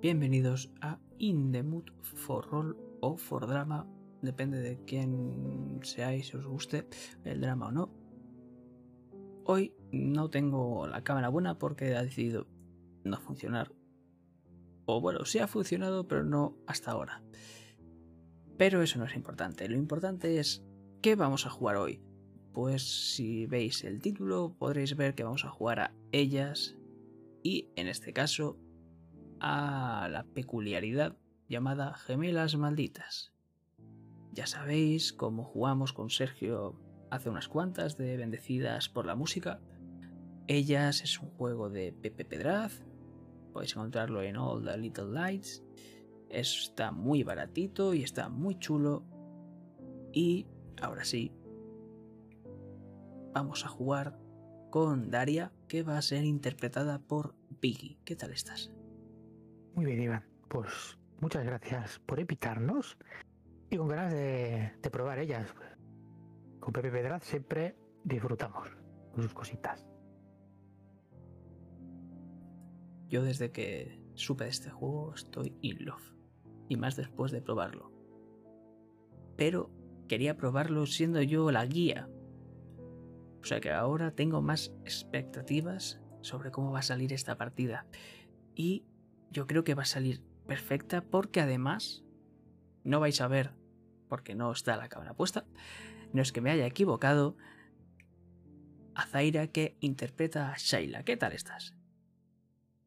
Bienvenidos a In for Roll o for Drama, depende de quién seáis, si os guste el drama o no. Hoy no tengo la cámara buena porque ha decidido no funcionar. O bueno, sí ha funcionado, pero no hasta ahora. Pero eso no es importante. Lo importante es qué vamos a jugar hoy. Pues si veis el título podréis ver que vamos a jugar a ellas y en este caso a la peculiaridad llamada gemelas malditas. Ya sabéis cómo jugamos con Sergio hace unas cuantas de Bendecidas por la Música. Ellas es un juego de Pepe Pedraz. Podéis encontrarlo en All the Little Lights. Está muy baratito y está muy chulo. Y ahora sí, vamos a jugar con Daria, que va a ser interpretada por Piggy. ¿Qué tal estás? Muy bien, Iván. Pues muchas gracias por invitarnos y con ganas de, probar ellas. Con Pepe Pedraz siempre disfrutamos con sus cositas. Yo desde que supe de este juego estoy in love. Y más después de probarlo. Pero quería probarlo siendo yo la guía. O sea que ahora tengo más expectativas sobre cómo va a salir esta partida. Y yo creo que va a salir perfecta porque además no vais a ver, porque no está la cámara puesta, no es que me haya equivocado, a Zaira que interpreta a Shaila. ¿Qué tal estás?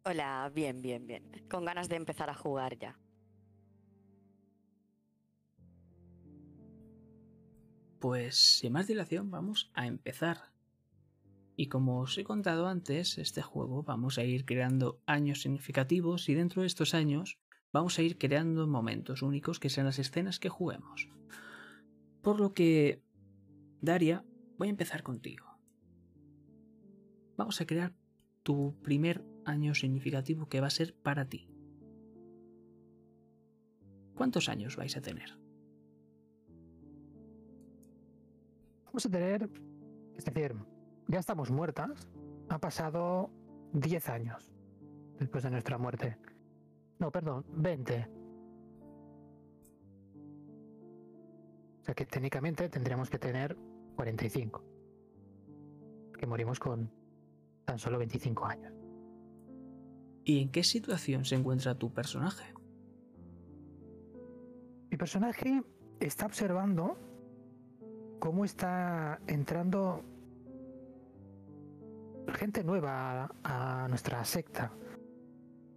Hola, bien, bien, bien. Con ganas de empezar a jugar ya. Pues sin más dilación vamos a empezar. Y como os he contado antes, este juego vamos a ir creando años significativos y dentro de estos años vamos a ir creando momentos únicos que sean las escenas que juguemos. Por lo que, Daria, voy a empezar contigo. Vamos a crear tu primer año significativo que va a ser para ti. ¿Cuántos años vais a tener? Vamos a tener, es decir, ya estamos muertas. Ha pasado 10 años después de nuestra muerte. No, perdón, 20. O sea que técnicamente tendríamos que tener 45. Que morimos con tan solo 25 años. ¿Y en qué situación se encuentra tu personaje? Mi personaje está observando cómo está entrando gente nueva a, nuestra secta,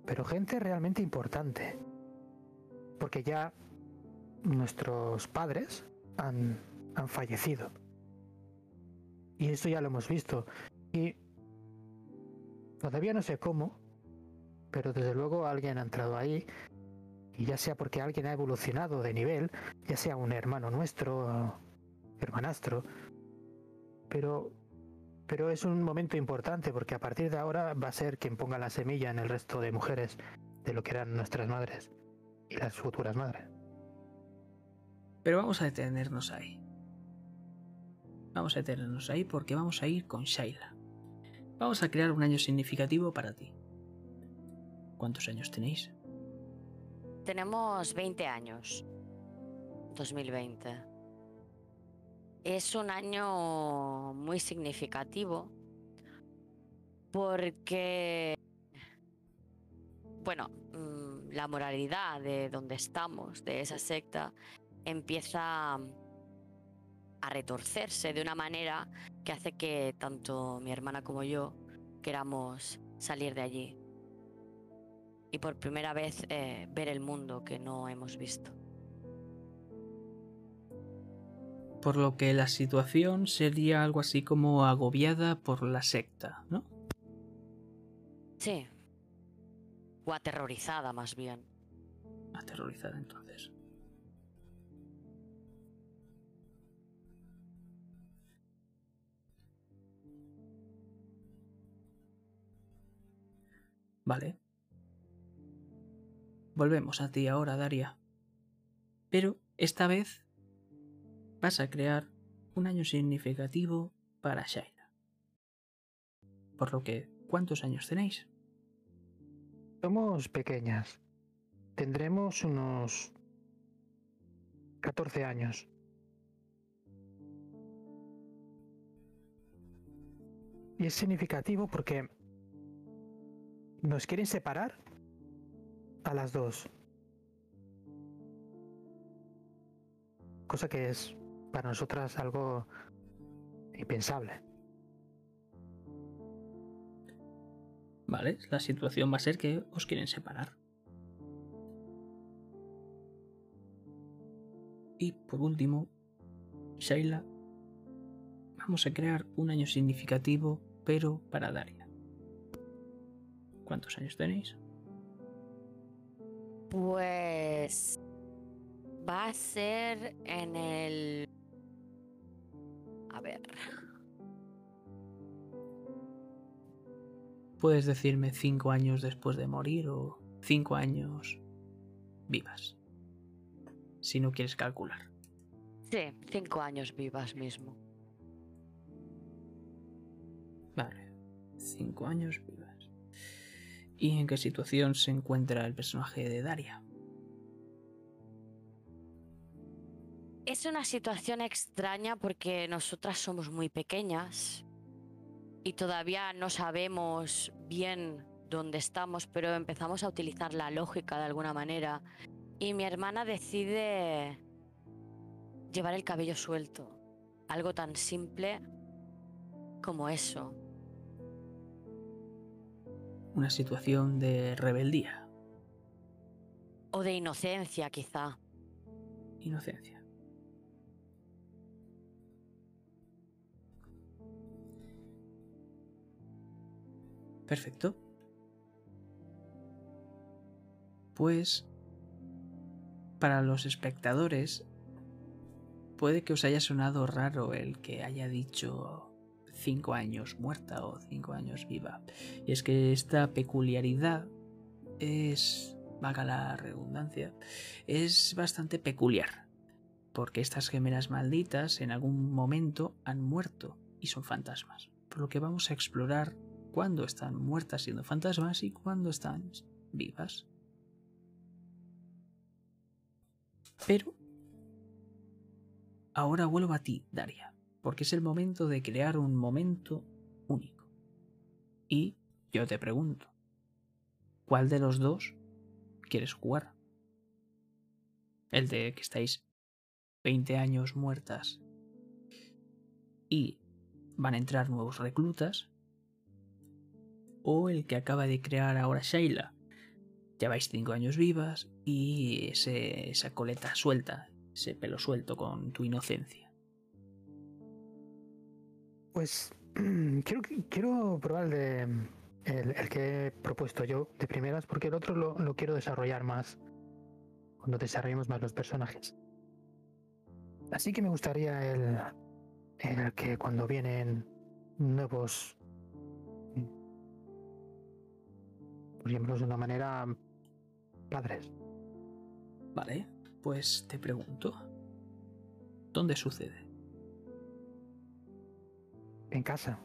pero gente realmente importante, porque ya nuestros padres han, han fallecido. Y eso ya lo hemos visto. Y todavía no sé cómo, pero desde luego alguien ha entrado ahí, y ya sea porque alguien ha evolucionado de nivel, ya sea un hermano nuestro, hermanastro, pero pero es un momento importante porque a partir de ahora va a ser quien ponga la semilla en el resto de mujeres de lo que eran nuestras madres y las futuras madres. Pero vamos a detenernos ahí. Vamos a detenernos ahí porque vamos a ir con Shaila. Vamos a crear un año significativo para ti. ¿Cuántos años tenéis? Tenemos 20 años. 2020. Es un año muy significativo porque, bueno, mm, la moralidad de donde estamos, de esa secta, empieza a retorcerse de una manera que hace que tanto mi hermana como yo queramos salir de allí y por primera vez eh, ver el mundo que no hemos visto. Por lo que la situación sería algo así como agobiada por la secta, ¿no? Sí. O aterrorizada más bien. Aterrorizada entonces. Vale. Volvemos a ti ahora, Daria. Pero esta vez vas a crear un año significativo para Shaila. Por lo que, ¿cuántos años tenéis? Somos pequeñas. tendremos unos 14 años. Y es significativo porque nos quieren separar a las dos. Cosa que es para nosotras algo impensable. Vale, la situación va a ser que os quieren separar. Y por último, Shaila, vamos a crear un año significativo, pero para Daria. ¿Cuántos años tenéis? Pues va a ser en el... A ver. Puedes decirme cinco años después de morir o cinco años vivas. Si no quieres calcular. Sí, cinco años vivas mismo. Vale. Cinco años vivas. ¿Y en qué situación se encuentra el personaje de Daria? Es una situación extraña porque nosotras somos muy pequeñas y todavía no sabemos bien dónde estamos, pero empezamos a utilizar la lógica de alguna manera y mi hermana decide llevar el cabello suelto. Algo tan simple como eso. Una situación de rebeldía, O de inocencia, quizá. inocencia. Perfecto. Pues para los espectadores puede que os haya sonado raro el que haya dicho cinco años muerta o cinco años viva. Y es que esta peculiaridad es, vaga la redundancia, es bastante peculiar. Porque estas gemelas malditas en algún momento han muerto y son fantasmas. Por lo que vamos a explorar cuándo están muertas siendo fantasmas y cuándo están vivas. Pero ahora vuelvo a ti, Daria, porque es el momento de crear un momento único. Y yo te pregunto, ¿cuál de los dos quieres jugar? El de que estáis 20 años muertas y van a entrar nuevos reclutas, o el que acaba de crear ahora Shaila. Lleváis 5 años vivas y ese, esa coleta suelta, ese pelo suelto con tu inocencia. Pues quiero, quiero probar el, de, el, el que he propuesto yo de primeras, porque el otro lo, lo quiero desarrollar más cuando desarrollemos más los personajes. Así que me gustaría el, el que cuando vienen nuevos, de una manera padres. Vale, pues te pregunto, ¿dónde sucede? En casa,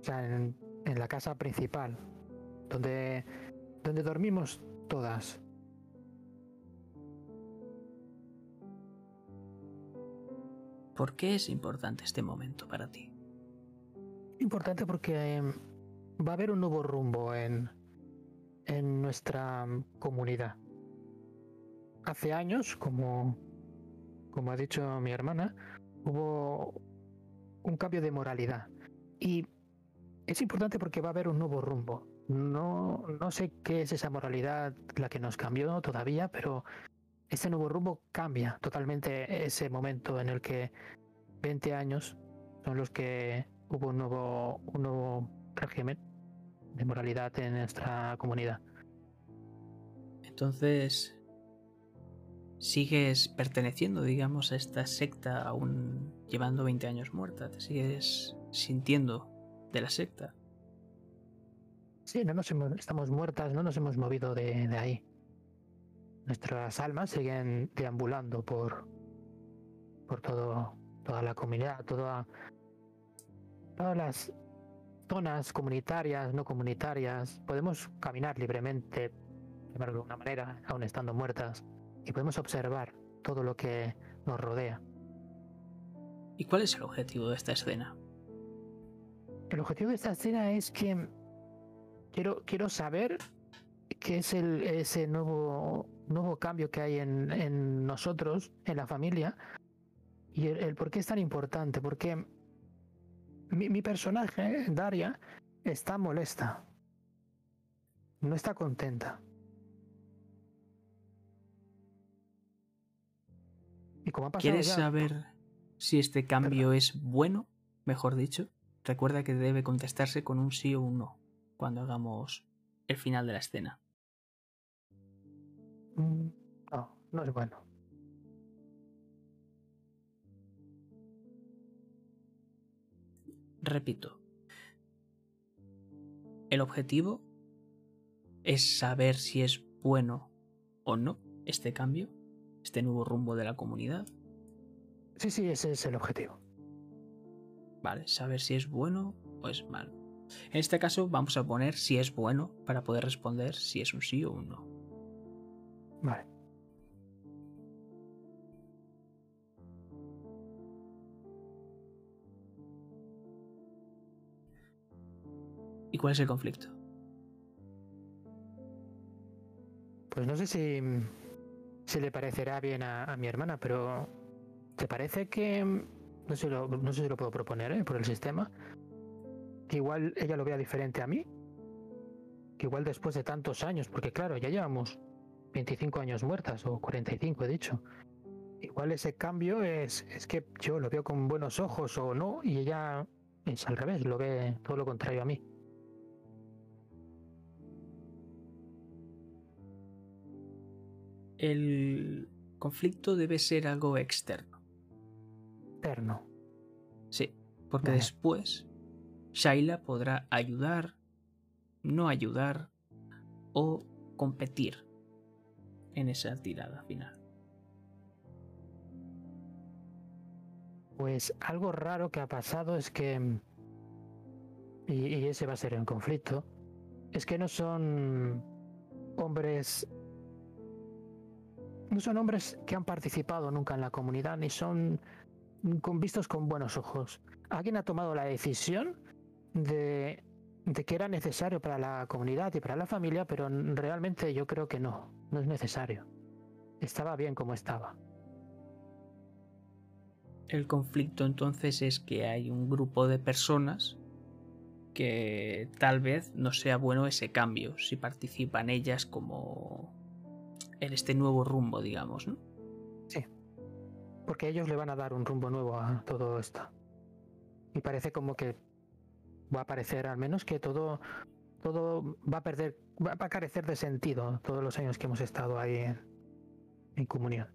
o sea, en, en la casa principal, donde, donde dormimos todas. ¿Por qué es importante este momento para ti? Importante porque em, va a haber un nuevo rumbo en, en nuestra comunidad. Hace años, como, como ha dicho mi hermana, hubo un cambio de moralidad. Y es importante porque va a haber un nuevo rumbo. No, no sé qué es esa moralidad la que nos cambió todavía, pero ese nuevo rumbo cambia totalmente ese momento en el que 20 años son los que hubo un nuevo, un nuevo régimen de moralidad en nuestra comunidad. Entonces, sigues perteneciendo, digamos, a esta secta aún llevando 20 años muerta. Te sigues sintiendo de la secta. Sí, no nos hemos, estamos muertas, no nos hemos movido de, de ahí. Nuestras almas siguen deambulando por, por todo, toda la comunidad, toda, todas las zonas comunitarias, no comunitarias. Podemos caminar libremente de una manera, aún estando muertas, y podemos observar todo lo que nos rodea. ¿Y cuál es el objetivo de esta escena? El objetivo de esta escena es que quiero, quiero saber qué es el, ese nuevo, nuevo cambio que hay en, en nosotros, en la familia, y el, el por qué es tan importante. Porque mi, mi personaje, Daria, está molesta. No está contenta. Y como ha pasado ¿Quieres ya- saber si este cambio es bueno? Mejor dicho, recuerda que debe contestarse con un sí o un no cuando hagamos el final de la escena. Mm, No, no es bueno. Repito, el objetivo es saber si es bueno o no este cambio, este nuevo rumbo de la comunidad. Sí, sí, ese es el objetivo. Vale, saber si es bueno o es malo. En este caso vamos a poner si es bueno para poder responder si es un sí o un no. Vale. ¿Y cuál es el conflicto? Pues no sé si, si le parecerá bien a, mi hermana, pero ¿te parece que... No sé, lo- no sé si lo puedo proponer ¿eh? por el sistema. Que igual ella lo vea diferente a mí. Que igual después de tantos años, porque claro, ya llevamos 25 años muertas o 45 he dicho. Igual ese cambio es, es que yo lo veo con buenos ojos o no y ella es al revés, lo ve todo lo contrario a mí. El conflicto debe ser algo externo. Eterno. Sí, porque Vale. después Shaila podrá ayudar, no ayudar o competir en esa tirada final. Pues algo raro que ha pasado es que, y, y ese va a ser el conflicto, es que no son hombres, no son hombres que han participado nunca en la comunidad, ni son con, vistos con buenos ojos. Alguien ha tomado la decisión de, de que era necesario para la comunidad y para la familia, pero realmente yo creo que no, no es necesario. Estaba bien como estaba. El conflicto entonces es que hay un grupo de personas que tal vez no sea bueno ese cambio si participan ellas como en este nuevo rumbo, digamos, ¿no? Porque ellos le van a dar un rumbo nuevo a todo esto. Y parece como que va a parecer al menos que todo, todo va a perder, va va a carecer de sentido todos los años que hemos estado ahí en, en comunión.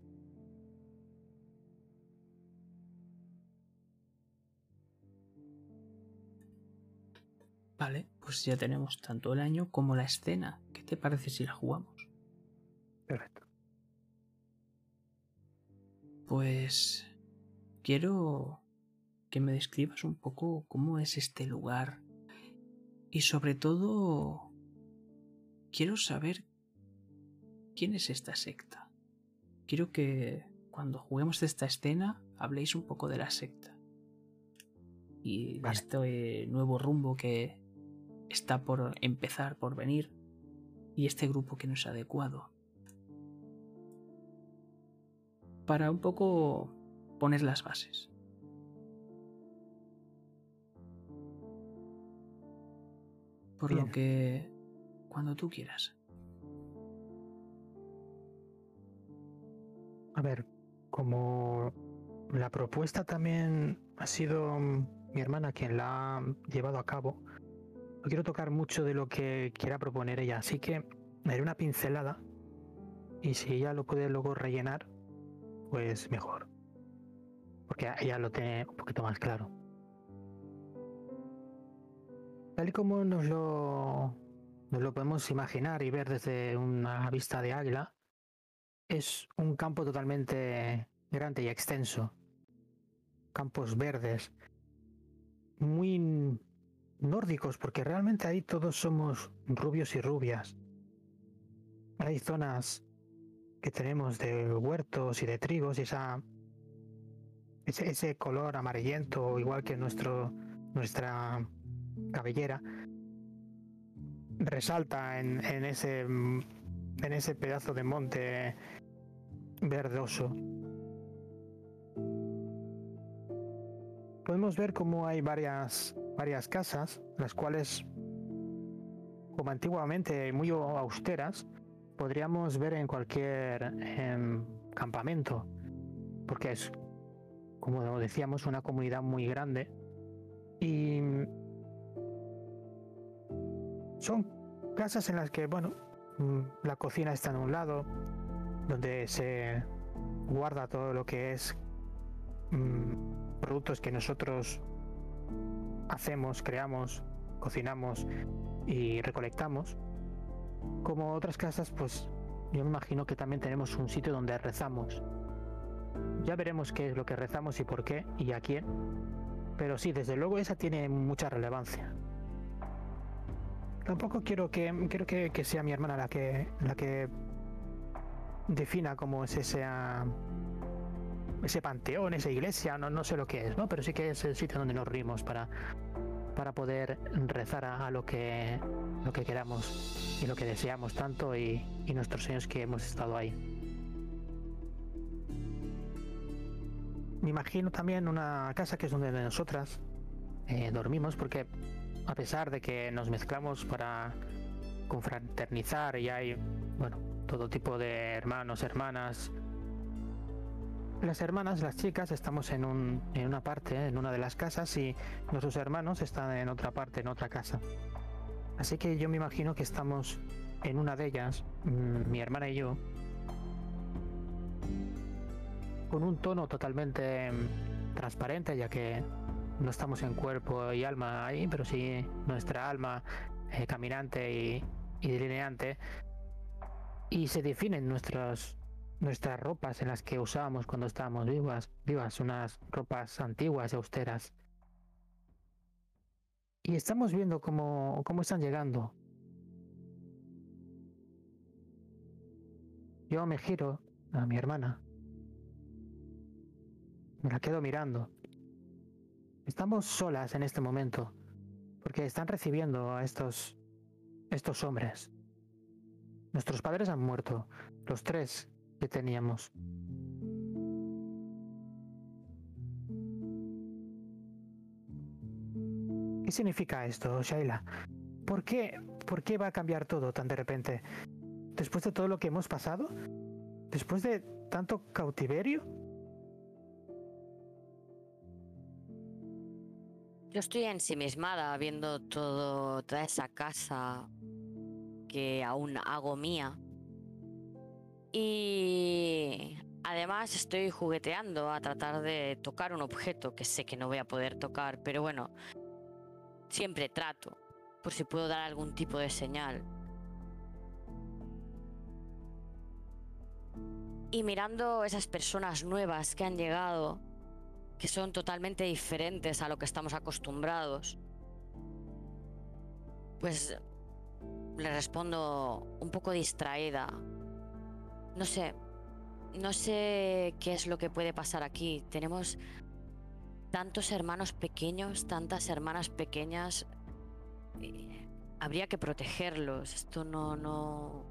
Vale, pues ya tenemos tanto el año como la escena. ¿Qué te parece si la jugamos? Pues quiero que me describas un poco cómo es este lugar y sobre todo quiero saber quién es esta secta. Quiero que cuando juguemos esta escena habléis un poco de la secta y de este nuevo rumbo que está por empezar, por venir y este grupo que no es adecuado. Para un poco poner las bases. Por lo que, cuando tú quieras. A ver, como la propuesta también ha sido mi hermana quien la ha llevado a cabo, no quiero tocar mucho de lo que quiera proponer ella, así que me daré una pincelada y si ella lo puede luego rellenar, pues mejor. Porque ella lo tiene un poquito más claro. Tal y como nos lo, nos lo podemos imaginar y ver desde una vista de águila, es un campo totalmente grande y extenso. Campos verdes, muy nórdicos, porque realmente ahí todos somos rubios y rubias. hay zonas que tenemos de huertos y de trigos y esa ese, color amarillento, igual que nuestro, nuestra cabellera, resalta en, en, ese, en ese pedazo de monte verdoso. Podemos ver cómo hay varias, varias casas, las cuales, como antiguamente muy austeras, podríamos ver en cualquier em, campamento, porque es como decíamos, una comunidad muy grande. Y son casas en las que, bueno, mm, la cocina está en un lado, donde se guarda todo lo que es mm, productos que nosotros hacemos, creamos, cocinamos y recolectamos. Como otras casas, pues yo me imagino que también tenemos un sitio donde rezamos ya veremos qué es lo que rezamos y por qué y a quién. Pero sí, desde luego esa tiene mucha relevancia. Tampoco quiero que quiero que, sea mi hermana la que la que defina cómo es ese ese panteón, esa iglesia, no, no sé lo que es, ¿no? Pero sí que es el sitio donde nos rimos para para poder rezar a, lo que lo que queramos y lo que deseamos tanto y, y nuestros sueños que hemos estado ahí. me imagino también una casa que es donde nosotras eh, dormimos, porque a pesar de que nos mezclamos para confraternizar y hay, bueno, todo tipo de hermanos, hermanas, las hermanas, las chicas, estamos en, un, en una parte, en una de las casas, y nuestros hermanos están en otra parte, en otra casa. Así que yo me imagino que estamos en una de ellas, mm, mi hermana y yo, con un tono totalmente mm, transparente, ya que no estamos en cuerpo y alma ahí, pero sí nuestra alma eh, caminante y, delineante. Y se definen nuestras, nuestras ropas en las que usábamos cuando estábamos vivas, vivas, unas ropas antiguas y austeras. Y estamos viendo cómo, cómo están llegando. Yo me giro a mi hermana me la quedo mirando. Estamos solas en este momento, porque están recibiendo a estos, estos hombres. Nuestros padres han muerto, los tres que teníamos. ¿Qué significa esto, Shaila? ¿Por qué, ¿Por qué va a cambiar todo tan de repente? ¿Después de todo lo que hemos pasado? ¿Después de tanto cautiverio? Yo estoy ensimismada viendo todo, toda esa casa que aún hago mía. Y además estoy jugueteando a tratar de tocar un objeto que sé que no voy a poder tocar, pero bueno, siempre trato, por si puedo dar algún tipo de señal. Y mirando esas personas nuevas que han llegado, que son totalmente diferentes a lo que estamos acostumbrados, pues le respondo un poco distraída. No sé, no sé qué es lo que puede pasar aquí. Tenemos tantos hermanos pequeños, tantas hermanas pequeñas. Habría que protegerlos. Esto no, no,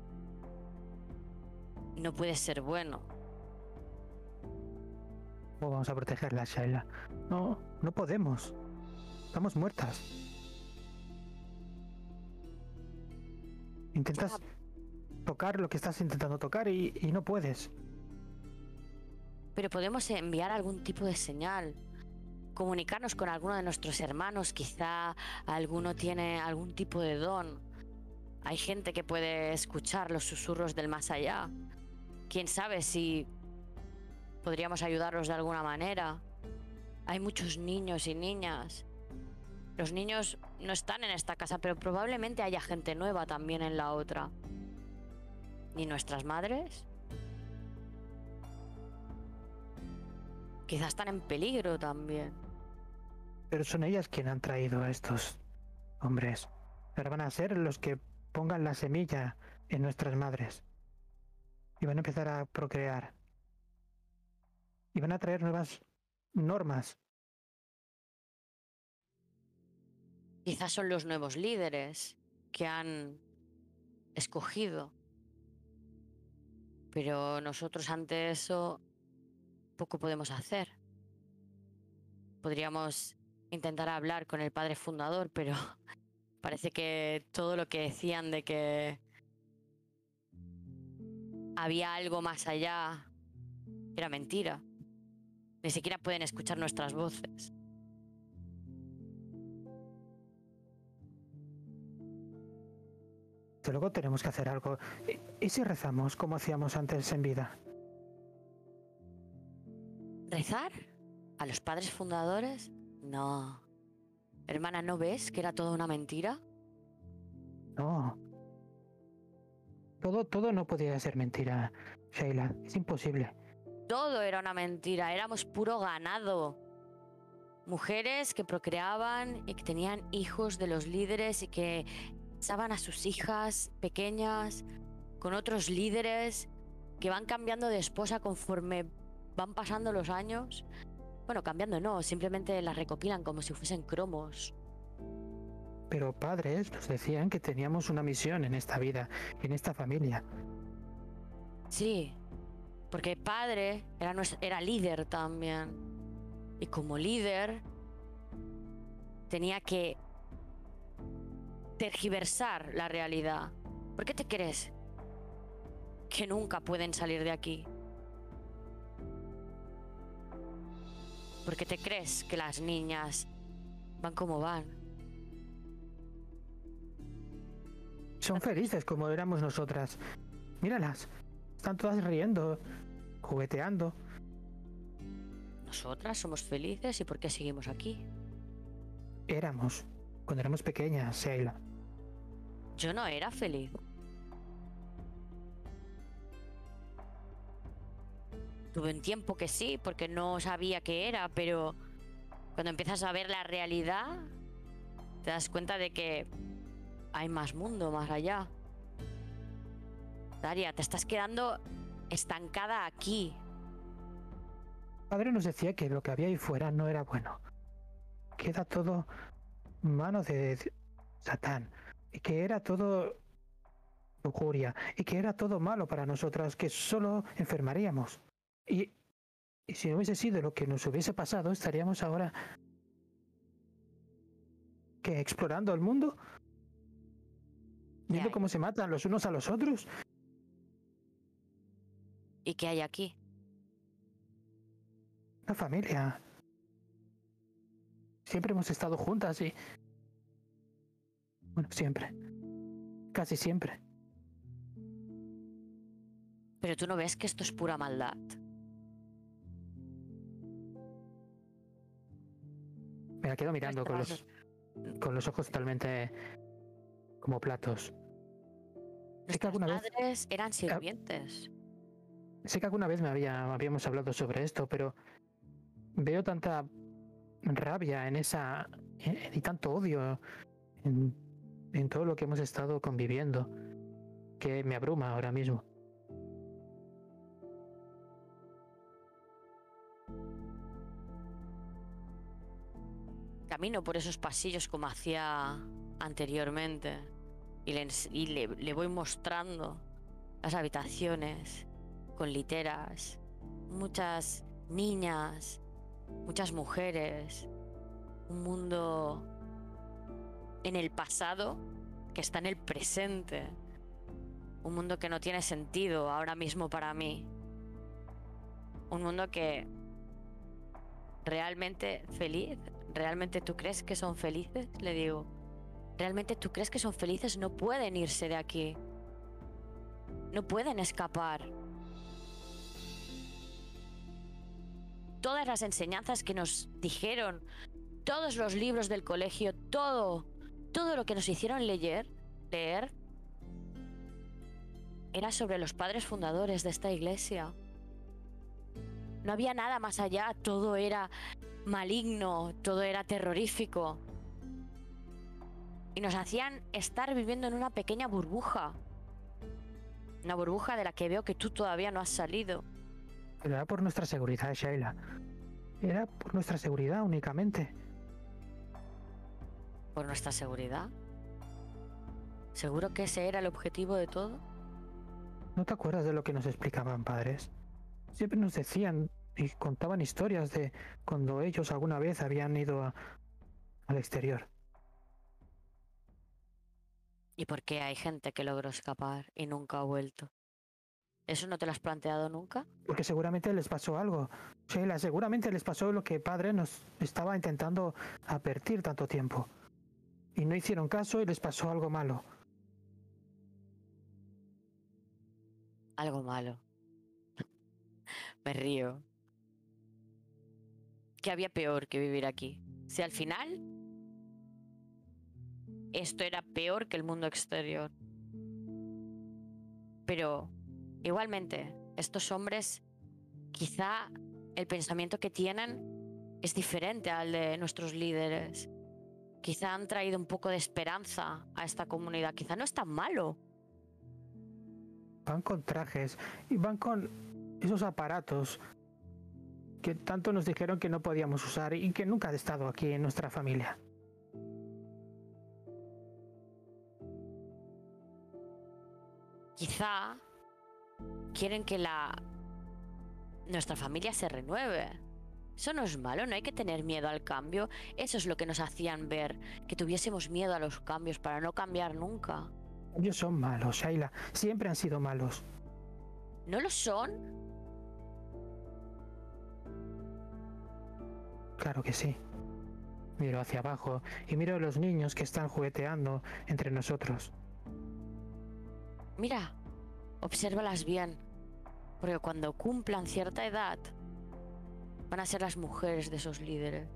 no puede ser bueno. ¿Cómo vamos a protegerla, Shaila? No, no podemos. Estamos muertas. Intentas tocar lo que estás intentando tocar y, no puedes. Pero podemos enviar algún tipo de señal comunicarnos con alguno de nuestros hermanos, quizá alguno tiene algún tipo de don. Hay gente que puede escuchar los susurros del más allá. Quién sabe si podríamos ayudarlos de alguna manera. Hay muchos niños y niñas. Los niños no están en esta casa, pero probablemente haya gente nueva también en la otra. ¿Y nuestras madres? Quizás están en peligro también. Pero son ellas quienes han traído a estos hombres. Pero van a ser los que pongan la semilla en nuestras madres. y van a empezar a procrear. Y van a traer nuevas normas. Quizás son los nuevos líderes que han escogido. Pero nosotros ante eso poco podemos hacer. Podríamos intentar hablar con el padre fundador, pero parece que todo lo que decían de que había algo más allá era mentira. Ni siquiera pueden escuchar nuestras voces. Desde luego tenemos que hacer algo. ¿Y, ¿Y si rezamos como hacíamos antes en vida? ¿Rezar? ¿A los padres fundadores? No. Hermana, ¿no ves que era toda una mentira? No. Todo, todo no podía ser mentira, Sheila. Es imposible. Todo era una mentira, éramos puro ganado. Mujeres que procreaban y que tenían hijos de los líderes y que casaban a sus hijas pequeñas con otros líderes que van cambiando de esposa conforme van pasando los años. Bueno, cambiando no, simplemente las recopilan como si fuesen cromos. Pero padres nos decían que teníamos una misión en esta vida, en esta familia. Sí, porque padre era, nues- era líder también. Y como líder tenía que tergiversar la realidad. ¿Por qué te crees que nunca pueden salir de aquí? ¿Por qué te crees que las niñas van como van? Son felices como éramos nosotras. Míralas. Están todas riendo, jugueteando. Nosotras somos felices y ¿por qué seguimos aquí? Éramos, cuando éramos pequeñas, Sheila. Yo no era feliz. Tuve un tiempo que sí, porque no sabía qué era, pero cuando empiezas a ver la realidad, te das cuenta de que hay más mundo más allá. Daria, te estás quedando estancada aquí. Padre nos decía que lo que había ahí fuera no era bueno. Queda todo manos de Satán. Y que era todo lujuria. Y que era todo malo para nosotras, que solo enfermaríamos. Y, y si no hubiese sido lo que nos hubiese pasado, estaríamos ahora que explorando el mundo, viendo cómo se matan los unos a los otros. ¿Y qué hay aquí? Una familia. Siempre hemos estado juntas y... Bueno, siempre. Casi siempre. Pero tú no ves que esto es pura maldad. Me la quedo mirando con los, con los ojos totalmente como platos. Sé que alguna vez, eran sirvientes. sé que alguna vez me había, habíamos hablado sobre esto, pero veo tanta rabia en esa y tanto odio en, en todo lo que hemos estado conviviendo que me abruma ahora mismo. camino por esos pasillos como hacía anteriormente y, le, voy mostrando las habitaciones con literas, muchas niñas, muchas mujeres, un mundo en el pasado que está en el presente, un mundo que no tiene sentido ahora mismo para mí, un mundo que realmente feliz ¿Realmente tú crees que son felices? Le digo. ¿Realmente tú crees que son felices? No pueden irse de aquí. No pueden escapar. Todas las enseñanzas que nos dijeron, todos los libros del colegio, todo, todo lo que nos hicieron leer, leer, era sobre los padres fundadores de esta iglesia. No había nada más allá, todo era maligno, todo era terrorífico. Y nos hacían estar viviendo en una pequeña burbuja. Una burbuja de la que veo que tú todavía no has salido. Pero era por nuestra seguridad, Shaila. Era por nuestra seguridad únicamente. ¿Por nuestra seguridad? ¿Seguro que ese era el objetivo de todo? ¿No te acuerdas de lo que nos explicaban padres? Siempre nos decían y contaban historias de cuando ellos alguna vez habían ido a- al exterior. ¿Y por qué hay gente que logró escapar y nunca ha vuelto? ¿Eso no te lo has planteado nunca? Porque seguramente les pasó algo. Sheila, seguramente les pasó lo que padre nos estaba intentando advertir tanto tiempo. Y no hicieron caso y les pasó algo malo. Algo malo. Me río. ¿Qué había peor que vivir aquí? Si al final esto era peor que el mundo exterior. Pero igualmente, estos hombres, quizá el pensamiento que tienen es diferente al de nuestros líderes. Quizá han traído un poco de esperanza a esta comunidad. Quizá no es tan malo. Van con trajes y van con esos aparatos que tanto nos dijeron que no podíamos usar y que nunca han estado aquí en nuestra familia. Quizá quieren que la nuestra familia se renueve. Eso no es malo, no hay que tener miedo al cambio. Eso es lo que nos hacían ver, que tuviésemos miedo a los cambios para no cambiar nunca. Ellos son malos, Shaila. Siempre han sido malos. ¿No lo son? Claro que sí. Miro hacia abajo y miro a los niños que están jugueteando entre nosotros. Mira, obsérvalas bien, porque cuando cumplan cierta edad van a ser las mujeres de esos líderes.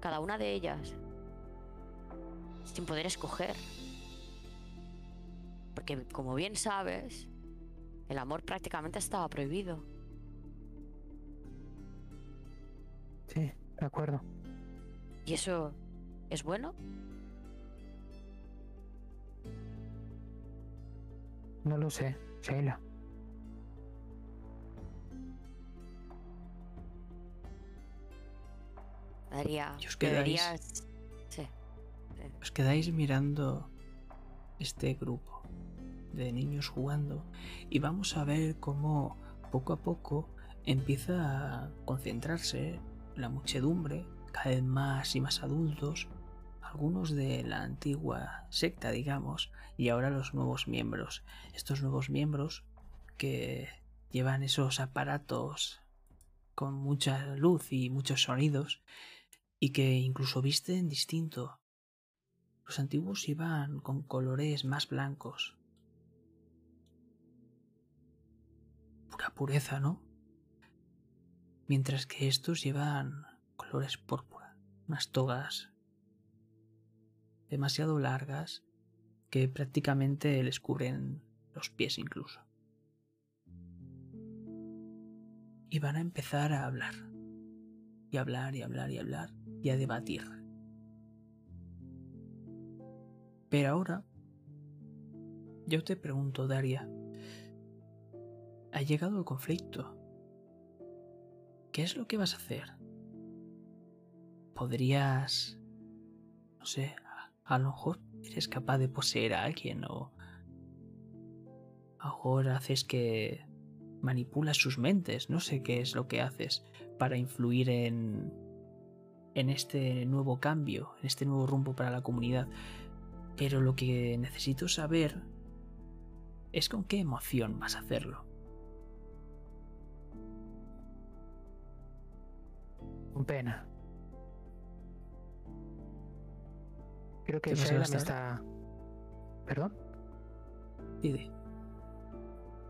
Cada una de ellas, sin poder escoger. Porque como bien sabes, el amor prácticamente estaba prohibido. Sí, de acuerdo. ¿Y eso es bueno? No lo sé, Sheila. Daría, Y os quedáis- deberías... Sí. Os quedáis mirando este grupo de niños jugando y vamos a ver cómo poco a poco empieza a concentrarse la muchedumbre, cada vez más y más adultos, algunos de la antigua secta, digamos, y ahora los nuevos miembros. Estos nuevos miembros que llevan esos aparatos con mucha luz y muchos sonidos y que incluso visten distinto. Los antiguos iban con colores más blancos. Pura pureza, ¿no? Mientras que estos llevan colores púrpura, unas togas demasiado largas que prácticamente les cubren los pies incluso. Y van a empezar a hablar. Y hablar y hablar y hablar a debatir. Pero ahora, yo te pregunto, Daria, ha llegado el conflicto. ¿Qué es lo que vas a hacer? ¿Podrías, no sé, a, lo mejor eres capaz de poseer a alguien o a lo mejor haces que manipulas sus mentes, no sé qué es lo que haces para influir en en este nuevo cambio, en este nuevo rumbo para la comunidad. Pero lo que necesito saber es con qué emoción vas a hacerlo. Con pena. Creo que ¿Qué pasa, Sheila me está. ¿Perdón? Didi.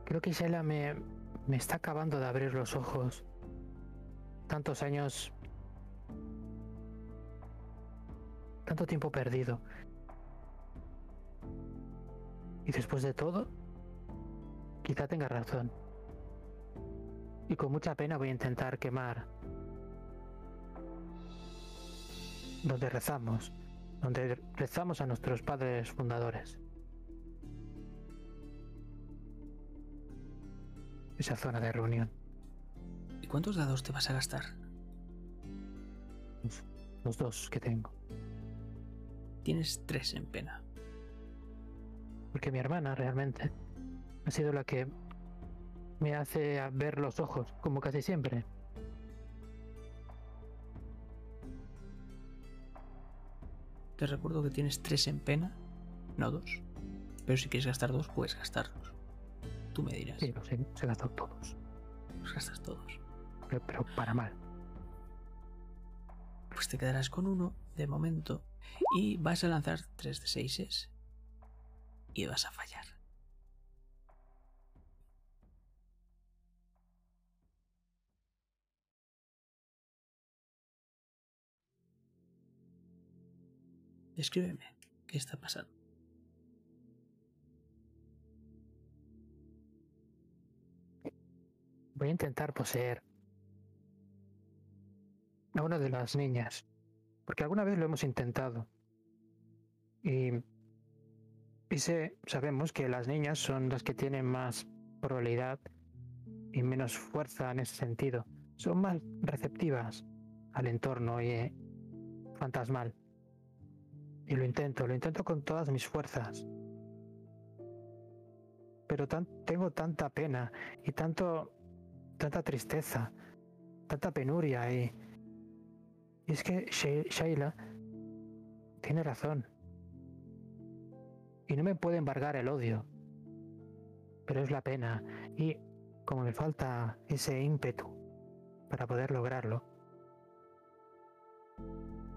Creo que Sheila me, me está acabando de abrir los ojos. Tantos años. Tanto tiempo perdido. Y después de todo, quizá tenga razón. Y con mucha pena voy a intentar quemar donde rezamos, donde rezamos a nuestros padres fundadores. Esa zona de reunión. ¿Y cuántos dados te vas a gastar? Los dos que tengo. Tienes tres en pena. Porque mi hermana realmente ha sido la que me hace ver los ojos, como casi siempre. Te recuerdo que tienes tres en pena, no dos. Pero si quieres gastar dos, puedes gastarlos. Tú me dirás. Sí, los he, los he gastado todos. Los gastas todos. Pero, pero para mal. Pues te quedarás con uno de momento y vas a lanzar tres de seises y vas a fallar. Descríbeme qué está pasando. Voy a intentar poseer a una de las niñas. Porque alguna vez lo hemos intentado. Y, y sabemos que las niñas son las que tienen más probabilidad y menos fuerza en ese sentido. Son más receptivas al entorno y eh, fantasmal. Y lo intento, lo intento con todas mis fuerzas. Pero tengo tanta pena y tanto, tanta tristeza, tanta penuria y, y es que Shai- Shaila tiene razón. Y no me puede embargar el odio. Pero es la pena. Y como me falta ese ímpetu para poder lograrlo,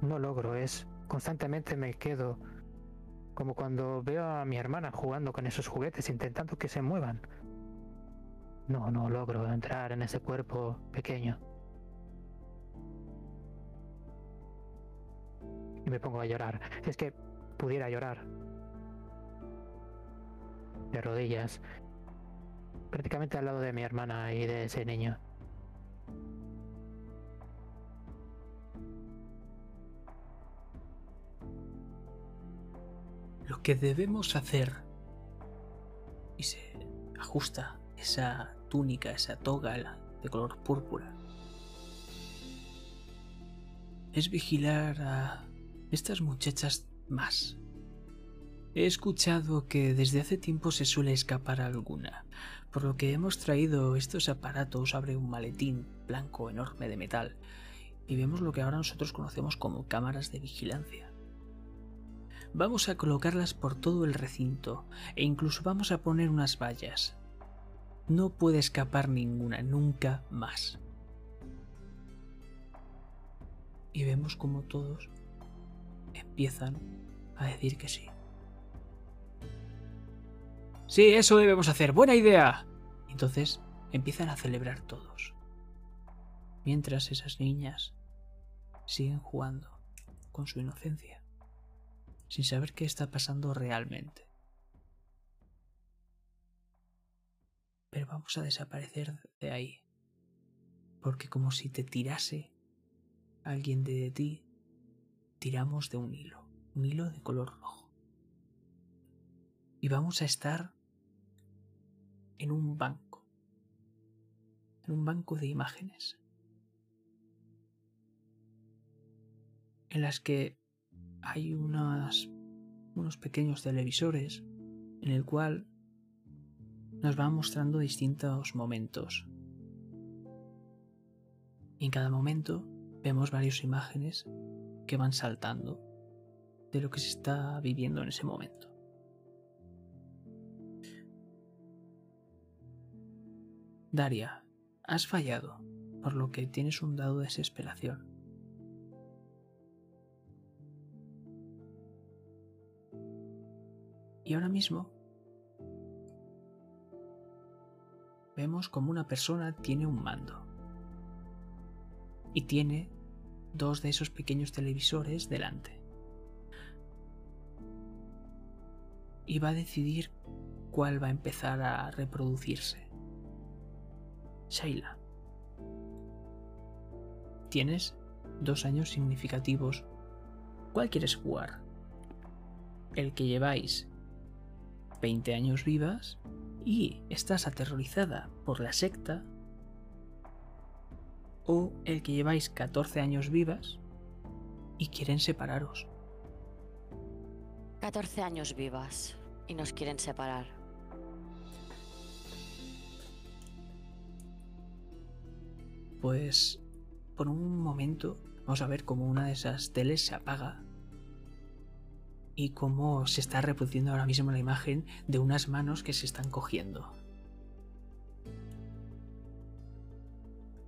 no logro. Es constantemente me quedo como cuando veo a mi hermana jugando con esos juguetes, intentando que se muevan. No, no logro entrar en ese cuerpo pequeño. Y me pongo a llorar. Es que pudiera llorar. De rodillas. Prácticamente al lado de mi hermana y de ese niño. Lo que debemos hacer y se ajusta esa túnica, esa toga de color púrpura. Es vigilar a estas muchachas más. He escuchado que desde hace tiempo se suele escapar alguna, por lo que hemos traído estos aparatos abre un maletín blanco enorme de metal y vemos lo que ahora nosotros conocemos como cámaras de vigilancia. Vamos a colocarlas por todo el recinto e incluso vamos a poner unas vallas. No puede escapar ninguna, nunca más. Y vemos como todos empiezan a decir que sí. Sí, eso debemos hacer, buena idea. Entonces empiezan a celebrar todos. Mientras esas niñas siguen jugando con su inocencia, sin saber qué está pasando realmente. Pero vamos a desaparecer de ahí, porque como si te tirase alguien de ti, tiramos de un hilo, un hilo de color rojo. Y vamos a estar en un banco, en un banco de imágenes, en las que hay unas, unos pequeños televisores en el cual nos van mostrando distintos momentos. Y en cada momento vemos varias imágenes que van saltando de lo que se está viviendo en ese momento. Daria, has fallado, por lo que tienes un dado de desesperación. Y ahora mismo vemos como una persona tiene un mando. Y tiene dos de esos pequeños televisores delante. Y va a decidir cuál va a empezar a reproducirse. Shaila. Tienes dos años significativos. ¿Cuál quieres jugar? ¿El que lleváis 20 años vivas y estás aterrorizada por la secta, o el que lleváis 14 años vivas y quieren separaros. 14 años vivas y nos quieren separar. Pues por un momento vamos a ver cómo una de esas teles se apaga y cómo se está reproduciendo ahora mismo la imagen de unas manos que se están cogiendo.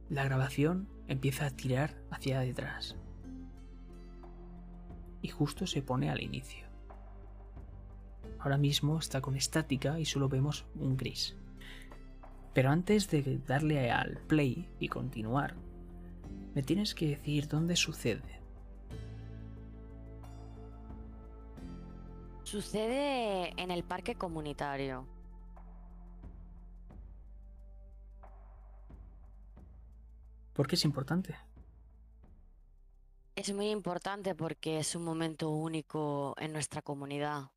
La grabación empieza a tirar hacia detrás y justo se pone al inicio. Ahora mismo está con estática y solo vemos un gris. Pero antes de darle al play y continuar, me tienes que decir dónde sucede. Sucede en el parque comunitario. ¿Por qué es importante? Es muy importante porque es un momento único en nuestra comunidad.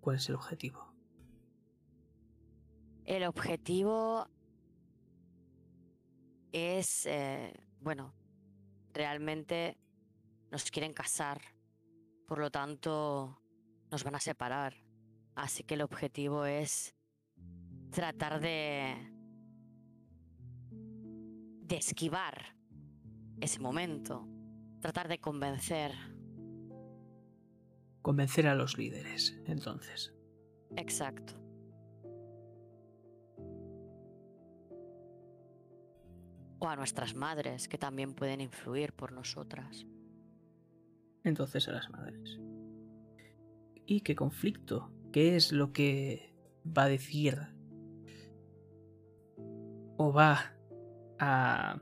¿Cuál es el objetivo? El objetivo es, eh, bueno, realmente nos quieren casar, por lo tanto nos van a separar. Así que el objetivo es tratar de, de esquivar ese momento, tratar de convencer. Convencer a los líderes, entonces. Exacto. O a nuestras madres, que también pueden influir por nosotras. Entonces a las madres. ¿Y qué conflicto? ¿Qué es lo que va a decir o va a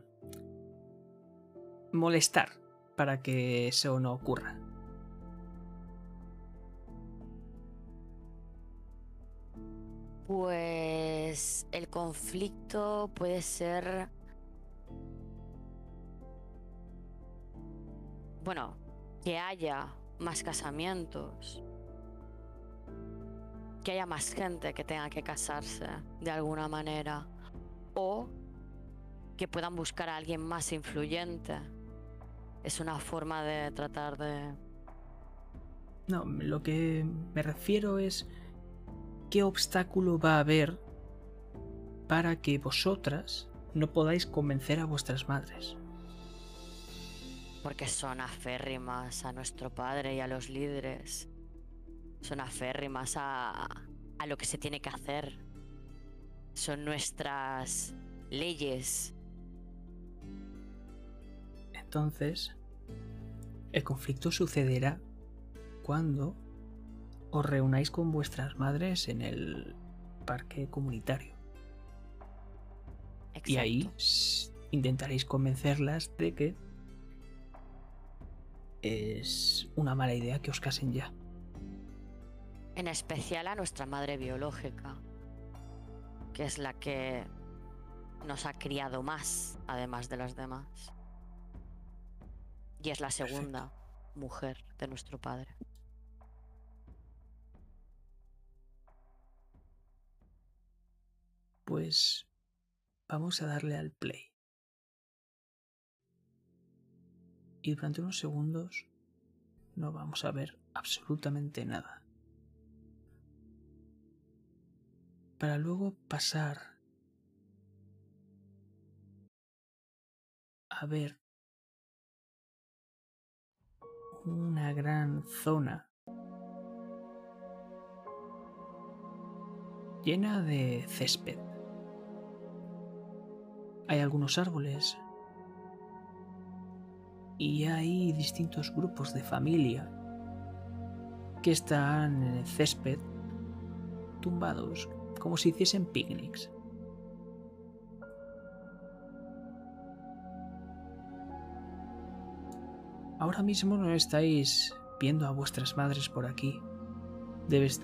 molestar para que eso no ocurra? Pues el conflicto puede ser... Bueno, que haya más casamientos. Que haya más gente que tenga que casarse de alguna manera. O que puedan buscar a alguien más influyente. Es una forma de tratar de... No, lo que me refiero es qué obstáculo va a haber para que vosotras no podáis convencer a vuestras madres. Porque son aférrimas a nuestro padre y a los líderes. Son aférrimas a, a lo que se tiene que hacer. Son nuestras leyes. Entonces, el conflicto sucederá cuando os reunáis con vuestras madres en el parque comunitario. Y ahí intentaréis convencerlas de que es una mala idea que os casen ya. En especial a nuestra madre biológica, que es la que nos ha criado más, además de las demás. Y es la Perfecto. segunda mujer de nuestro padre. Pues vamos a darle al play. Y durante unos segundos no vamos a ver absolutamente nada. Para luego pasar a ver una gran zona llena de césped. Hay algunos árboles y hay distintos grupos de familia que están en el césped tumbados como si hiciesen picnics. Ahora mismo no estáis viendo a vuestras madres por aquí. Debes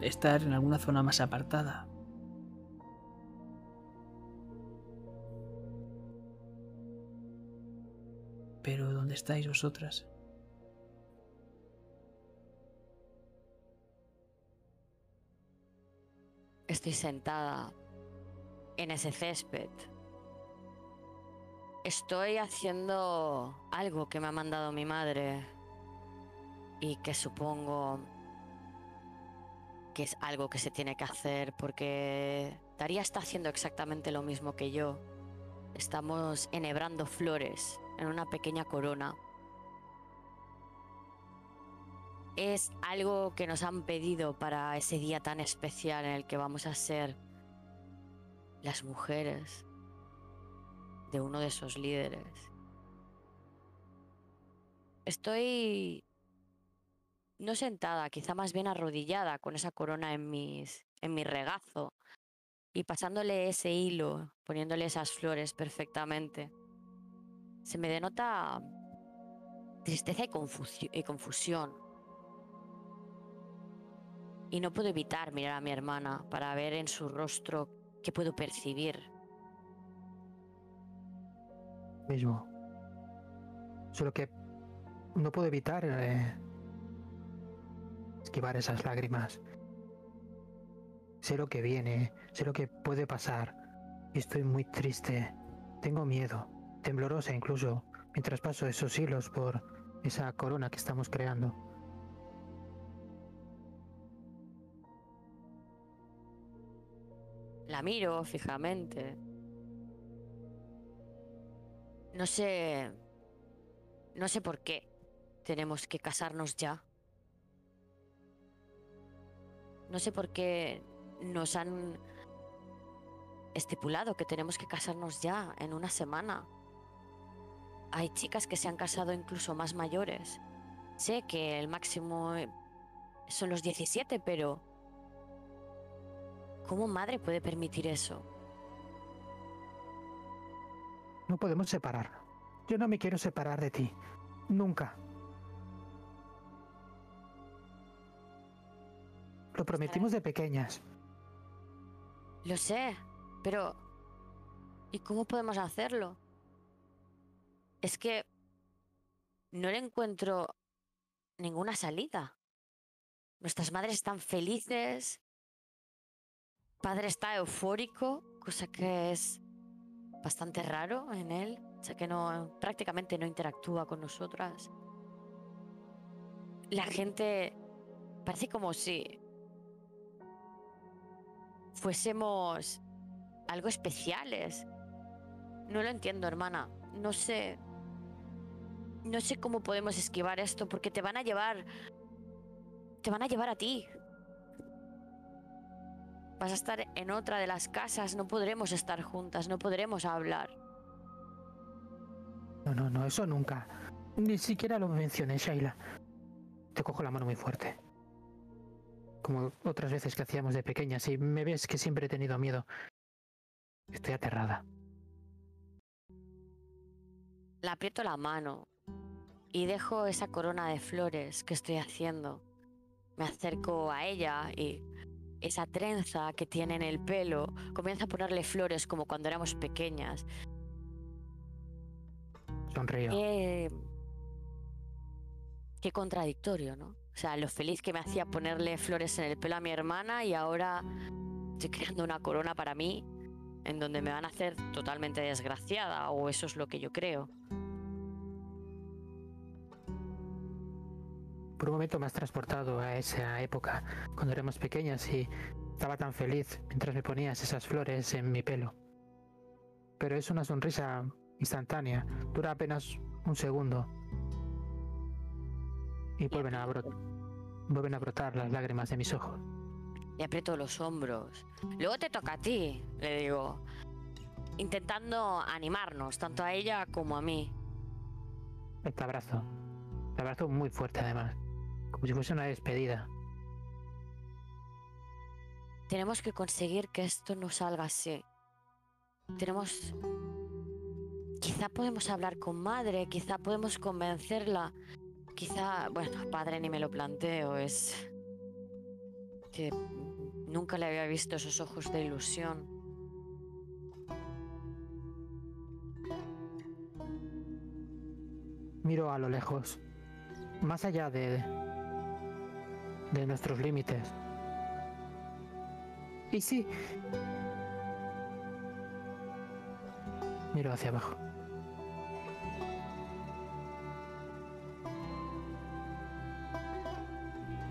estar en alguna zona más apartada. Pero ¿dónde estáis vosotras? Estoy sentada en ese césped. Estoy haciendo algo que me ha mandado mi madre y que supongo que es algo que se tiene que hacer porque Daría está haciendo exactamente lo mismo que yo. Estamos enhebrando flores en una pequeña corona. Es algo que nos han pedido para ese día tan especial en el que vamos a ser las mujeres de uno de esos líderes. Estoy no sentada, quizá más bien arrodillada con esa corona en mis en mi regazo y pasándole ese hilo, poniéndole esas flores perfectamente. Se me denota tristeza y, confusión. Y no puedo evitar mirar a mi hermana para ver en su rostro qué puedo percibir. Mismo. Solo que no puedo evitar eh, esquivar esas lágrimas. Sé lo que viene, sé lo que puede pasar. Y estoy muy triste. Tengo miedo, temblorosa incluso, mientras paso esos hilos por esa corona que estamos creando. Miro fijamente. No sé... No sé por qué tenemos que casarnos ya. No sé por qué nos han estipulado que tenemos que casarnos ya en una semana. Hay chicas que se han casado incluso más mayores. Sé que el máximo son los 17, pero ¿cómo madre puede permitir eso? No podemos separar. Yo no me quiero separar de ti. Nunca. Lo prometimos de pequeñas. Lo sé, pero ¿y cómo podemos hacerlo? Es que no le encuentro ninguna salida. Nuestras madres están felices, padre está eufórico, cosa que es bastante raro en él, sea que no prácticamente no interactúa con nosotras. La gente parece como si fuésemos algo especiales. No lo entiendo, hermana. No sé. No sé cómo podemos esquivar esto porque te van a llevar. Te van a llevar a ti. Vas a estar en otra de las casas, no podremos estar juntas, no podremos hablar. No, no, no, eso nunca. Ni siquiera lo mencioné, Shaila. Te cojo la mano muy fuerte como otras veces que hacíamos de pequeñas, y me ves que siempre he tenido miedo. Estoy aterrada. Le aprieto la mano y dejo esa corona de flores que estoy haciendo. Me acerco a ella y esa trenza que tiene en el pelo comienza a ponerle flores como cuando éramos pequeñas. Sonrío. Qué, qué contradictorio, ¿no? O sea, lo feliz que me hacía ponerle flores en el pelo a mi hermana y ahora estoy creando una corona para mí en donde me van a hacer totalmente desgraciada o eso es lo que yo creo. Por un momento me has transportado a esa época, cuando éramos pequeñas y estaba tan feliz mientras me ponías esas flores en mi pelo. Pero es una sonrisa instantánea, dura apenas un segundo y vuelven a, brotar, vuelven a brotar las lágrimas de mis ojos. Le aprieto los hombros. Luego te toca a ti, le digo, intentando animarnos, tanto a ella como a mí. Te abrazo. Te abrazo muy fuerte además, como si fuese una despedida. Tenemos que conseguir que esto no salga así. Tenemos... Quizá podemos hablar con madre, quizá podemos convencerla Quizá, bueno, padre ni me lo planteo, es que nunca le había visto esos ojos de ilusión. Miro a lo lejos, más allá de, de nuestros límites. ¿Y sí? Miro hacia abajo.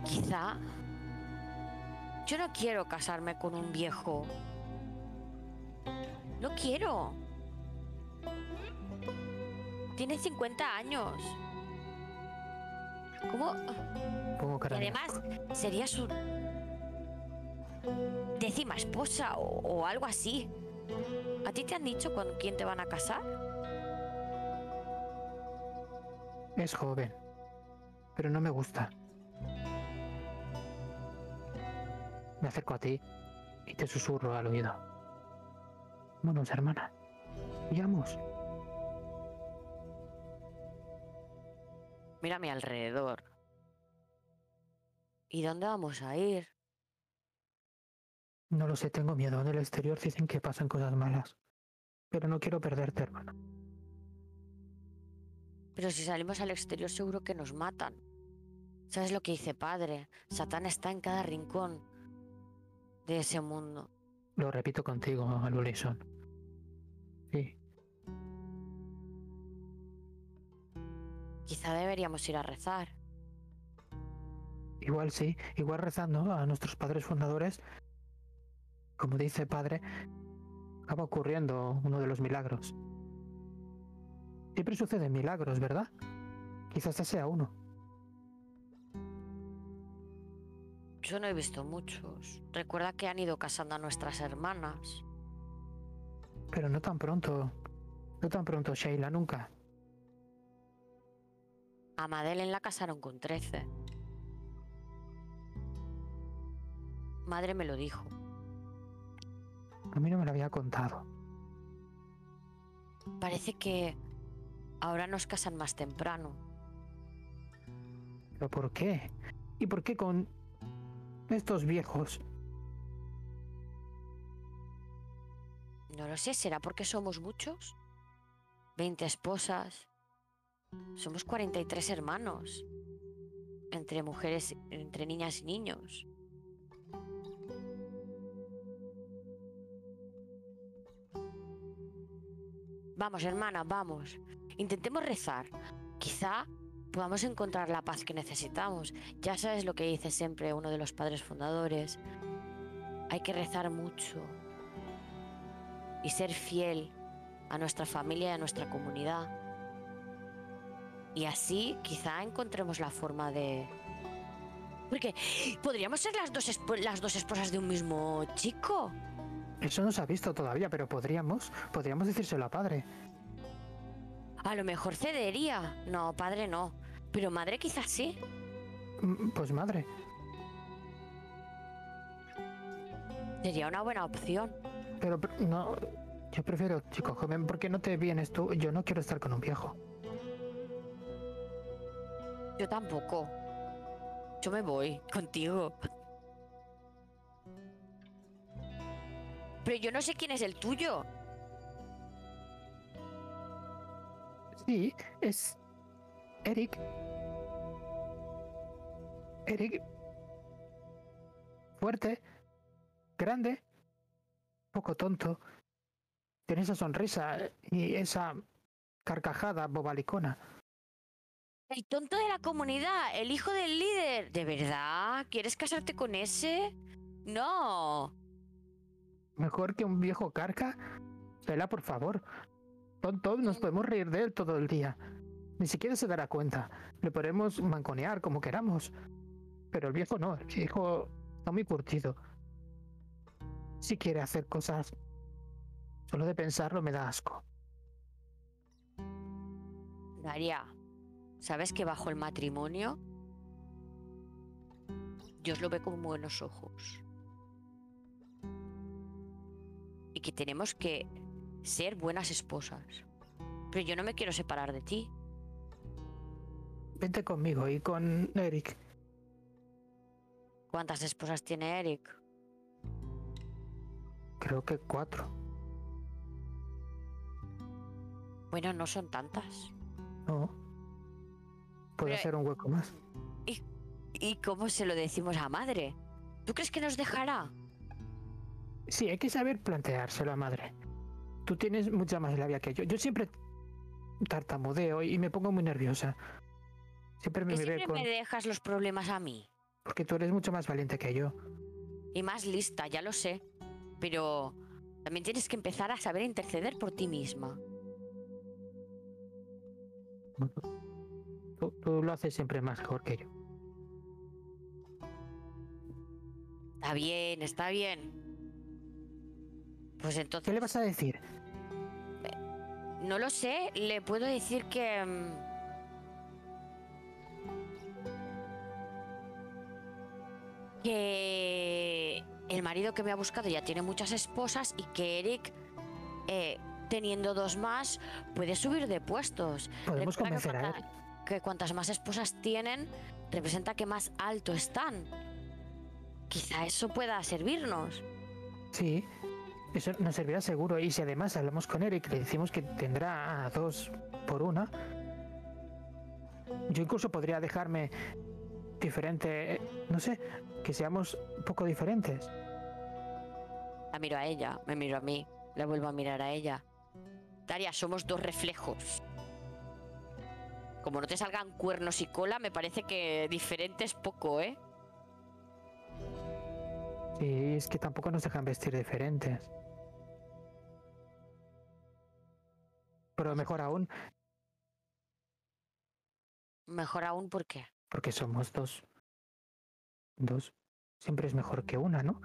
Quizá yo no quiero casarme con un viejo. No quiero. Tiene 50 años. ¿Cómo? Pongo cara Y de además sería su décima esposa o, o algo así. ¿A ti te han dicho con quién te van a casar? Es joven, pero no me gusta. Me acerco a ti y te susurro al oído. Vámonos, hermana. Vayamos. Mira a mi alrededor. ¿Y dónde vamos a ir? No lo sé, tengo miedo. En el exterior dicen que pasan cosas malas. Pero no quiero perderte, hermana. Pero si salimos al exterior seguro que nos matan. ¿Sabes lo que dice padre? Satán está en cada rincón de ese mundo. Lo repito contigo al unísono. Sí, Quizá deberíamos ir a rezar. Igual sí, igual rezando a nuestros padres fundadores. Como dice padre, acaba ocurriendo uno de los milagros. Siempre suceden milagros, ¿verdad? Quizás este sea uno. Yo no he visto muchos. Recuerda que han ido casando a nuestras hermanas. Pero no tan pronto. No tan pronto, Sheila, nunca. A Madeleine la casaron con 13. Madre me lo dijo. A mí no me lo había contado. Parece que ahora nos casan más temprano. ¿Pero por qué? ¿Y por qué con estos viejos? No lo sé, ¿será porque somos muchos? 20 esposas. Somos 43 hermanos. Entre mujeres, entre niñas y niños. Vamos, hermana, vamos. Intentemos rezar. Quizá podamos encontrar la paz que necesitamos. Ya sabes lo que dice siempre uno de los padres fundadores. Hay que rezar mucho y ser fiel a nuestra familia y a nuestra comunidad. Y así quizá encontremos la forma de... Porque podríamos ser las dos, las dos esposas de un mismo chico. Eso no se ha visto todavía, pero podríamos, podríamos decírselo a padre. A lo mejor cedería. No, padre no. Pero madre quizás sí. Mm, Pues madre, Sería una buena opción. pero pr- no. Yo prefiero chico joven, ¿por qué no te vienes tú? Yo no quiero estar con un viejo. Yo tampoco. Yo me voy contigo. Pero yo no sé quién es el tuyo. Sí, es Eric. Eric. Fuerte, grande, poco tonto. Tiene esa sonrisa y esa carcajada bobalicona. El tonto de la comunidad, el hijo del líder. ¿De verdad? ¿Quieres casarte con ese? No. Mejor que un viejo carca. Vela, por favor. Tonto, nos podemos reír de él todo el día. Ni siquiera se dará cuenta. Le podemos manconear como queramos. Pero el viejo no, el viejo está muy curtido. Si quiere hacer cosas, solo de pensarlo me da asco. Daria, ¿sabes que bajo el matrimonio Dios lo ve con buenos ojos? Y que tenemos que ser buenas esposas. Pero yo no me quiero separar de ti. Vente conmigo y con Eric. ¿Cuántas esposas tiene Eric? Creo que cuatro. Bueno, no son tantas. No. Puede Pero- ser un hueco más. ¿Y cómo se lo decimos a madre? ¿Tú crees que nos dejará? Sí, hay que saber planteárselo a madre. Tú tienes mucha más labia que yo. Yo siempre tartamudeo y me pongo muy nerviosa. Siempre me, siempre con... me dejas los problemas a mí. Porque tú eres mucho más valiente que yo. Y más lista, ya lo sé. Pero también tienes que empezar a saber interceder por ti misma. Tú, tú lo haces siempre mejor que yo. Está bien, está bien. Pues entonces... ¿Qué le vas a decir? No lo sé, le puedo decir que... mm, Que el marido que me ha buscado ya tiene muchas esposas y que Eric, eh, teniendo dos más, puede subir de puestos. Podemos Recuerda que convencer a él. cuanta- Que cuantas más esposas tienen, representa que más alto están. Quizá eso pueda servirnos. Sí, eso nos servirá seguro. Y si además hablamos con Eric, le decimos que tendrá a dos por una. Yo incluso podría dejarme diferente, no sé, que seamos un poco diferentes. La miro a ella, me miro a mí, la vuelvo a mirar a ella. Daria, somos dos reflejos. Como no te salgan cuernos y cola, me parece que diferente es poco, ¿eh? Sí, es que tampoco nos dejan vestir diferentes. Pero mejor aún, Mejor aún porque porque somos dos. Dos siempre es mejor que una, ¿no?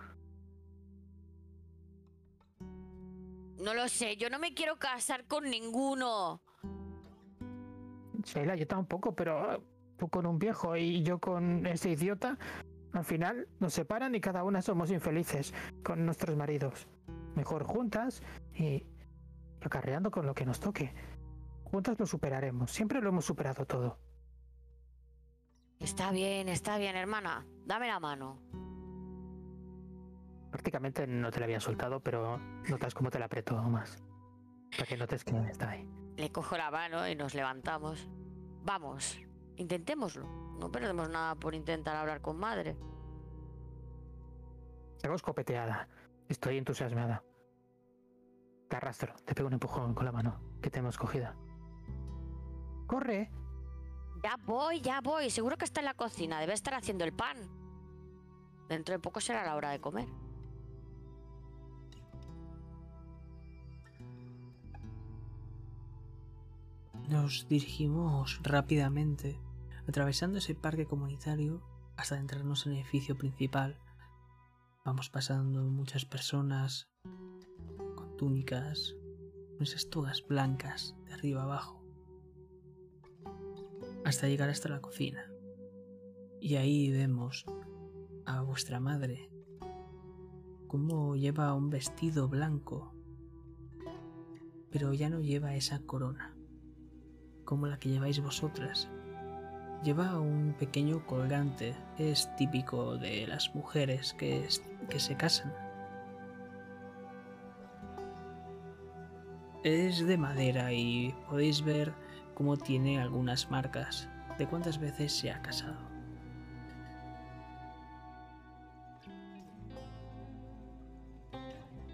No lo sé, yo no me quiero casar con ninguno. Sheila, yo tampoco, pero eh, tú con un viejo y yo con ese idiota, al final nos separan y cada una somos infelices con nuestros maridos. Mejor juntas y acarreando con lo que nos toque. Juntas lo superaremos. Siempre lo hemos superado todo. Está bien, está bien, hermana. Dame la mano. Prácticamente no te la había soltado, pero notas cómo te la aprieto más. Para que notes que está ahí. Le cojo la mano y nos levantamos. Vamos, intentémoslo. No perdemos nada por intentar hablar con madre. Hago escopeteada. Estoy entusiasmada. Te arrastro, te pego un empujón con la mano que tenemos cogida. ¡Corre! Ya voy, ya voy. Seguro que está en la cocina. Debe estar haciendo el pan. Dentro de poco será la hora de comer. Nos dirigimos rápidamente, atravesando ese parque comunitario hasta adentrarnos en el edificio principal. Vamos pasando muchas personas túnicas, con esas togas blancas de arriba abajo, hasta llegar hasta la cocina. Y ahí vemos a vuestra madre, cómo lleva un vestido blanco, pero ya no lleva esa corona como la que lleváis vosotras. Lleva un pequeño colgante, es típico de las mujeres que, se casan. Es de madera y podéis ver cómo tiene algunas marcas de cuántas veces se ha casado.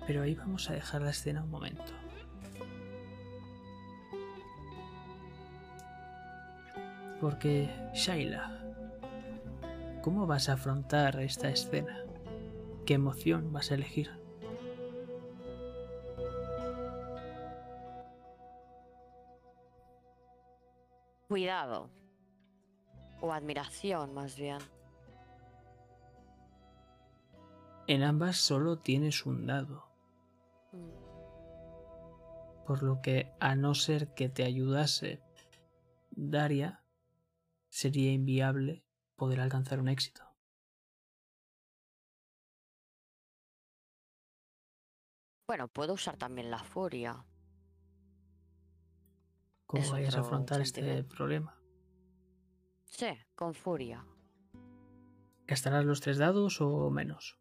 Pero ahí vamos a dejar la escena un momento. Porque, Shaila, ¿cómo vas a afrontar esta escena? ¿Qué emoción vas a elegir? Cuidado. O admiración, más bien. En ambas solo tienes un dado, Mm. por lo que a no ser que te ayudase Daria, sería inviable poder alcanzar un éxito. Bueno, puedo usar también la furia. ¿Cómo Es vayas a afrontar este problema? Sí, con furia. ¿Gastarás los tres dados o menos?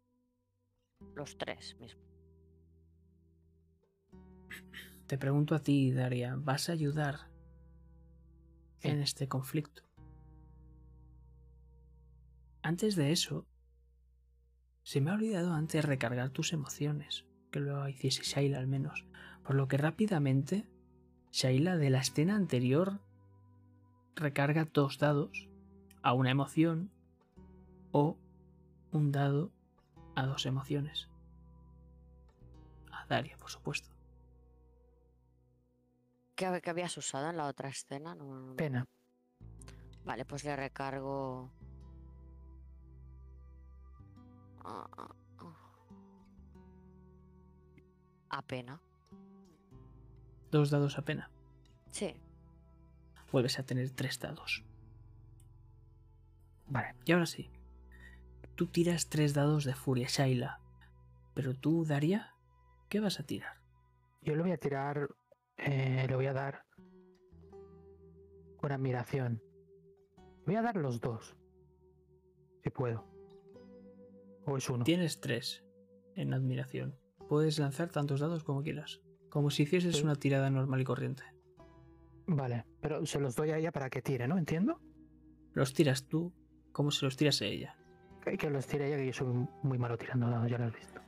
Los tres mismo. Te pregunto a ti, Daria, ¿vas a ayudar en este conflicto? Antes de eso, Se me ha olvidado antes recargar tus emociones, que lo hiciese Shaila al menos, por lo que rápidamente Shaila de la escena anterior recarga dos dados a una emoción o un dado a dos emociones. A Daria, por supuesto. ¿Qué, qué habías usado en la otra escena? No- no- Pena. Vale, pues le recargo. Ah, ah, ah. A pena. Dos dados apenas. Sí. Vuelves a tener tres dados. Vale. Y ahora sí. Tú tiras tres dados de furia, Shaila. Pero tú, Daria, ¿qué vas a tirar? Yo le voy a tirar. eh, le voy a dar. Con admiración. Voy a dar los dos. Si puedo. O es uno. Tienes tres en admiración. Puedes lanzar tantos dados como quieras. Como si hicieses una tirada normal y corriente. Vale, pero se los doy a ella para que tire, ¿no? ¿Entiendo? Los tiras tú como se los tiras a ella. Que, que los tire ella, que yo soy muy malo tirando ya lo has visto.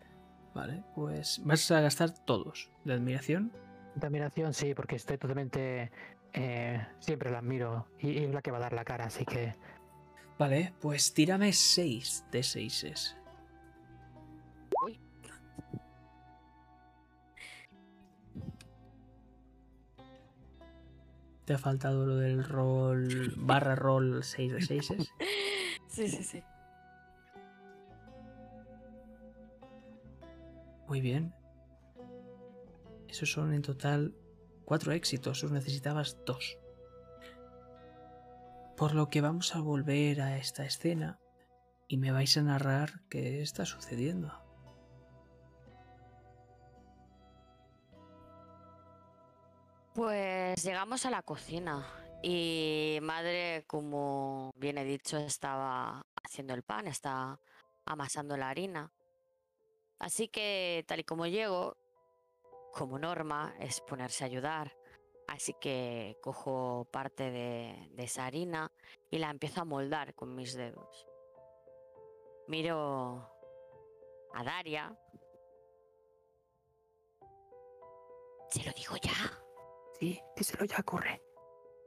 Vale, pues vas a gastar todos. ¿De admiración? De admiración, sí, porque estoy totalmente... Eh, siempre la admiro y, es la que va a dar la cara, así que... Vale, pues tírame 6 de 6 Te ha faltado lo del rol barra rol 6 de seises. Sí, sí, sí. Muy bien. Esos son en total cuatro éxitos. Os necesitabas dos. Por lo que vamos a volver a esta escena y me vais a narrar qué está sucediendo. Pues llegamos a la cocina y madre, como bien he dicho, estaba haciendo el pan, está amasando la harina. Así que tal y como llego, como norma, es ponerse a ayudar. Así que cojo parte de, de esa harina y la empiezo a moldar con mis dedos. Miro a Daria. Se lo digo ya. Sí, díselo ya, corre.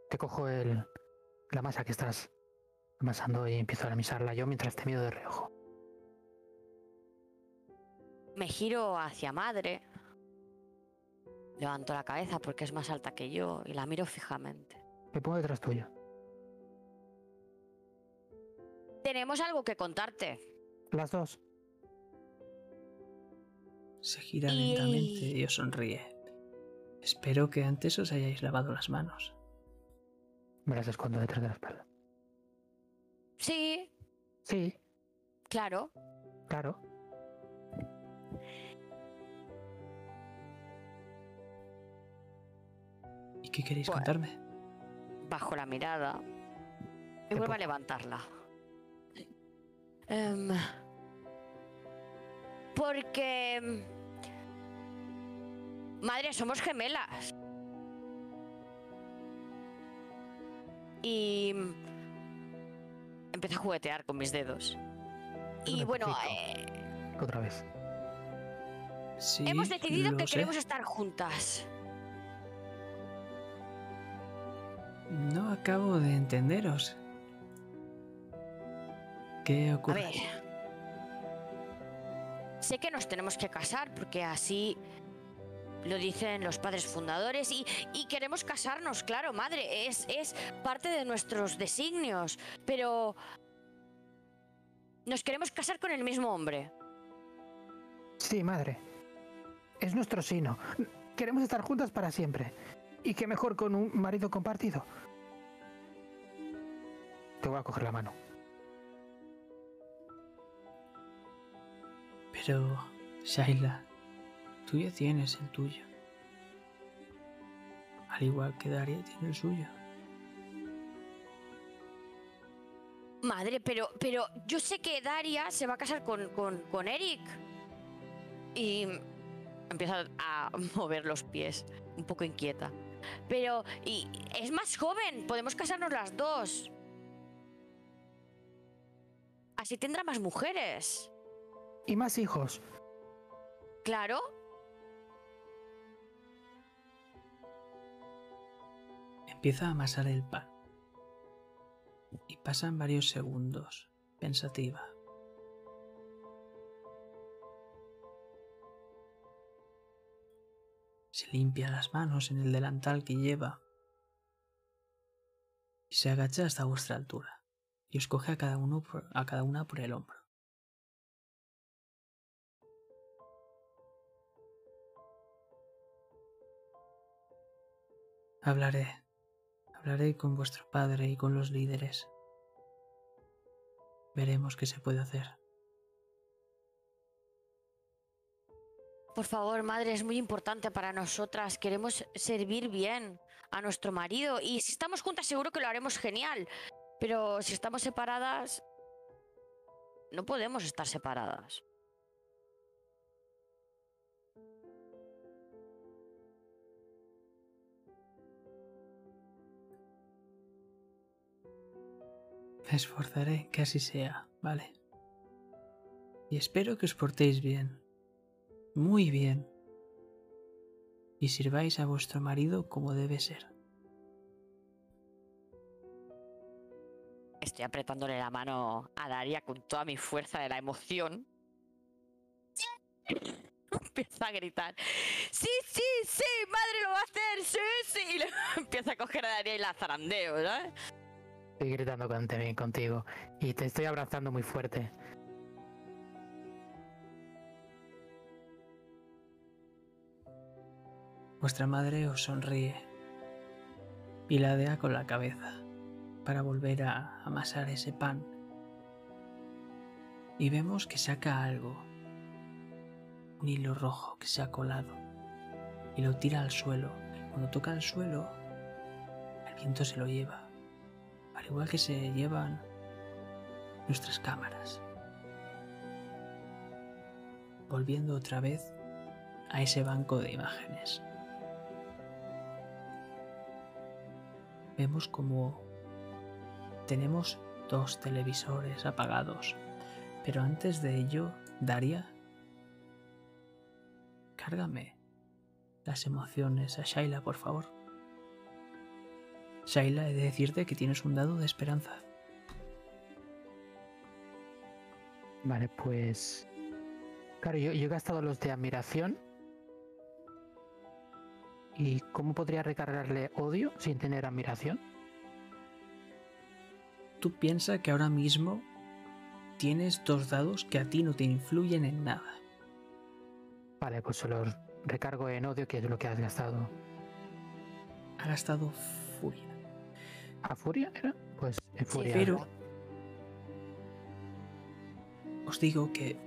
Te cojo el, la masa que estás amasando y empiezo a amasarla yo mientras te miro de reojo. Me giro hacia madre. Levanto la cabeza porque es más alta que yo y la miro fijamente. Me pongo detrás tuyo. Tenemos algo que contarte. Las dos. Se gira Y- lentamente y os sonríe. Espero que antes os hayáis lavado las manos. Me las escondo detrás de la espalda. Sí, Sí, claro. claro. ¿Y qué queréis Bueno. contarme? Bajo la mirada. Y Qué vuelvo a levantarla. Em, porque... Madre, somos gemelas. Y... Empiezo a juguetear con mis dedos. Y bueno, eh, Otra vez. Sí, hemos decidido que sé. queremos estar juntas. No acabo de entenderos. ¿Qué A ocurre? ver. Sé que nos tenemos que casar porque así lo dicen los padres fundadores y, y queremos casarnos, claro, madre, es, es parte de nuestros designios, pero nos queremos casar con el mismo hombre. Sí, madre. Es nuestro sino. Queremos estar juntas para siempre. ¿Y qué mejor con un marido compartido? Te voy a coger la mano. Pero, Shaila, tú ya tienes el tuyo. Al igual que Daria tiene el suyo. Madre, pero, pero yo sé que Daria se va a casar con, con, con Eric. Y empieza a mover los pies, un poco inquieta. Pero, y es más joven, podemos casarnos las dos. Así tendrá más mujeres. y más hijos. Claro. Empieza a amasar el pan. Y pasan varios segundos, pensativa. Se limpia las manos en el delantal que lleva y se agacha hasta vuestra altura y os coge a cada, uno por- a cada una por el hombro. Hablaré, hablaré con vuestro padre y con los líderes. Veremos qué se puede hacer. Por favor, madre, es muy importante para nosotras. Queremos servir bien a nuestro marido y si estamos juntas seguro que lo haremos genial. Pero si estamos separadas, no podemos estar separadas. Me esforzaré que así sea, ¿vale? Y espero que os portéis bien, muy bien, y sirváis a vuestro marido como debe ser. Estoy apretándole la mano a Daria con toda mi fuerza de la emoción. Empieza a gritar. Sí, sí, sí, madre lo va a hacer, sí, sí. Y empieza a coger a Daria y la zarandeo, ¿sabes? Estoy gritando contigo y te estoy abrazando muy fuerte. Vuestra madre os sonríe y ladea con la cabeza para volver a amasar ese pan. Y vemos que saca algo, un hilo rojo que se ha colado, y lo tira al suelo. Cuando toca el suelo, el viento se lo lleva, al igual que se llevan nuestras cámaras. Volviendo otra vez a ese banco de imágenes. vemos como tenemos dos televisores apagados. Pero antes de ello, Daria, cárgame las emociones a Shaila, por favor. Shaila, he de decirte que tienes un dado de esperanza. Vale, pues. Claro, yo, yo he gastado los de admiración. ¿Y cómo podría recargarle odio sin tener admiración? Tú piensas que ahora mismo tienes dos dados que a ti no te influyen en nada. Vale, pues se los recargo en odio, que es lo que has gastado. Ha gastado. ¿A furia era? Pues en Sí, furia. Pero os digo que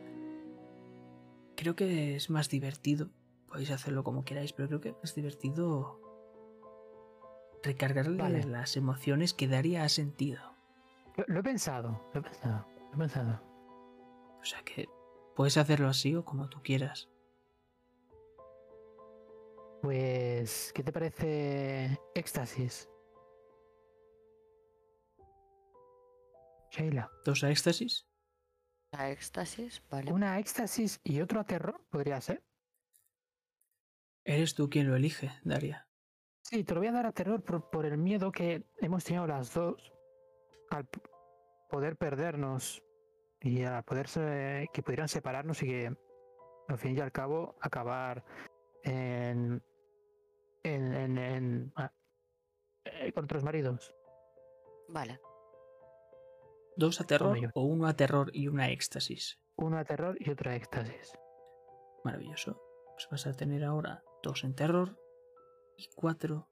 creo que es más divertido. Podéis hacerlo como queráis, pero creo que es divertido recargarle Vale. las emociones que Daria ha sentido. Lo, lo he pensado, lo he pensado, lo he pensado. O sea que puedes hacerlo así o como tú quieras. Pues, ¿qué te parece éxtasis? Sheila, Dos a éxtasis. La éxtasis, vale. una éxtasis y otro a terror podría ser. Eres tú quien lo elige, Daria. Sí, te lo voy a dar a terror por, por el miedo que hemos tenido las dos al poder perdernos y a poder se- que pudieran separarnos y que al fin y al cabo acabar en en, en, en- ah, eh, con otros maridos. Vale. Dos a terror o uno a terror y una éxtasis. Uno a terror y otro a éxtasis. Maravilloso. Pues vas a tener ahora dos en terror y cuatro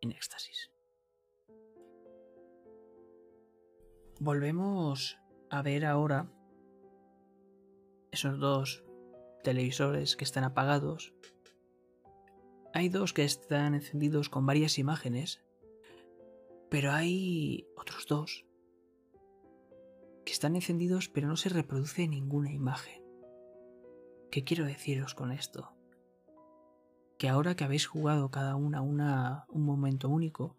en éxtasis. Volvemos a ver ahora esos dos televisores que están apagados. Hay dos que están encendidos con varias imágenes, pero hay otros dos que están encendidos pero no se reproduce ninguna imagen. ¿Qué quiero deciros con esto? Que ahora que habéis jugado cada una, una un momento único,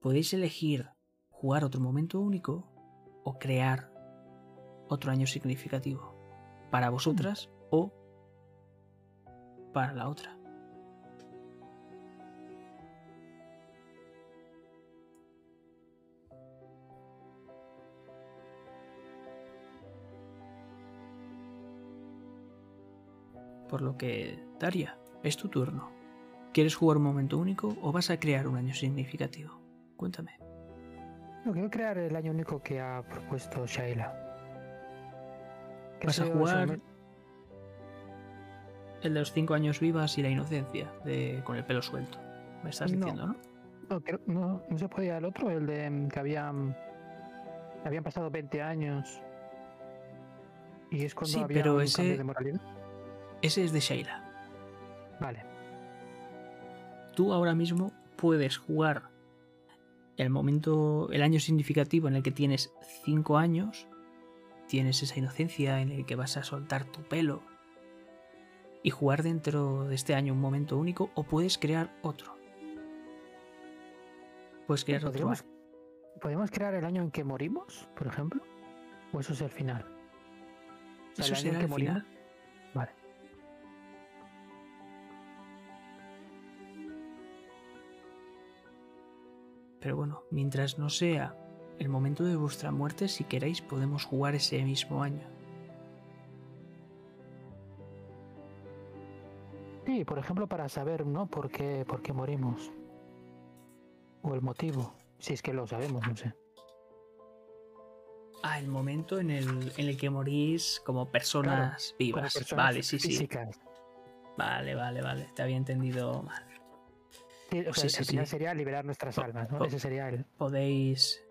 podéis elegir jugar otro momento único o crear otro año significativo. para vosotras o para la otra. Por lo que, Daria, es tu turno. ¿Quieres jugar un momento único o vas a crear un año significativo? Cuéntame. No, quiero crear el año único que ha propuesto Shaila. Vas a jugar el de los cinco años vivas y la inocencia, de, con el pelo suelto. Me estás No. diciendo, ¿no? No, creo- no, no se podía el otro, el de mm, que habían, habían pasado 20 años. Y es cuando Sí, había pero un ese- cambio de moralidad. Ese es de Shaila. Vale. Tú ahora mismo puedes jugar el momento, el año significativo en el que tienes 5 años, tienes esa inocencia en el que vas a soltar tu pelo y jugar dentro de este año un momento único o puedes crear otro. Puedes crear otro. ¿Podríamos, año. ¿Podríamos crear el año en que morimos, por ejemplo? ¿O eso es el final? Eso año en será que el morimos- final. Vale. Pero bueno, mientras no sea el momento de vuestra muerte, si queréis podemos jugar ese mismo año. Sí, por ejemplo, para saber, ¿no? ¿Por qué, por qué morimos? O el motivo, si es que lo sabemos, no sé. Ah, el momento en el, en el que morís como personas vivas. personas vale, sí, sí. Vale, vale, vale. Te había entendido mal. O sea, sí, el final sí. sería liberar nuestras Po- almas, ¿no? Ese sería el... Podéis.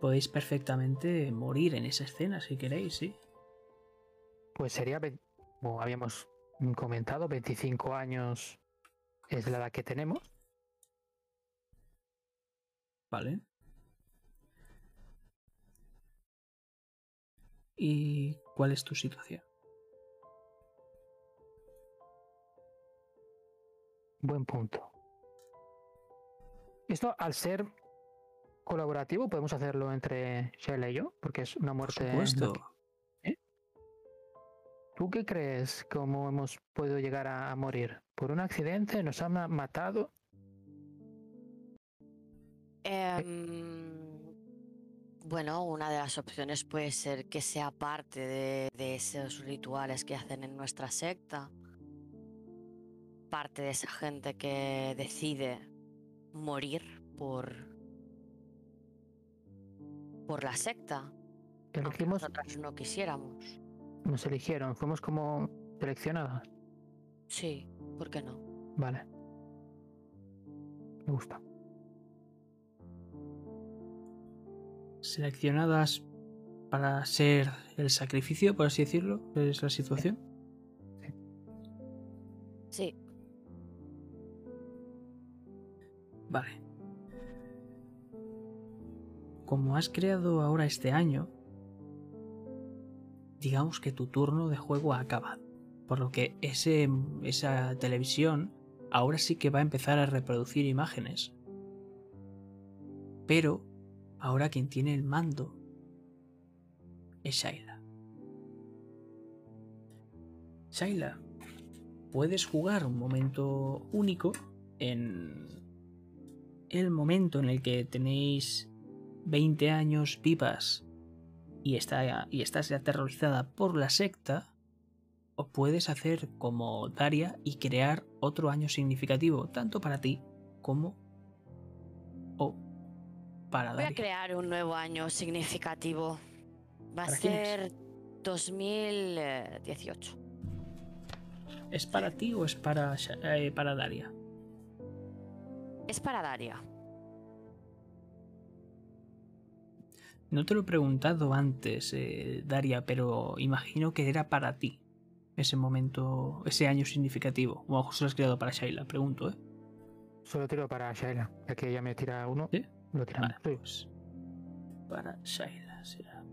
Podéis perfectamente morir en esa escena si queréis, sí. Pues sería, como habíamos comentado, 25 años es la edad que tenemos. Vale. ¿Y cuál es tu situación? Buen punto. Esto, al ser colaborativo, podemos hacerlo entre Sheila y yo, porque es una Por muerte. supuesto. ¿Tú qué crees? ¿Cómo hemos podido llegar a, a morir? ¿Por un accidente? ¿Nos han ma- matado? Em, bueno, una de las opciones puede ser que sea parte de, de esos rituales que hacen en nuestra secta. Parte de esa gente que decide morir por. por la secta. Elegimos, nosotras no quisiéramos. nos eligieron, fuimos como seleccionadas. Sí, ¿por qué no? Vale. Me gusta. Seleccionadas para ser el sacrificio, por así decirlo, es la situación. Sí, Como has creado ahora este año, digamos que tu turno de juego ha acabado. Por lo que ese, esa televisión ahora sí que va a empezar a reproducir imágenes. Pero ahora quien tiene el mando es Shaila. Shaila, puedes jugar un momento único en el momento en el que tenéis 20 años vivas y, está, y estás aterrorizada por la secta, o puedes hacer como Daria y crear otro año significativo, tanto para ti como o para voy a Daria. crear un nuevo año significativo. Va a ser 2018. ¿Es para ti o es para, eh, para Daria? Es para Daria. No te lo he preguntado antes, eh, Daria, pero imagino que era para ti ese momento, ese año significativo. O a lo mejor se lo has creado para Shaila, pregunto, ¿eh? Solo tiro para Shaila, ya que ella me tira uno. ¿Sí? Lo tiramos. Vale, pues para Shaila será.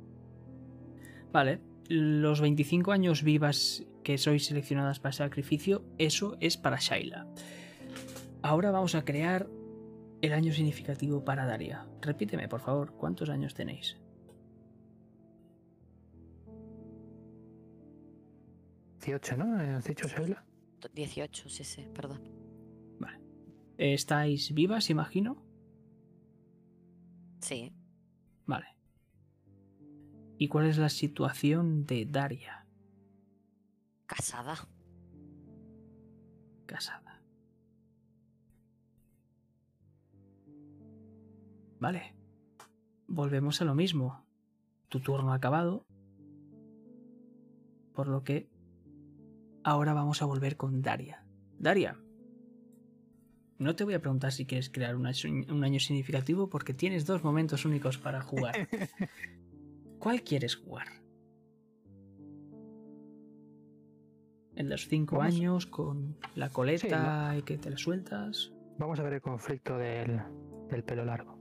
Vale, los 25 años vivas que sois seleccionadas para sacrificio, eso es para Shaila. Ahora vamos a crear el año significativo para Daria. Repíteme, por favor, ¿cuántos años tenéis? 18, ¿no? ¿Has dicho, Sheila? 18, sí, sí, perdón. Vale. ¿Estáis vivas, imagino? Sí. Vale. ¿Y cuál es la situación de Daria? Casada. Casada. Vale. Volvemos a lo mismo. Tu turno ha acabado. Por lo que ahora vamos a volver con Daria. Daria. No te voy a preguntar si quieres crear un año, significativo porque tienes dos momentos únicos para jugar. ¿Cuál quieres jugar? ¿El de los cinco Vamos- años con la coleta y que te la sueltas? Vamos a ver el conflicto del, del pelo largo.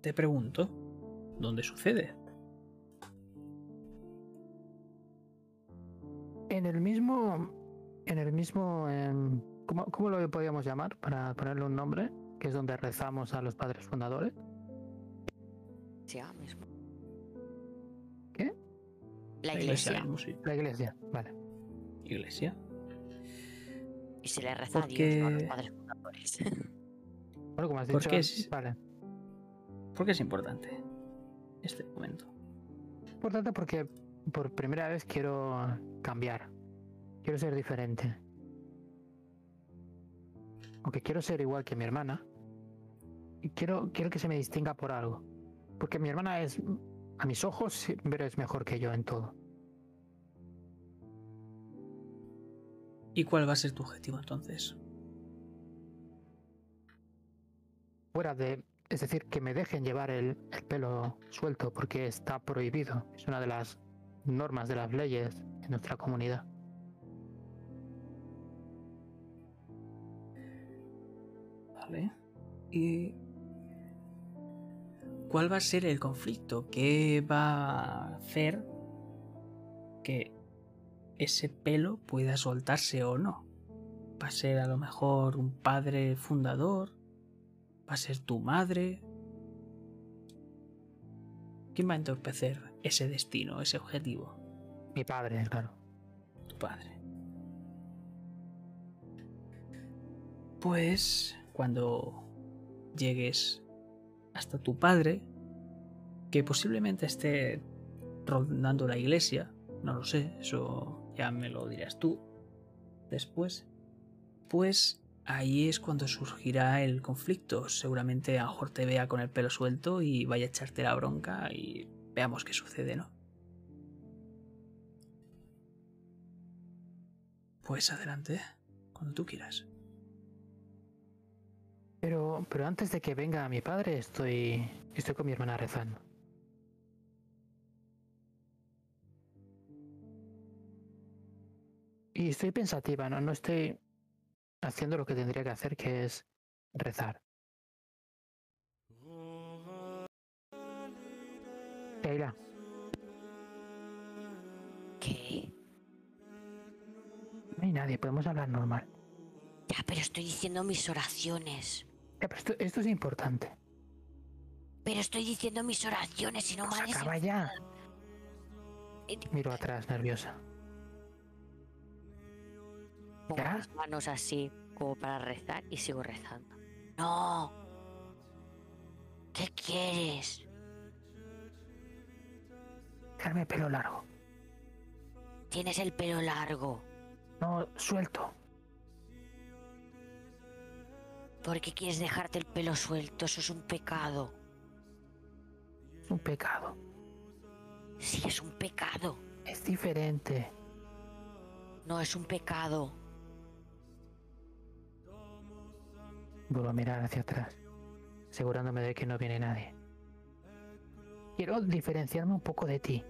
Te pregunto, ¿dónde sucede? En el mismo. En el mismo. em, ¿cómo, ¿Cómo lo podríamos llamar? Para ponerle un nombre. Que es donde rezamos a los padres fundadores. Sí, ahora mismo. ¿Qué? La La iglesia. mismo, sí. La iglesia. Vale. Iglesia. Y se le reza Porque- a Dios, no a los padres fundadores. Bueno, como has ¿Por dicho. qué antes- es- Vale. ¿Por qué es importante este momento? Importante porque por primera vez quiero cambiar. Quiero ser diferente. Aunque quiero ser igual que mi hermana. Y quiero, quiero que se me distinga por algo. Porque mi hermana es, a mis ojos, siempre es mejor que yo en todo. ¿Y cuál va a ser tu objetivo entonces? De, es decir, que me dejen llevar el, el pelo suelto porque está prohibido. Es una de las normas de las leyes en nuestra comunidad. Vale. ¿Y cuál va a ser el conflicto? ¿Qué va a hacer que ese pelo pueda soltarse o no? ¿Va a ser a lo mejor un padre fundador? ¿Va a ser tu madre? ¿Quién va a entorpecer ese destino, ese objetivo? Mi padre, claro. tu padre. Pues cuando llegues hasta tu padre, que posiblemente esté rondando la iglesia, no lo sé, eso ya me lo dirás tú después, pues ahí es cuando surgirá el conflicto. Seguramente a lo mejor te vea con el pelo suelto y vaya a echarte la bronca y veamos qué sucede, ¿no? Pues adelante, cuando tú quieras. Pero, pero antes de que venga mi padre, estoy, estoy con mi hermana rezando. Y estoy pensativa, ¿no? No estoy haciendo lo que tendría que hacer, que es rezar. Leila, ¿Qué? no hay nadie, podemos hablar normal. Ya, pero estoy diciendo mis oraciones. Ya, pero esto, esto es importante. Pero estoy diciendo mis oraciones y no Pues madres. acaba ya. Miro atrás, nerviosa. Pongo ¿Ya? las manos así como para rezar y sigo rezando. No. ¿Qué quieres? Dejarme el pelo largo. Tienes el pelo largo. No, suelto. ¿Por qué quieres dejarte el pelo suelto? Eso es un pecado. Es un pecado. Sí, es un pecado. Es diferente. No es un pecado. Vuelvo a mirar hacia atrás, asegurándome de que no viene nadie. Quiero diferenciarme un poco de ti.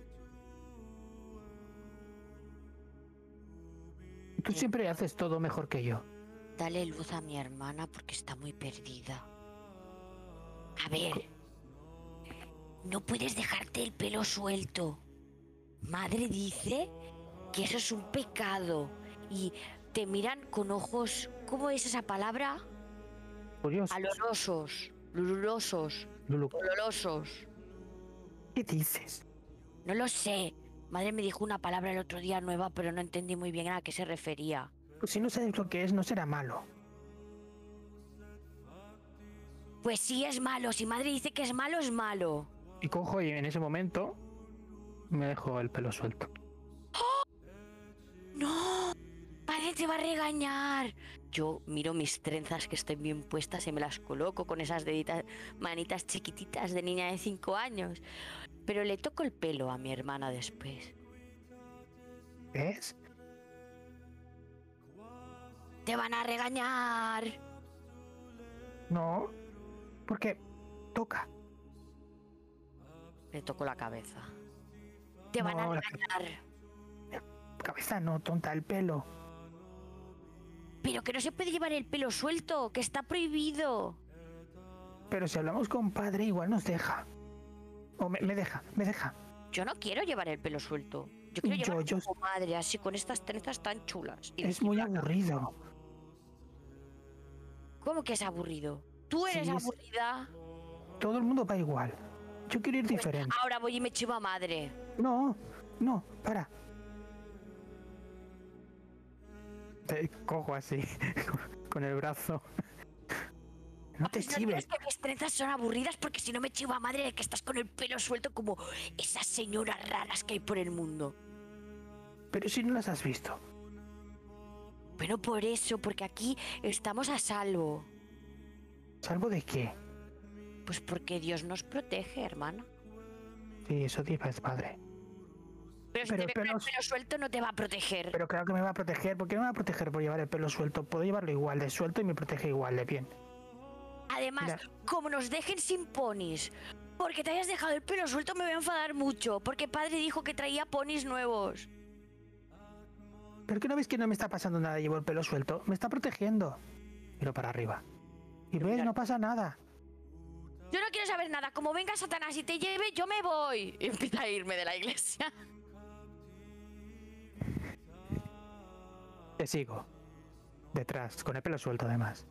Tú siempre haces todo mejor que yo. Dale luz a mi hermana porque está muy perdida. A ver. No puedes dejarte el pelo suelto. Madre dice que eso es un pecado. Y te miran con ojos. ¿Cómo es esa palabra? Alorosos. Lululosos. Lulu, Olorosos. ¿qué dices? No lo sé. Madre me dijo una palabra el otro día nueva, pero no entendí muy bien a qué se refería. Pues si no sabes lo que es, no será malo. Pues sí es malo, si madre dice que es malo, es malo. Y cojo y en ese momento me dejo el pelo suelto. ¡No! Padre te va a regañar. Yo miro mis trenzas que estén bien puestas y me las coloco con esas deditas, manitas chiquititas de niña de 5 años. Pero le toco el pelo a mi hermana después. ¿Ves? ¡Te van a regañar! No. Porque toca. Le toco la cabeza. ¡Te van a No, la regañar! Cabeza no, tonta, el pelo. Pero que no se puede llevar el pelo suelto, que está prohibido. Pero si hablamos con padre, igual nos deja. O me, me deja, me deja. Yo no quiero llevar el pelo suelto. Yo quiero Yo- llevarlo yo- como madre, así con estas trenzas tan chulas. Y Es muy aburrido. ¿Cómo que es aburrido? Tú eres Sí, es- aburrida. Todo el mundo va igual. Yo quiero ir diferente. Ahora voy y me chivo a madre. No, no, para. Te cojo así, con el brazo. No te no chives. que mis trenzas son aburridas porque si no me chivo a madre de que estás con el pelo suelto como esas señoras raras que hay por el mundo. Pero si no las has visto. Bueno, por eso, porque aquí estamos a salvo. ¿Salvo de qué? Pues porque Dios nos protege, hermana. Sí, eso dices, padre. Pero si Pero te ve con el pelo suelto no te va a proteger. Pero claro que me va a proteger. ¿Por qué no me va a proteger por llevar el pelo suelto? Puedo llevarlo igual de suelto y me protege igual de bien. Además, Mira. como nos dejen sin ponis, porque te hayas dejado el pelo suelto me voy a enfadar mucho, porque padre dijo que traía ponis nuevos. ¿Pero que no ves que no me está pasando nada? Llevo el pelo suelto. Me está protegiendo. Miro para arriba. Y ves, mira- no pasa nada. Yo no quiero saber nada, como venga Satanás y te lleve, yo me voy. Y empieza a irme de la iglesia. Te sigo. Detrás, con el pelo suelto además.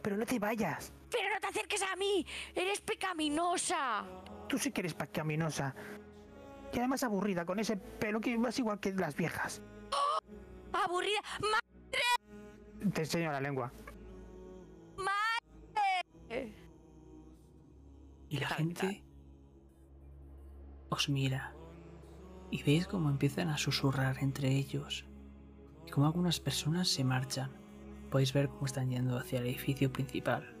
Pero no te vayas. Pero no te acerques a mí, eres pecaminosa. Tú sí que eres pacaminosa. Y además aburrida con ese pelo que vas igual que las viejas. Aburrida. ¡Ma- Te enseño la lengua. Y la gente os mira y veis cómo empiezan a susurrar entre ellos y cómo algunas personas se marchan. Podéis ver cómo están yendo hacia el edificio principal.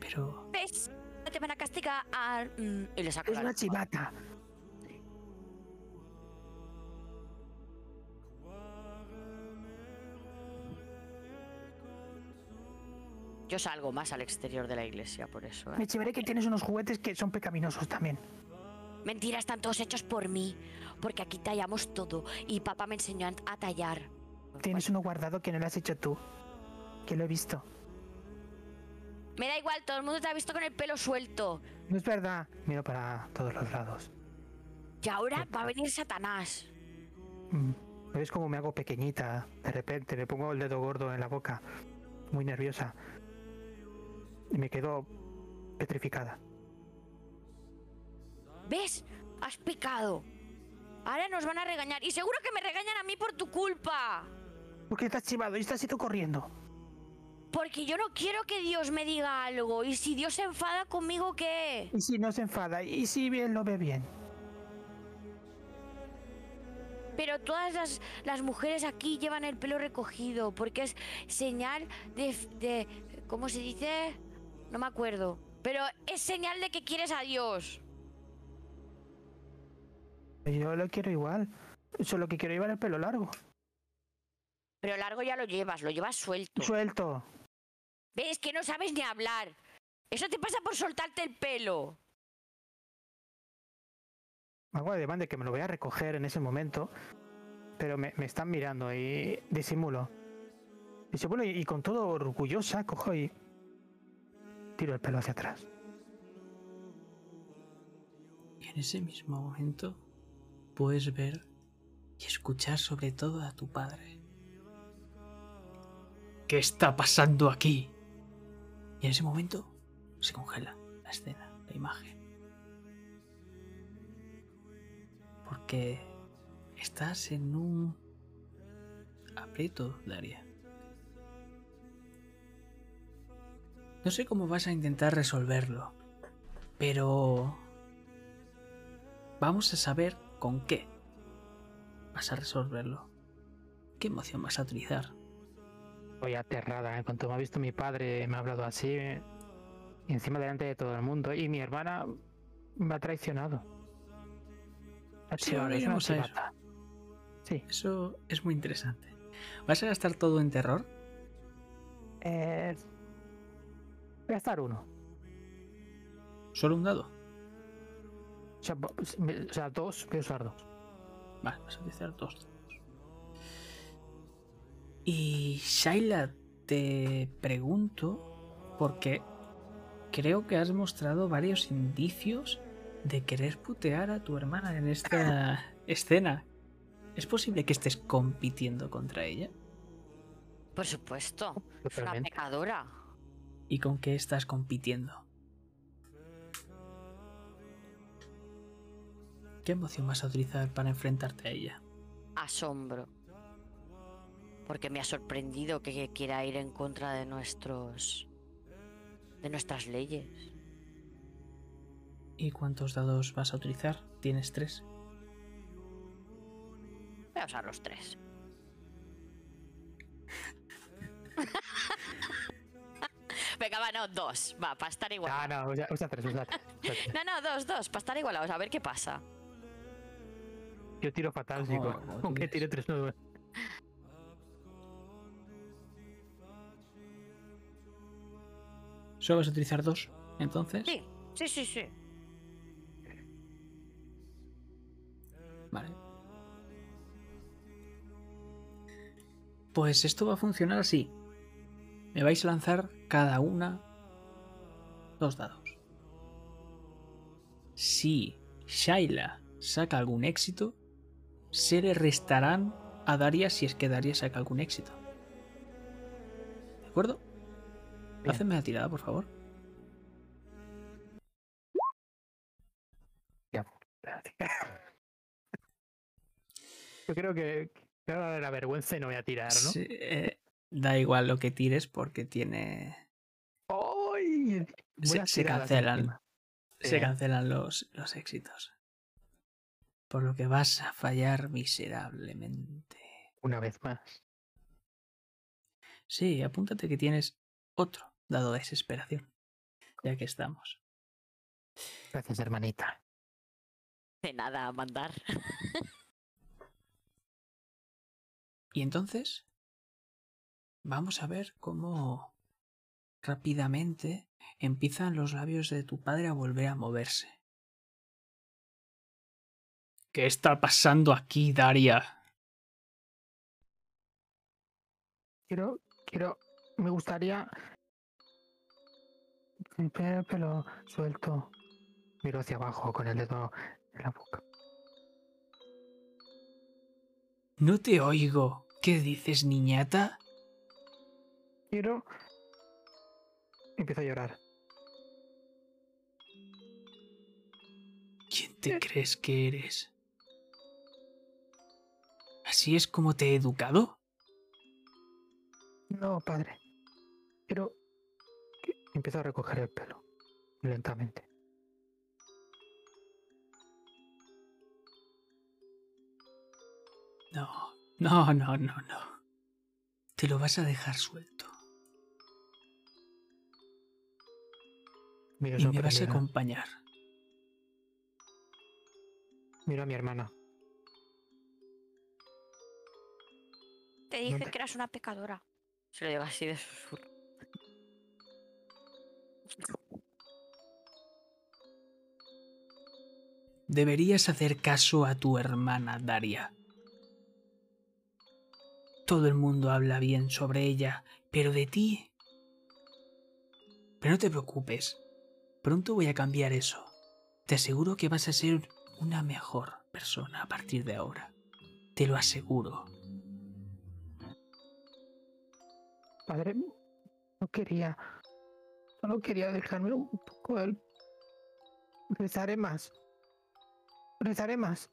Pero ¿Ves? Te van a castigar. Mm, y le saco Es la una chivata. Yo salgo más al exterior de la iglesia, por eso. ¿eh? Me chivaré que tienes unos juguetes que son pecaminosos también. Mentira, están todos hechos por mí. Porque aquí tallamos todo. Y papá me enseñó a tallar. Tienes uno guardado que no lo has hecho tú. Que lo he visto. Me da igual, todo el mundo te ha visto con el pelo suelto. No es verdad. Miro para todos los lados. Y ahora va a venir Satanás. Mm. ¿Ves cómo me hago pequeñita? De repente me pongo el dedo gordo en la boca. Muy nerviosa. Y me quedo petrificada. ¿Ves? Has picado. Ahora nos van a regañar. Y seguro que me regañan a mí por tu culpa. ¿Por qué estás chivado y estás ido corriendo? Porque yo no quiero que Dios me diga algo. Y si Dios se enfada conmigo, ¿qué? ¿Y si no se enfada? ¿Y si bien lo ve bien? Pero todas las, las mujeres aquí llevan el pelo recogido. Porque es señal de, de... ¿Cómo se dice? No me acuerdo. Pero es señal de que quieres a Dios. Yo lo quiero igual. Solo que quiero llevar el pelo largo. Pero largo ya lo llevas, lo llevas suelto. Suelto. ¿Ves que no sabes ni hablar? Eso te pasa por soltarte el pelo. Hago además de que me lo voy a recoger en ese momento. Pero me, me están mirando y disimulo. Disimulo y, y con todo orgullosa cojo y tiro el pelo hacia atrás. Y en ese mismo momento puedes ver y escuchar sobre todo a tu padre. ¿Qué está pasando aquí? Y en ese momento se congela la escena, la imagen. Porque estás en un aprieto, Daria. No sé cómo vas a intentar resolverlo, pero vamos a saber con qué vas a resolverlo. ¿Qué emoción vas a utilizar? Voy aterrada. En cuanto me ha visto mi padre, me ha hablado así, y encima delante de todo el mundo. Y mi hermana me ha traicionado. Ha Sí, sido- ahora iremos a eso. Sí. Eso es muy interesante. ¿Vas a gastar todo en terror? Eh, voy a estar uno. ¿Solo un dado? O sea, o dos, voy a usar dos. Vale, vas a utilizar dos. Y Shaila, te pregunto, porque creo que has mostrado varios indicios de querer putear a tu hermana en esta escena. ¿Es posible que estés compitiendo contra ella? Por supuesto. Es una pecadora. ¿Y con qué estás compitiendo? ¿Qué emoción vas a utilizar para enfrentarte a ella? Asombro. Porque me ha sorprendido que quiera ir en contra de nuestros. de nuestras leyes. ¿Y cuántos dados vas a utilizar? Tienes tres. Voy a usar los tres. Venga, va, no, dos. Va, para estar igual. Ah, no, usa, usa tres, usa tres, usa tres. No, no, dos, dos, para estar igualados. A ver qué pasa. Yo tiro fatal, ¿Cómo- chico. Aunque tire tres nueve. ¿Solo vas a utilizar dos? Entonces. Sí, sí, sí, sí. Vale. Pues esto va a funcionar así. Me vais a lanzar cada una dos dados. Si Shaila saca algún éxito, se le restarán a Daria si es que Daria saca algún éxito. ¿De acuerdo? Hacedme la tirada, por favor. Yo creo que, que ahora de la vergüenza y no voy a tirar, ¿no? Sí, eh, da igual lo que tires porque tiene. ¡Ay! Se, se cancelan. Se cancelan los, los éxitos. Por lo que vas a fallar miserablemente. Una vez más. Sí, apúntate que tienes otro dado de desesperación. Ya que estamos. Gracias, hermanita. De nada a mandar. Y entonces. Vamos a ver cómo rápidamente empiezan los labios de tu padre a volver a moverse. ¿Qué está pasando aquí, Daria? Quiero, quiero, me gustaría el pelo suelto. Miro hacia abajo con el dedo en la boca. No te oigo. ¿Qué dices, niñata? Quiero. Empiezo a llorar. ¿Quién te crees que eres? ¿Así es como te he educado? No, padre. Que- Empiezo a recoger el pelo. Lentamente. No, no, no, no, no. Te lo vas a dejar suelto. Y me vas a acompañar. Miro a mi hermana. Te dije que eras una pecadora. Se lo digo así de susurro. Deberías hacer caso a tu hermana Daria. Todo el mundo habla bien sobre ella, pero de ti... Pero no te preocupes. Pronto voy a cambiar eso. Te aseguro que vas a ser una mejor persona a partir de ahora. Te lo aseguro. Padre, no quería. Solo quería dejarme un poco el. Rezaré más. Rezaré más.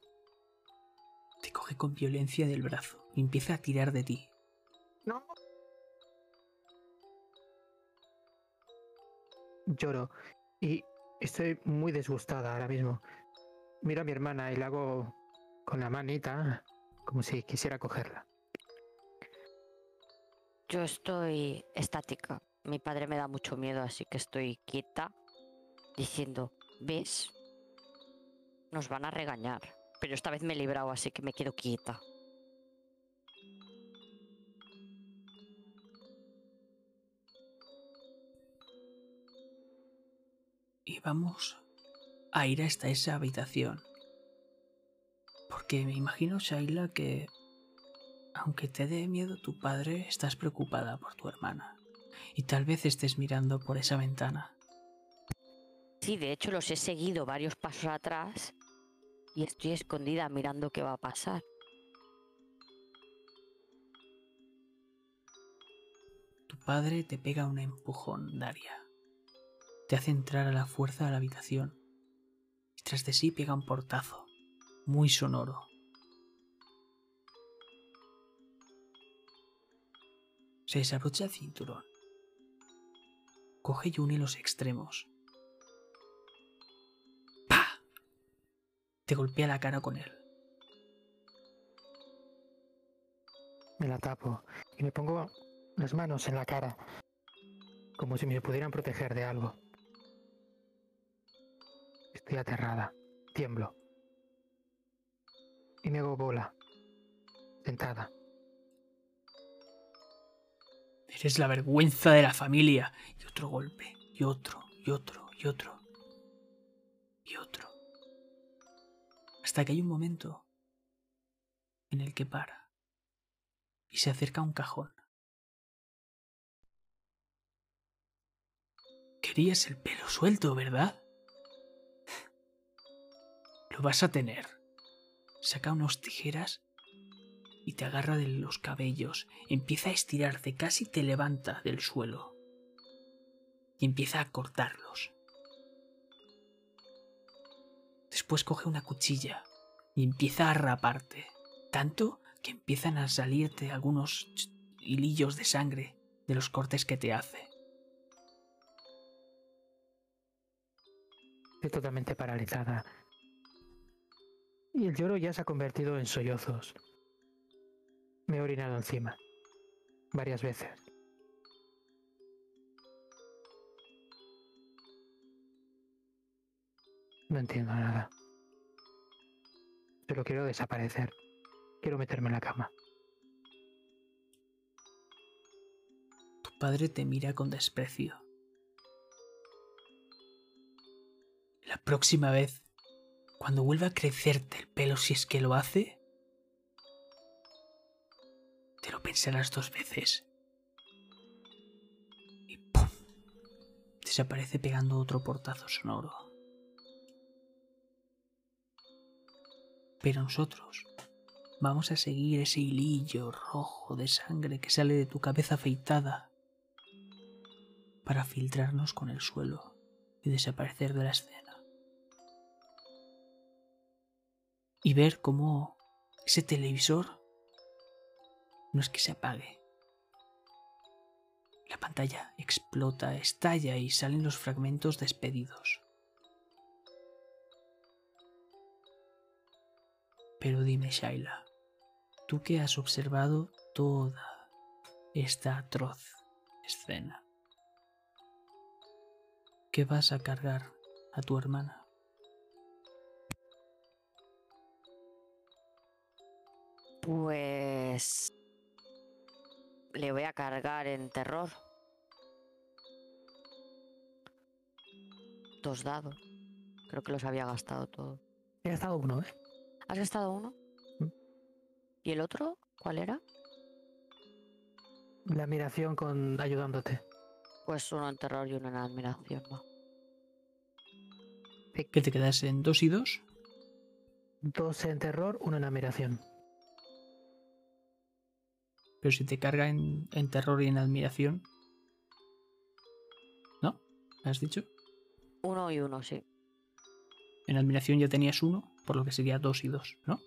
Te coge con violencia del brazo y empieza a tirar de ti. No. Lloro y estoy muy disgustada ahora mismo. Miro a mi hermana y le hago con la manita como si quisiera cogerla. Yo estoy estática. Mi padre me da mucho miedo, así que estoy quieta, diciendo, ¿ves? Nos van a regañar. Pero esta vez me he librado, así que me quedo quieta. Y vamos a ir hasta esa habitación. Porque me imagino, Shaila, que aunque te dé miedo tu padre, estás preocupada por tu hermana. Y tal vez estés mirando por esa ventana. Sí, de hecho los he seguido varios pasos atrás y estoy escondida mirando qué va a pasar. Tu padre te pega un empujón, Daria. Te hace entrar a la fuerza a la habitación. Y tras de sí pega un portazo, muy sonoro. Se desabrocha el cinturón. Coge y une los extremos. ¡Pah! Te golpea la cara con él. Me la tapo y me pongo las manos en la cara, como si me pudieran proteger de algo. Estoy aterrada, tiemblo. Y me hago bola, sentada. Eres la vergüenza de la familia. Y otro golpe, y otro, y otro, y otro. Y otro. Hasta que hay un momento en el que para y se acerca a un cajón. Querías el pelo suelto, ¿verdad? Lo vas a tener. Saca unas tijeras y te agarra de los cabellos, empieza a estirarte, casi te levanta del suelo y empieza a cortarlos. Después coge una cuchilla y empieza a raparte, tanto que empiezan a salirte algunos hilillos de sangre de los cortes que te hace. Estoy totalmente paralizada. Y el lloro ya se ha convertido en sollozos. Me he orinado encima. Varias veces. No entiendo nada. Solo quiero desaparecer. Quiero meterme en la cama. Tu padre te mira con desprecio. La próxima vez, cuando vuelva a crecerte el pelo, si es que lo hace, te lo pensarás dos veces. Y ¡pum! Desaparece pegando otro portazo sonoro. Pero nosotros vamos a seguir ese hilillo rojo de sangre que sale de tu cabeza afeitada para filtrarnos con el suelo y desaparecer de la escena. Y ver cómo ese televisor no es que se apague. La pantalla explota, estalla y salen los fragmentos despedidos. Pero dime, Shaila, tú que has observado toda esta atroz escena, ¿qué vas a cargar a tu hermana? Pues le voy a cargar en terror. Dos dados. Creo que los había gastado todos. He gastado uno, ¿eh? ¿Has gastado uno? Mm. ¿Y el otro? ¿Cuál era? La admiración con ayudándote. Pues uno en terror y uno en admiración. va. ¿Que te quedas en dos y dos? Dos en terror, uno en admiración. Pero si te carga en, en terror y en admiración. ¿No? ¿Me has dicho? Uno y uno, sí. En admiración ya tenías uno, por lo que sería dos y dos, ¿no?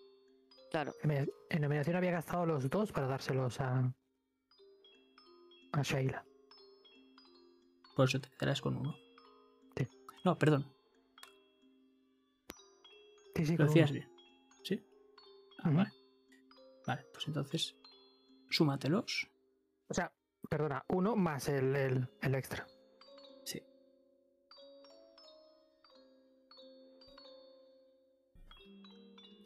Claro. En mi- En nominación había gastado los dos para dárselos a. a Sheila. Por eso te quedarás con uno. Sí. No, perdón. Sí, sí, Lo decías bien. ¿Sí? Ah, vale. Vale, pues entonces. Súmatelos. O sea, perdona, uno más el, el, el extra. Sí.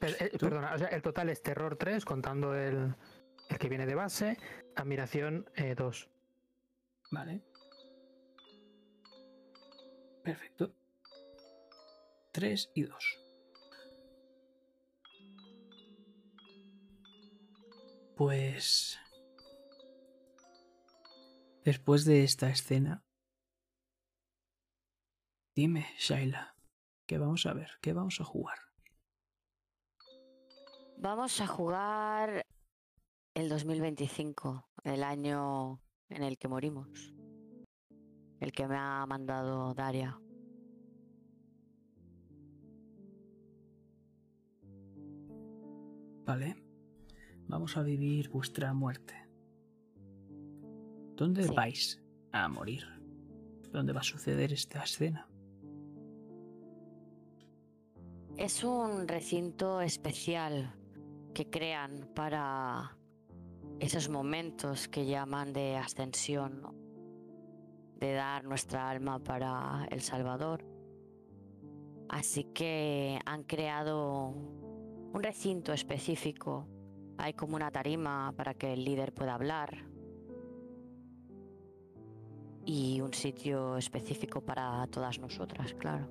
Eh, perdona, o sea, el total es terror 3, contando el, el que viene de base, admiración eh, 2. Vale. Perfecto. 3 y 2. Pues... Después de esta escena... Dime, Shaila, ¿qué vamos a ver? ¿Qué vamos a jugar? Vamos a jugar el 2025, el año en el que morimos. El que me ha mandado Daria. Vale. Vamos a vivir vuestra muerte. ¿Dónde Sí. vais a morir? ¿Dónde va a suceder esta escena? Es un recinto especial que crean para esos momentos que llaman de ascensión, ¿no? de dar nuestra alma para el Salvador. Así que han creado un recinto específico. Hay como una tarima para que el líder pueda hablar. Y un sitio específico para todas nosotras, claro.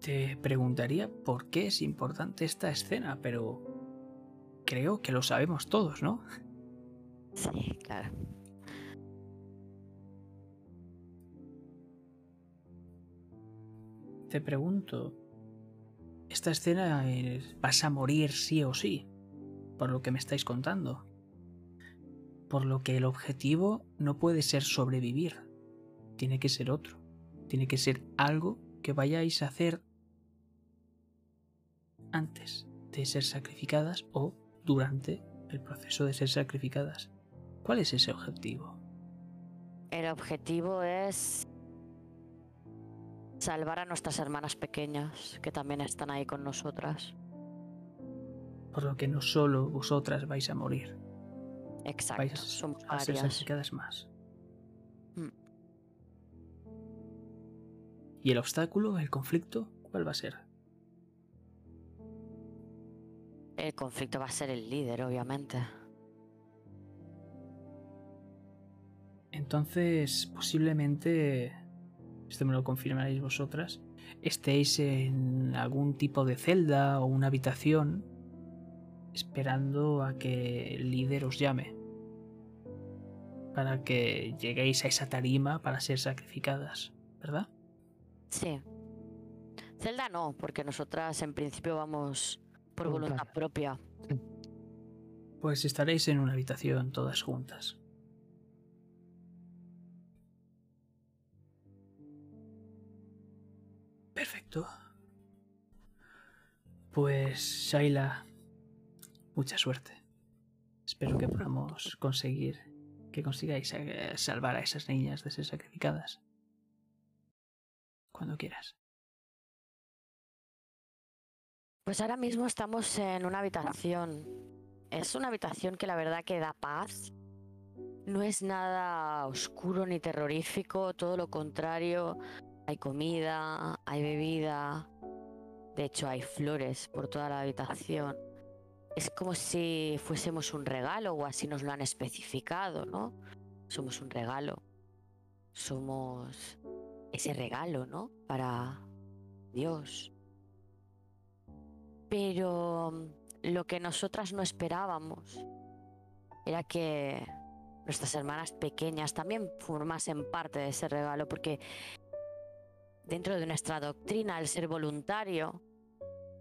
Te preguntaría por qué es importante esta escena, pero creo que lo sabemos todos, ¿no? Sí, claro. Te pregunto, esta escena es- vas a morir sí o sí, por lo que me estáis contando. Por lo que el objetivo no puede ser sobrevivir, tiene que ser otro, tiene que ser algo que vayáis a hacer antes de ser sacrificadas o durante el proceso de ser sacrificadas. ¿Cuál es ese objetivo? El objetivo es salvar a nuestras hermanas pequeñas, que también están ahí con nosotras. Por lo que no solo vosotras vais a morir, Exacto, vais somos a ser sacrificadas más. Mm. ¿Y el obstáculo, el conflicto, cuál va a ser? El conflicto va a ser el líder, obviamente. Entonces, posiblemente, esto me lo confirmaréis vosotras, estéis en algún tipo de celda o una habitación esperando a que el líder os llame para que lleguéis a esa tarima para ser sacrificadas, ¿verdad? Sí. Zelda no, porque nosotras en principio vamos por voluntad propia. Pues estaréis en una habitación todas juntas. Pues, Shaila, mucha suerte. Espero que podamos conseguir que consigáis eh, salvar a esas niñas de ser sacrificadas. Cuando quieras. Pues ahora mismo estamos en una habitación. Es una habitación que la verdad que da paz. No es nada oscuro ni terrorífico, todo lo contrario. Hay comida, hay bebida. De hecho, hay flores por toda la habitación. Es como si fuésemos un regalo o así nos lo han especificado, ¿no? Somos un regalo. Somos ese regalo, ¿no? Para Dios. Pero mm, lo que nosotras no esperábamos era que nuestras hermanas pequeñas también formasen parte de ese regalo, porque dentro de nuestra doctrina el ser voluntario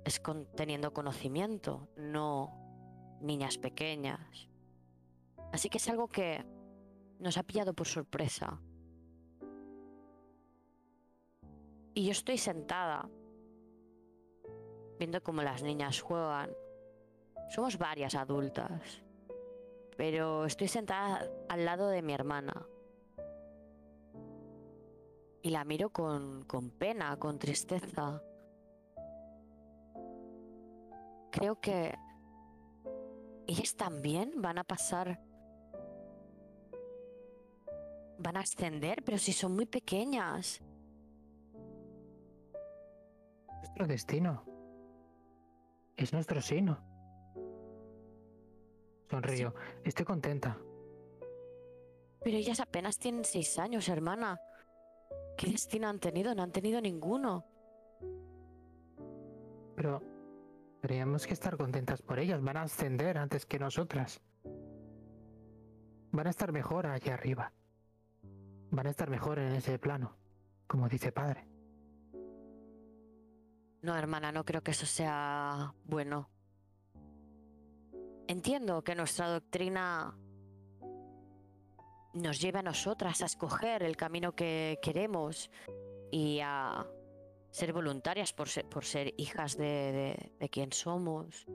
es teniendo conocimiento, no niñas pequeñas. Así que es algo que nos ha pillado por sorpresa. Y yo estoy sentada viendo cómo las niñas juegan. Somos varias adultas, pero estoy sentada al lado de mi hermana. Y la miro con, con pena, con tristeza. Creo que ellas también van a pasar van a ascender, pero si son muy pequeñas. Nuestro destino. Es nuestro sino. Sonrío. Estoy contenta. Pero ellas apenas tienen seis años, hermana. ¿Qué destino han tenido? No han tenido ninguno. Pero Tendríamos que estar contentas por ellas. Van a ascender antes que nosotras. Van a estar mejor allá arriba. Van a estar mejor en ese plano, como dice padre. No, hermana, no creo que eso sea bueno. Entiendo que nuestra doctrina nos lleve a nosotras a escoger el camino que queremos y a ser voluntarias por ser, por ser hijas de, de, quien somos.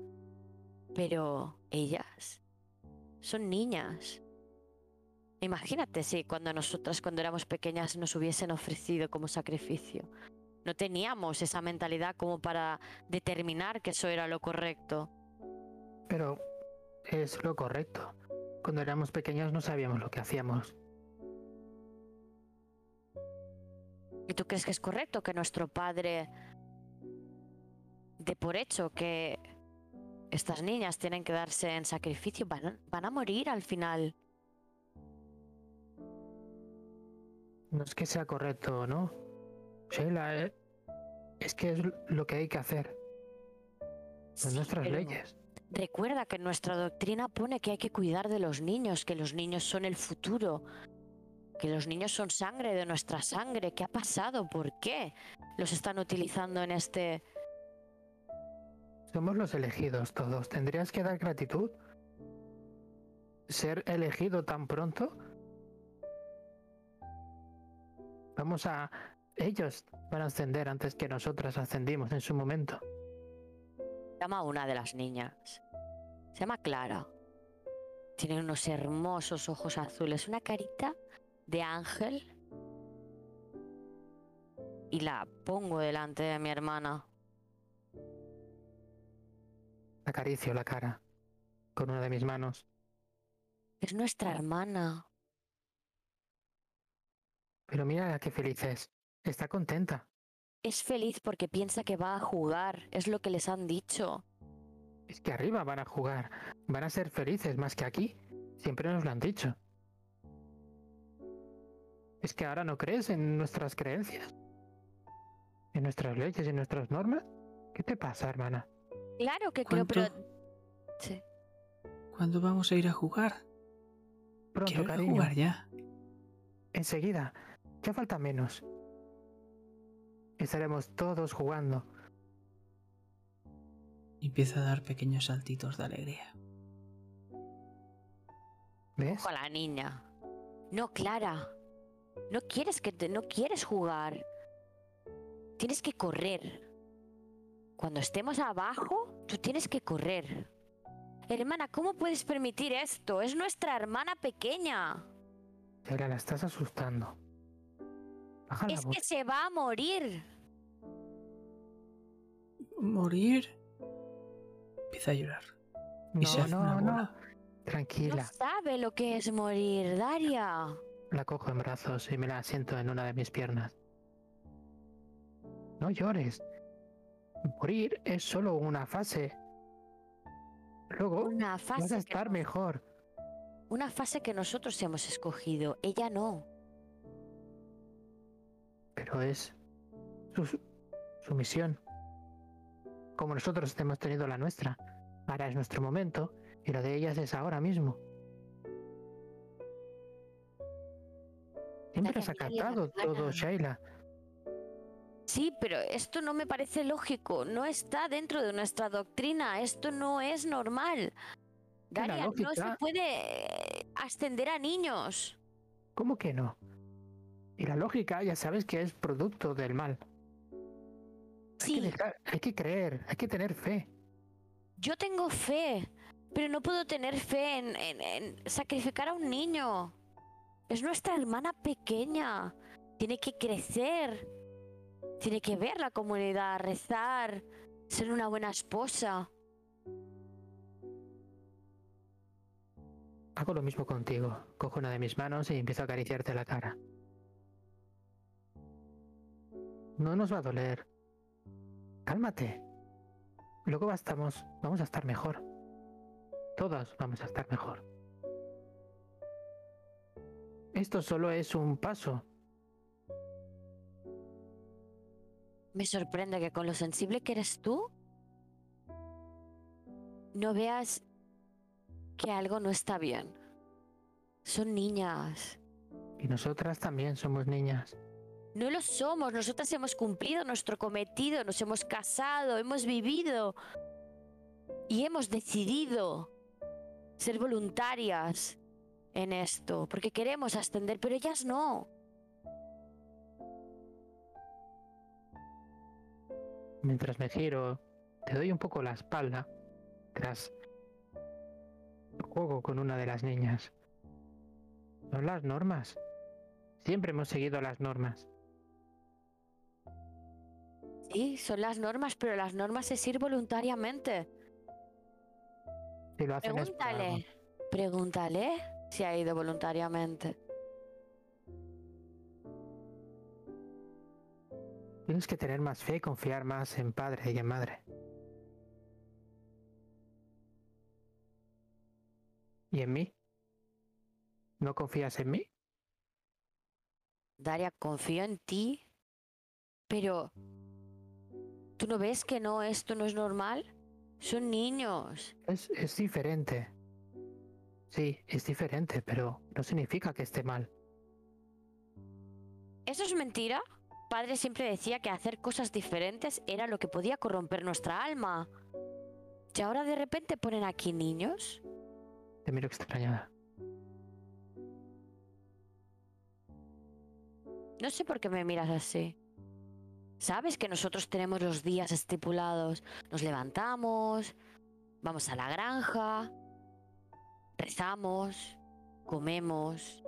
Pero ellas son niñas. Imagínate si cuando nosotras, cuando éramos pequeñas, nos hubiesen ofrecido como sacrificio. No teníamos esa mentalidad como para determinar que eso era lo correcto. Pero es lo correcto. Cuando éramos pequeñas no sabíamos lo que hacíamos. ¿Y tú crees que es correcto que nuestro padre de por hecho que estas niñas tienen que darse en sacrificio? Van a, morir al final. No es que sea correcto, ¿no? Sheila, eh, es que es lo que hay que hacer. Son nuestras leyes. Recuerda que nuestra doctrina pone que hay que cuidar de los niños, que los niños son el futuro, que los niños son sangre de nuestra sangre. ¿Qué ha pasado? ¿Por qué los están utilizando en este... Somos los elegidos todos. ¿Tendrías que dar gratitud? ¿Ser elegido tan pronto? Vamos a... Ellos van a ascender antes que nosotras ascendimos en su momento. Llama a una de las niñas. Se llama Clara. Tiene unos hermosos ojos azules, una carita de ángel y la pongo delante de mi hermana. Acaricio la cara con una de mis manos. Es nuestra hermana. Pero mira qué feliz es. Está contenta. Es feliz porque piensa que va a jugar. Es lo que les han dicho. Es que arriba van a jugar. Van a ser felices más que aquí. Siempre nos lo han dicho. ¿Es que ahora no crees en nuestras creencias? ¿En nuestras leyes y en nuestras normas? ¿Qué te pasa, hermana? Claro que creo, pero... Sí. ¿Cuándo vamos a ir a jugar? Pronto, Quiero cariño. jugar ya. Enseguida. Ya falta menos. Estaremos todos jugando. Empieza a dar pequeños saltitos de alegría. ¿Ves? Con la niña. No, Clara. No quieres que te, no quieres jugar. Tienes que correr. Cuando estemos abajo, tú tienes que correr. Hermana, ¿cómo puedes permitir esto? Es nuestra hermana pequeña. Ahora la estás asustando. Baja la es voz. que se va a morir. ¿Morir? Empieza a llorar. y se No, hace no, una no. Tranquila. No sabe lo que es morir, Daria. La cojo en brazos y me la siento en una de mis piernas. No llores. Morir es solo una fase. Luego Una vas fase, a que, estar mejor. una fase que nosotros hemos escogido. Ella no. Pero es su, su misión. Como nosotros hemos tenido la nuestra. Ahora es nuestro momento y lo de ellas es ahora mismo. Siempre has acatado todo, gana. Sheila. Sí, pero esto no me parece lógico. No está dentro de nuestra doctrina. Esto no es normal. Daria, no se puede eh, ascender a niños. ¿Cómo que no? Y la lógica ya sabes que es producto del mal. Hay, que Sí, dejar- hay que creer, hay que tener fe. yo tengo fe, pero no puedo tener fe en, en- en sacrificar a un niño. Es nuestra hermana pequeña. Tiene que crecer. Tiene que ver la comunidad, rezar, ser una buena esposa. Hago lo mismo contigo. Cojo una de mis manos y empiezo a acariciarte la cara. No nos va a doler. Cálmate. Luego bastamos, vamos a estar mejor. Todos vamos a estar mejor. Esto solo es un paso. Me sorprende que con lo sensible que eres tú, no veas que algo no está bien. Son niñas. Y nosotras también somos niñas. No lo somos. Nosotras hemos cumplido nuestro cometido, nos hemos casado, hemos vivido y hemos decidido ser voluntarias en esto, porque queremos ascender, pero ellas no. Mientras me giro, te doy un poco la espalda. Tras juego con una de las niñas. Son las normas. Siempre hemos seguido las normas. Sí, son las normas, pero las normas es ir voluntariamente. Si lo hacen es por algo. Pregúntale, pregúntale si ha ido voluntariamente. Tienes que tener más fe y confiar más en padre y en madre. ¿Y en mí? ¿No confías en mí? Daria, confío en ti, pero ¿tú no ves que no, esto no es normal? Son niños. Es, es diferente. Sí, es diferente, pero no significa que esté mal. ¿Eso es mentira? Padre siempre decía que hacer cosas diferentes era lo que podía corromper nuestra alma. ¿Y ahora de repente ponen aquí niños? Te miro extrañada. No sé por qué me miras así. Sabes que nosotros tenemos los días estipulados. Nos levantamos, vamos a la granja, rezamos, comemos.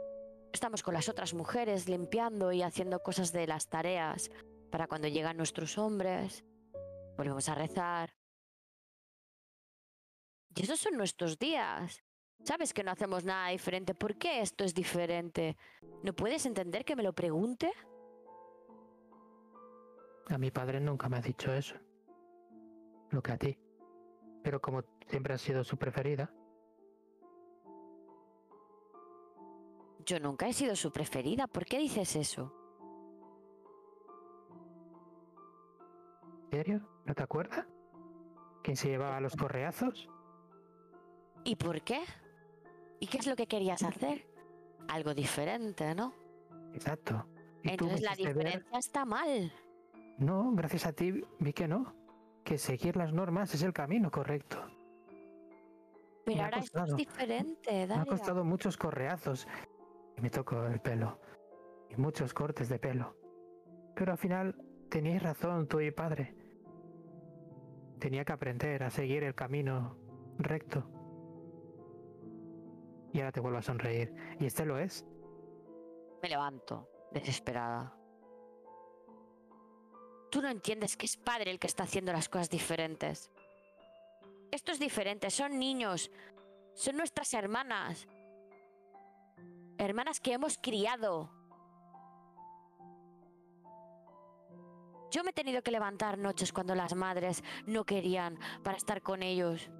Estamos con las otras mujeres limpiando y haciendo cosas de las tareas para cuando llegan nuestros hombres. Volvemos a rezar. Y esos son nuestros días. Sabes que no hacemos nada diferente. ¿Por qué esto es diferente? ¿No puedes entender que me lo pregunte? A mi padre nunca me ha dicho eso. Lo que a ti. Pero como siempre has sido su preferida, Yo nunca he sido su preferida. ¿Por qué dices eso? ¿en serio? ¿No te acuerdas? ¿Quién se llevaba los correazos? ¿Y por qué? ¿Y qué es lo que querías hacer? Algo diferente, ¿no? Exacto. Entonces la ver- diferencia está mal. No, gracias a ti vi que no. Que seguir las normas es el camino correcto. Pero Me ahora esto es costado. diferente, Me ha Daria. costado muchos correazos. Y me tocó el pelo. Y muchos cortes de pelo. Pero al final teníais razón tú y padre. Tenía que aprender a seguir el camino recto. Y ahora te vuelvo a sonreír. Y este lo es. Me levanto, desesperada. Tú no entiendes que es padre el que está haciendo las cosas diferentes. Esto es diferente, son niños. Son nuestras hermanas. Hermanas que hemos criado. Yo me he tenido que levantar noches cuando las madres no querían para estar con ellos.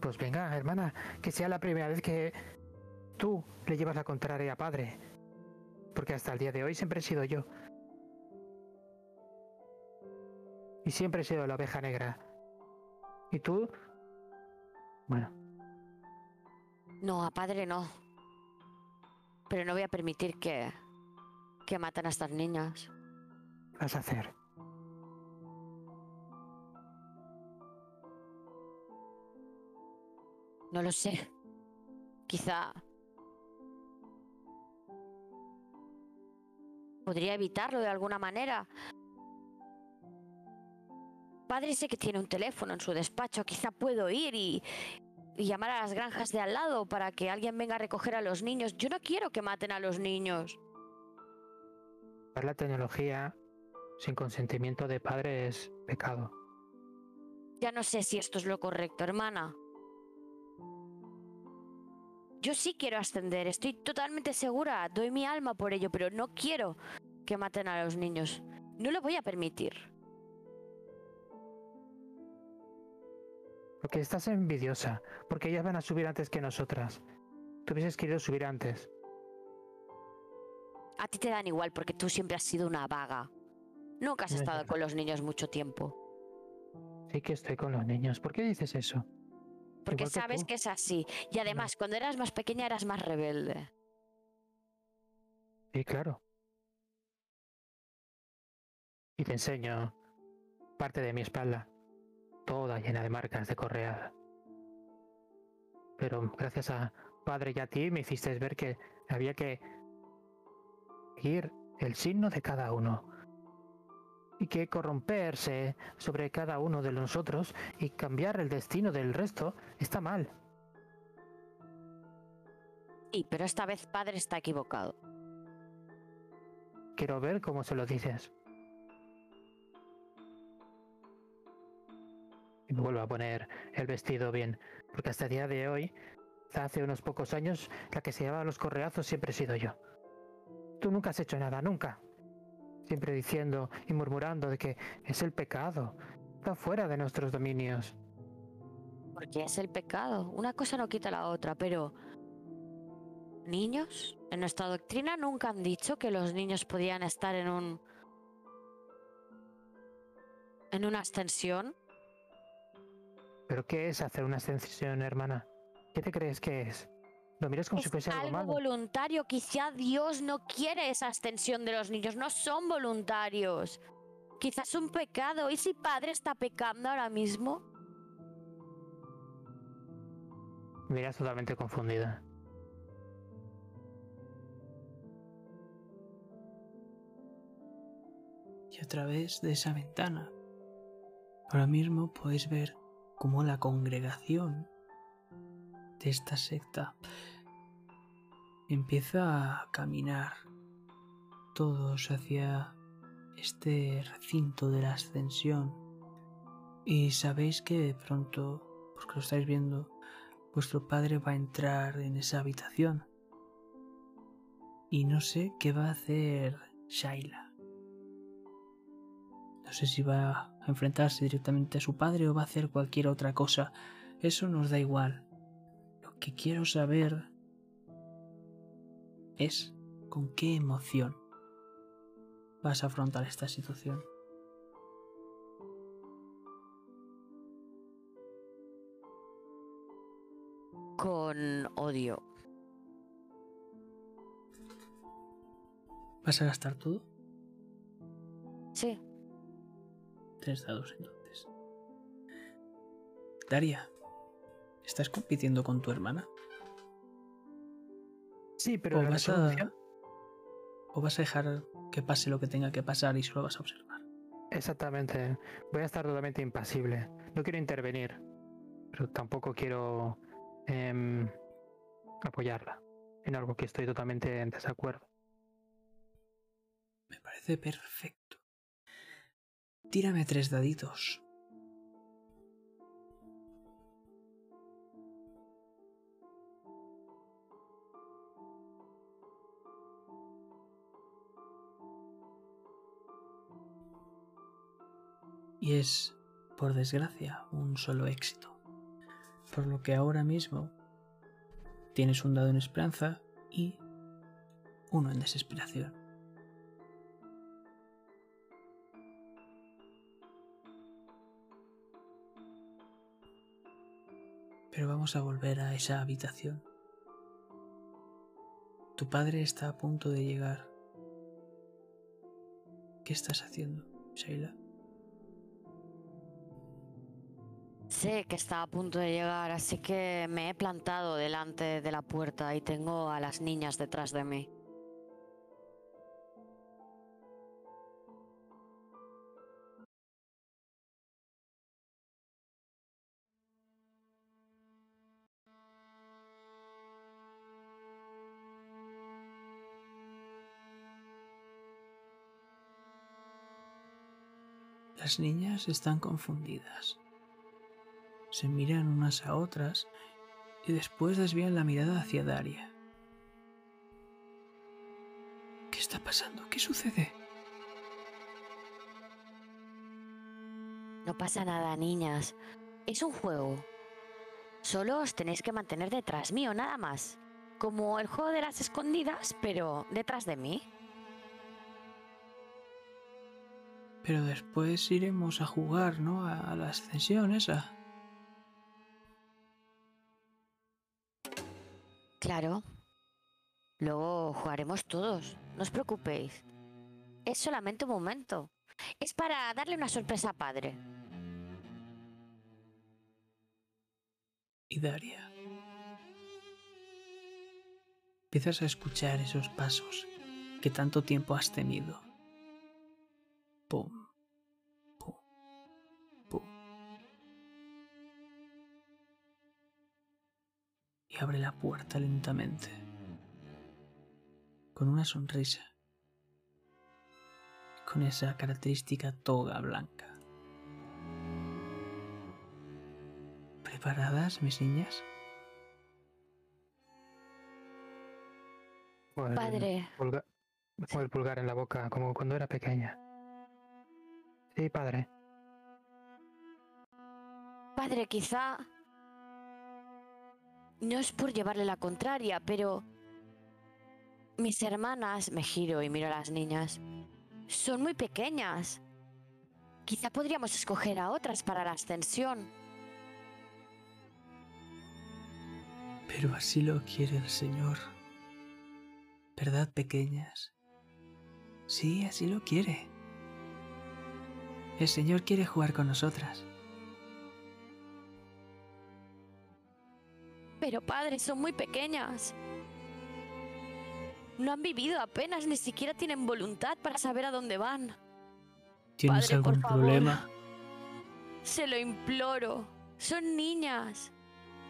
Pues venga, hermana, que sea la primera vez que tú le llevas la contraria a padre. Porque hasta el día de hoy siempre he sido yo. Y siempre he sido la oveja negra. ¿Y tú? Bueno, No, a padre no. Pero no voy a permitir que. que maten a estas niñas. ¿qué vas a hacer? No lo sé. Quizá. Podría evitarlo de alguna manera. Padre sé que tiene un teléfono en su despacho, quizá puedo ir y, y llamar a las granjas de al lado para que alguien venga a recoger a los niños. Yo no quiero que maten a los niños. La tecnología sin consentimiento de padre es pecado. Ya no sé si esto es lo correcto, hermana. Yo sí quiero ascender, estoy totalmente segura, doy mi alma por ello, pero no quiero que maten a los niños. No lo voy a permitir. Porque estás envidiosa, porque ellas van a subir antes que nosotras. Tú hubieses querido subir antes. A ti te dan igual porque tú siempre has sido una vaga. Nunca has No estado con los niños mucho tiempo. Sí que estoy con los niños. ¿Por qué dices eso? Porque Igual sabes que es así. Y además, cuando eras más pequeña eras más rebelde. Sí, claro. Y te enseño parte de mi espalda, toda llena de marcas de correada. Pero gracias a padre y a ti me hiciste ver que había que ir el signo de cada uno. Y que corromperse sobre cada uno de nosotros y cambiar el destino del resto está mal. Sí, pero esta vez padre está equivocado. Quiero ver cómo se lo dices. Vuelvo a poner el vestido bien, porque hasta el día de hoy, hace unos pocos años, la que se llevaba los correazos siempre he sido yo. Tú nunca has hecho nada, nunca. Siempre diciendo y murmurando de que es el pecado, está fuera de nuestros dominios. Porque es el pecado. Una cosa no quita la otra, pero... ¿Niños? En nuestra doctrina nunca han dicho que los niños podían estar en un... en una ascensión. ¿Pero qué es hacer una ascensión, hermana? ¿Qué te crees que es? Lo miras como es si fuese algo, algo malo. voluntario. Quizá Dios no quiere esa ascensión de los niños. No son voluntarios. Quizás es un pecado. ¿Y si padre está pecando ahora mismo? Miras totalmente confundida. Y a través de esa ventana, ahora mismo podéis ver cómo la congregación de esta secta empieza a caminar todos hacia este recinto de la ascensión. Y sabéis que de pronto, porque lo estáis viendo, vuestro padre va a entrar en esa habitación. Y no sé qué va a hacer Shaila. No sé si va a enfrentarse directamente a su padre o va a hacer cualquier otra cosa. Eso nos da igual. Lo que quiero saber es con qué emoción vas a afrontar esta situación. Con odio. ¿Vas a gastar todo? Sí. Tres dados entonces. Daria, ¿estás compitiendo con tu hermana? Sí, pero ¿O la vas, a, ¿O vas a dejar que pase lo que tenga que pasar y solo vas a observar? Exactamente. Voy a estar totalmente impasible. No quiero intervenir, pero tampoco quiero em, apoyarla en algo que estoy totalmente en desacuerdo. Me parece perfecto. Tírame tres daditos. Y es, por desgracia, un solo éxito. Por lo que ahora mismo tienes un dado en esperanza y uno en desesperación. Pero vamos a volver a esa habitación. Tu padre está a punto de llegar. ¿Qué estás haciendo, Sheila? Sé que está a punto de llegar, así que me he plantado delante de la puerta y tengo a las niñas detrás de mí. Las niñas están confundidas. Se miran unas a otras y después desvían la mirada hacia Daria. ¿Qué está pasando? ¿Qué sucede? No pasa nada, niñas. Es un juego. Solo os tenéis que mantener detrás mío, nada más. Como el juego de las escondidas, pero detrás de mí. Pero después iremos a jugar, ¿no? A la ascensión esa. Claro. Luego jugaremos todos. No os preocupéis. Es solamente un momento. Es para darle una sorpresa a padre. Y Daria. Empiezas a escuchar esos pasos que tanto tiempo has tenido. Pum, pum, pum. Y abre la puerta lentamente. Con una sonrisa. Con esa característica toga blanca. ¿Preparadas, mis niñas? Padre. pulga- con el pulgar en la boca, como cuando era pequeña. Sí, padre. Padre, quizá... No es por llevarle la contraria, pero... Mis hermanas, me giro y miro a las niñas, son muy pequeñas. Quizá podríamos escoger a otras para la ascensión. Pero así lo quiere el Señor. ¿Verdad, pequeñas? Sí, así lo quiere. El Señor quiere jugar con nosotras. Pero padre, son muy pequeñas. No han vivido apenas, ni siquiera tienen voluntad para saber a dónde van. ¿Tienes Padre, por algún favor. problema? Se lo imploro. Son niñas.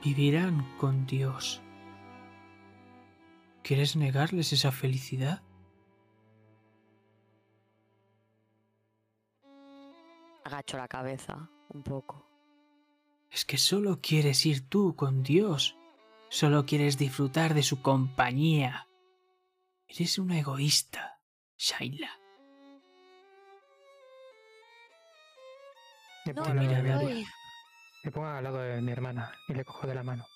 Vivirán con Dios. ¿Quieres negarles esa felicidad? Agacho la cabeza un poco. Es que solo quieres ir tú con Dios. Solo quieres disfrutar de su compañía. Eres una egoísta, Shaila. Me No, pongo, al lado de mi, mira, herma- Uy, me pongo al lado de mi hermana y le cojo de la mano.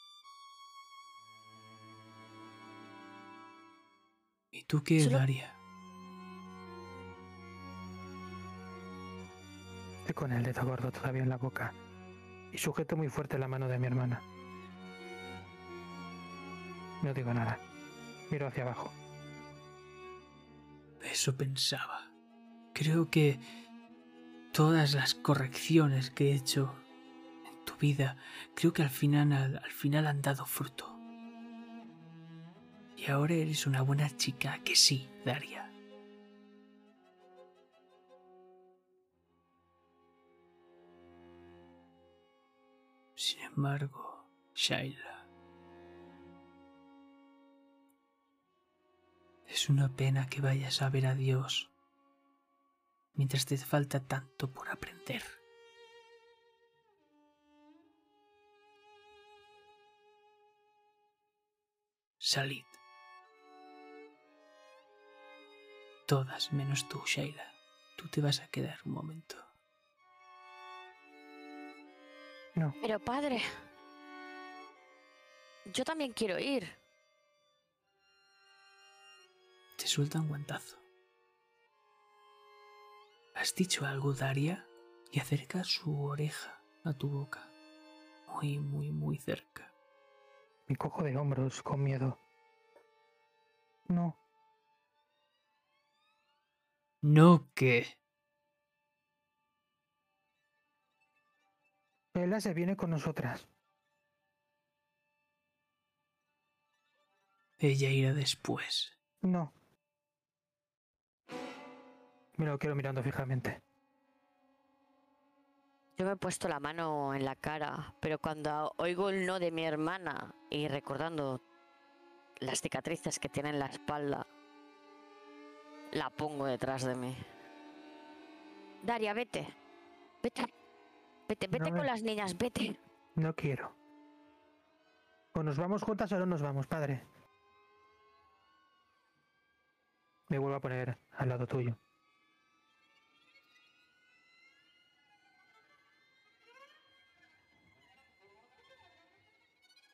¿Y tú qué, Solo- Daria? Con el dedo gordo todavía en la boca y sujeto muy fuerte la mano de mi hermana. No digo nada. Miro hacia abajo. Eso pensaba. Creo que todas las correcciones que he hecho en tu vida, creo que al final, al, al final han dado fruto. Y ahora eres una buena chica que sí, Daria. Sin embargo, Shaila. Es una pena que vayas a ver a Dios mientras te falta tanto por aprender. Salid. Todas menos tú, Shaila. Tú te vas a quedar un momento. No, pero padre. Yo también quiero ir. Te suelta un guantazo. ¿Has dicho algo, Daria? Y acerca su oreja a tu boca. Muy, muy, muy cerca. me cojo de hombros con miedo. No, No que. Ella se viene con nosotras. Ella irá después. No. Me lo quiero mirando fijamente. Yo me he puesto la mano en la cara, pero cuando oigo el no de mi hermana y recordando las cicatrices que tiene en la espalda, la pongo detrás de mí. Daria, vete. Vete. Vete, vete No con me- las niñas, vete. No quiero. O nos vamos juntas o no nos vamos, padre. Me vuelvo a poner al lado tuyo.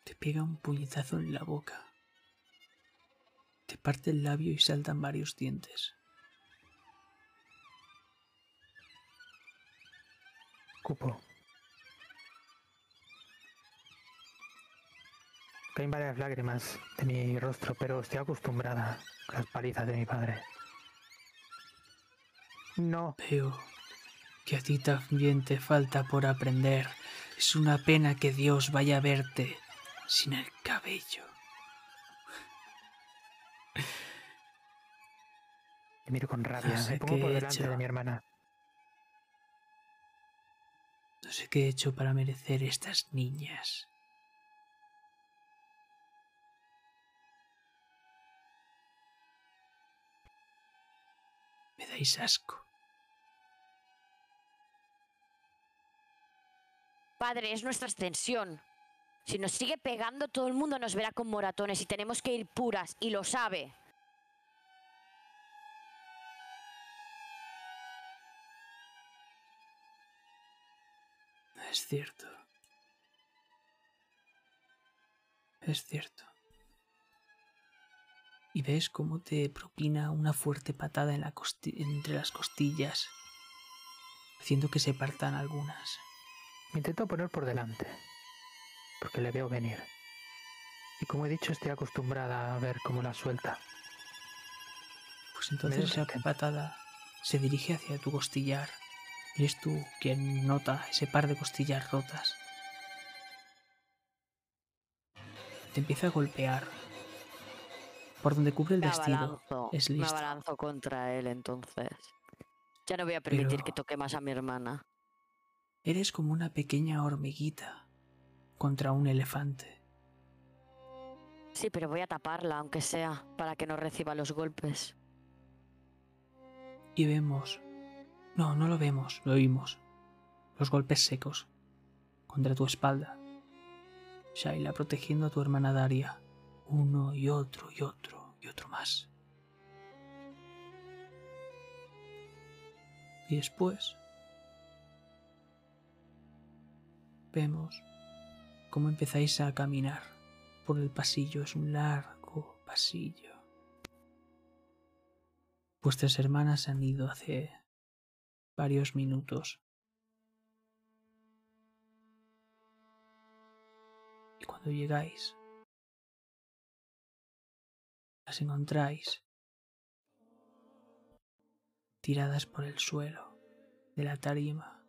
Te pega un puñetazo en la boca. Te parte el labio y saltan varios dientes. Cupo. Caen varias lágrimas de mi rostro, pero estoy acostumbrada a las palizas de mi padre. No, Veo que a ti también te falta por aprender. Es una pena que Dios vaya a verte sin el cabello. te miro con rabia. Me pongo por delante hecho. de mi hermana. No sé qué he hecho para merecer estas niñas. Me dais asco. Padre, es nuestra extensión. Si nos sigue pegando, todo el mundo nos verá con moratones y tenemos que ir puras, y lo sabe. Cierto. Es cierto. Y ves cómo te propina una fuerte patada en la entre las costillas, haciendo que se partan algunas. Me intento poner por delante, porque le veo venir. Y como he dicho, estoy acostumbrada a ver cómo la suelta. Pues entonces esa patada se dirige hacia tu costillar. Eres tú quien nota ese par de costillas rotas. Te empieza a golpear. Por donde cubre el Me vestido. abalanzo, es me listo. abalanzo contra él entonces. Ya no voy a permitir Pero- que toque más a mi hermana. Eres como una pequeña hormiguita contra un elefante. Sí, pero voy a taparla, aunque sea, para que no reciba los golpes. Y vemos... No, no lo vemos, lo oímos. Los golpes secos contra tu espalda. Shaila protegiendo a tu hermana Daria. Uno y otro y otro y otro más. Y después vemos cómo empezáis a caminar por el pasillo. Es un largo pasillo. Vuestras hermanas han ido hace varios minutos. Y cuando llegáis, las encontráis tiradas por el suelo de la tarima,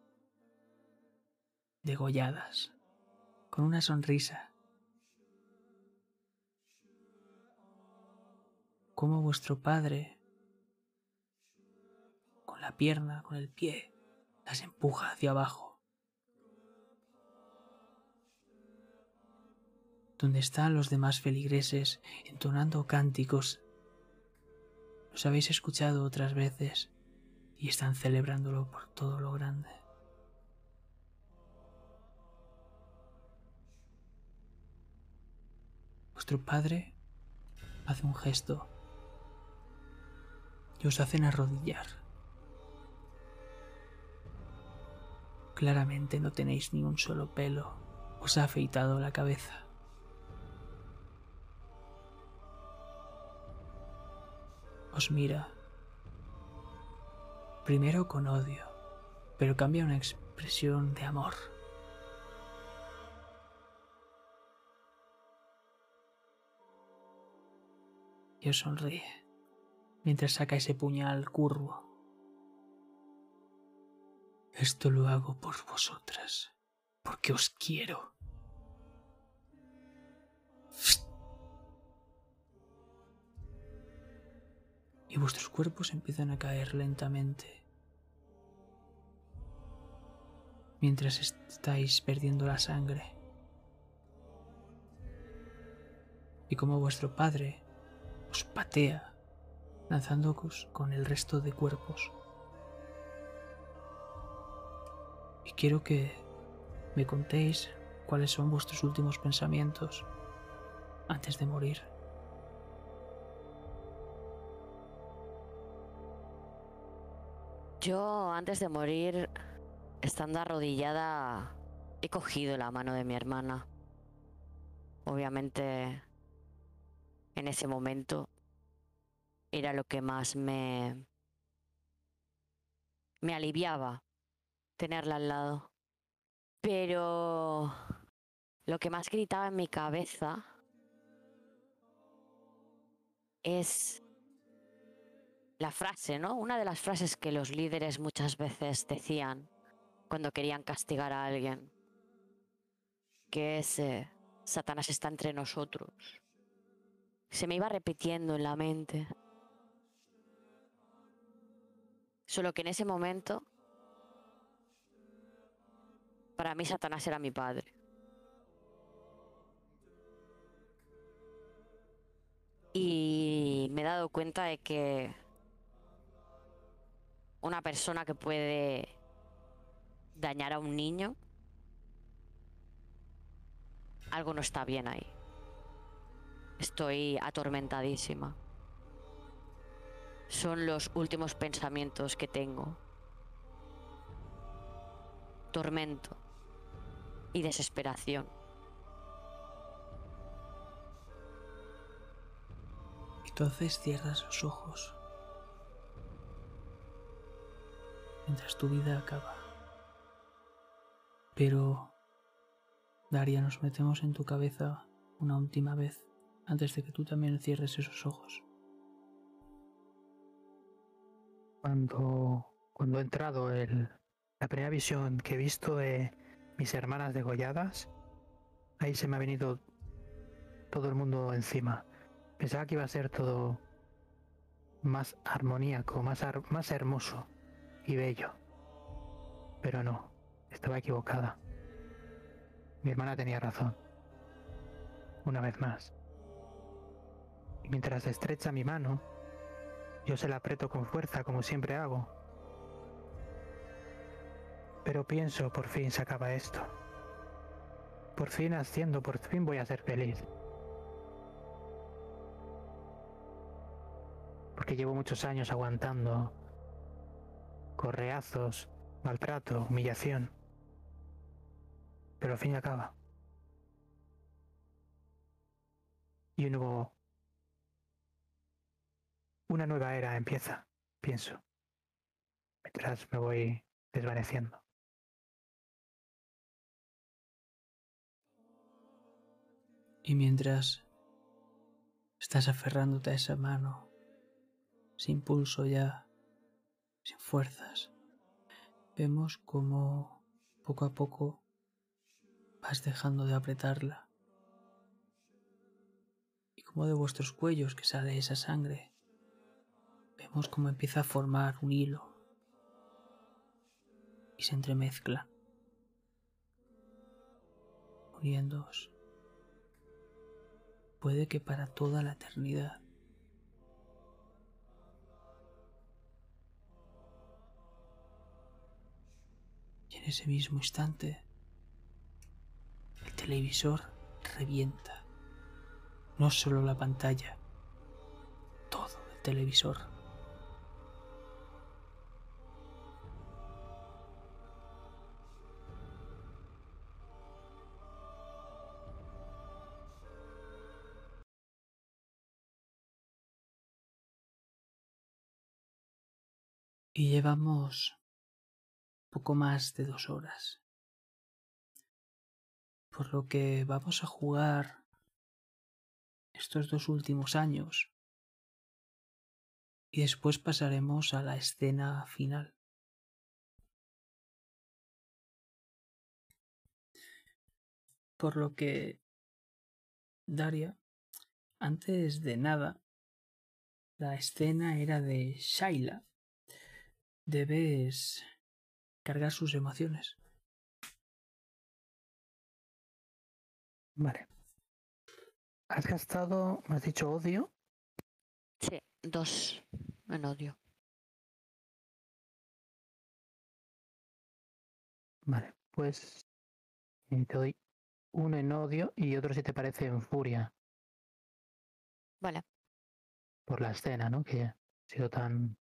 degolladas, con una sonrisa. Como vuestro padre, la pierna, con el pie, las empuja hacia abajo. Donde están los demás feligreses entonando cánticos. Los habéis escuchado otras veces y están celebrándolo por todo lo grande. Vuestro padre hace un gesto y os hacen arrodillar. Claramente no tenéis ni un solo pelo. Os ha afeitado la cabeza. Os mira. Primero con odio, pero cambia una expresión de amor. Y os sonríe mientras saca ese puñal curvo. Esto lo hago por vosotras, porque os quiero. Y vuestros cuerpos empiezan a caer lentamente. Mientras estáis perdiendo la sangre. Y como vuestro padre os patea, lanzándoos con el resto de cuerpos. Y quiero que me contéis cuáles son vuestros últimos pensamientos antes de morir. Yo, antes de morir, estando arrodillada, he cogido la mano de mi hermana. Obviamente, en ese momento, era lo que más me... me aliviaba tenerla al lado. Pero lo que más gritaba en mi cabeza es la frase, ¿no? Una de las frases que los líderes muchas veces decían cuando querían castigar a alguien, que es eh, Satanás está entre nosotros. Se me iba repitiendo en la mente. Solo que en ese momento, para mí Satanás era mi padre. Y me he dado cuenta de que una persona que puede dañar a un niño, algo no está bien ahí. Estoy atormentadísima. Son los últimos pensamientos que tengo. Tormento y desesperación. Entonces cierras los ojos. mientras tu vida acaba. Pero, Daria, nos metemos en tu cabeza una última vez antes de que tú también cierres esos ojos. Cuando, cuando he entrado el, la primera visión que he visto de mis hermanas degolladas, ahí se me ha venido todo el mundo encima. Pensaba que iba a ser todo más armoníaco, más, más hermoso y bello. Pero no, estaba equivocada. Mi hermana tenía razón. Una vez más. Mientras estrecha mi mano, yo se la aprieto con fuerza como siempre hago. Pero pienso, por fin se acaba esto. Por fin haciendo, por fin voy a ser feliz. Porque llevo muchos años aguantando correazos, maltrato, humillación. Pero al fin acaba. Y un nuevo... Una nueva era empieza, pienso, mientras me voy desvaneciendo. Y mientras estás aferrándote a esa mano, sin pulso ya, sin fuerzas, vemos como poco a poco vas dejando de apretarla. Y como de vuestros cuellos que sale esa sangre, vemos como empieza a formar un hilo y se entremezcla, uniéndoos, puede que para toda la eternidad. Y en ese mismo instante, el televisor revienta. No solo la pantalla, todo el televisor. Y llevamos poco más de dos horas. Por lo que vamos a jugar estos dos últimos años y después pasaremos a la escena final. Por lo que, Daria, antes de nada, la escena era de Shaila. Debes cargar sus emociones. Vale. ¿Has gastado, me has dicho odio? Sí, dos en odio. Vale, pues eh, te doy uno en odio y otro si te parece en furia Vale. por la escena, ¿no? Que ha sido tan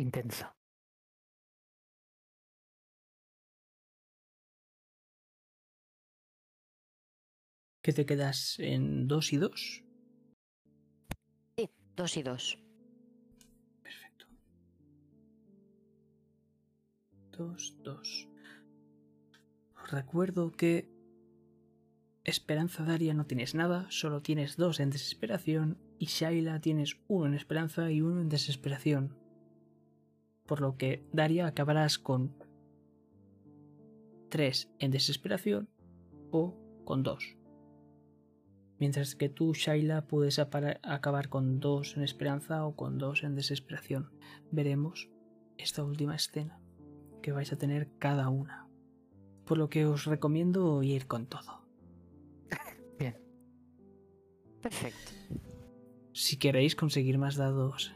intensa. ¿Que te quedas en dos y dos? Sí, dos y dos. Perfecto. Dos, dos. Os recuerdo que Esperanza Daria no tienes nada, solo tienes dos en desesperación y Shaila tienes uno en esperanza y uno en desesperación. Por lo que Daria acabarás con tres en desesperación o con dos. Mientras que tú, Shaila, puedes acabar con dos en esperanza o con dos en desesperación. Veremos esta última escena que vais a tener cada una. Por lo que os recomiendo ir con todo. Bien, Perfecto. Si queréis conseguir más dados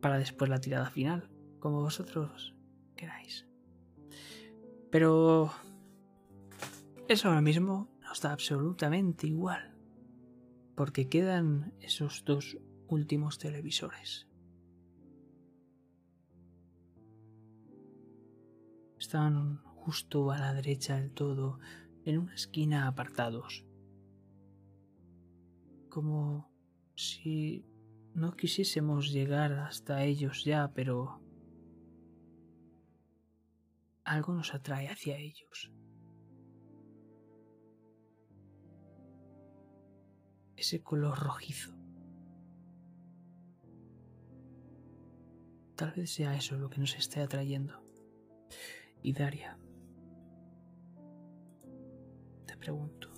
para después la tirada final, como vosotros queráis. Pero eso ahora mismo nos da absolutamente igual, porque quedan esos dos últimos televisores. Están justo a la derecha del todo, en una esquina apartados. Como si no quisiésemos llegar hasta ellos ya, pero algo nos atrae hacia ellos. Ese color rojizo. Tal vez sea eso lo que nos esté atrayendo. Y Daria, te pregunto.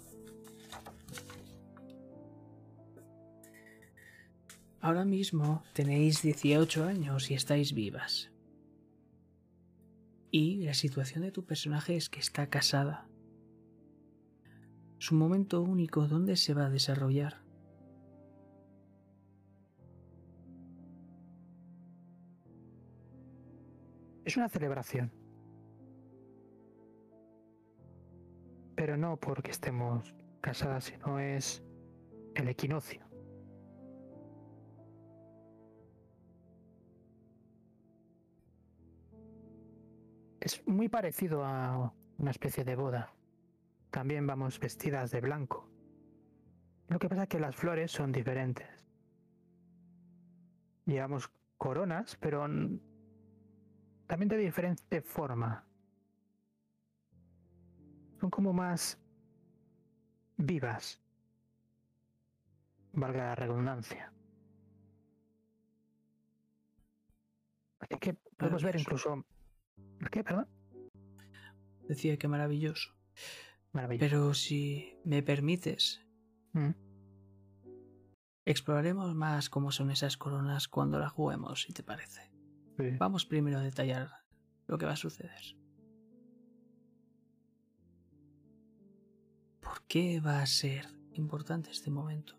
Ahora mismo tenéis 18 años y estáis vivas. Y la situación de tu personaje es que está casada. Su momento único, ¿dónde se va a desarrollar? es una celebración. Pero no porque estemos casadas, sino es el equinoccio. Es muy parecido a una especie de boda. También vamos vestidas de blanco. Lo que pasa es que las flores son diferentes. Llevamos coronas, pero también de diferente forma. Son como más vivas. Valga la redundancia. Así que podemos ver Maravilloso. Incluso. ¿Qué, perdón? Decía que maravilloso. Maravilloso. Pero si me permites, Mm. exploraremos más cómo son esas coronas cuando las juguemos, si te parece. Sí. Vamos primero a detallar lo que va a suceder. ¿Por qué va a ser importante este momento?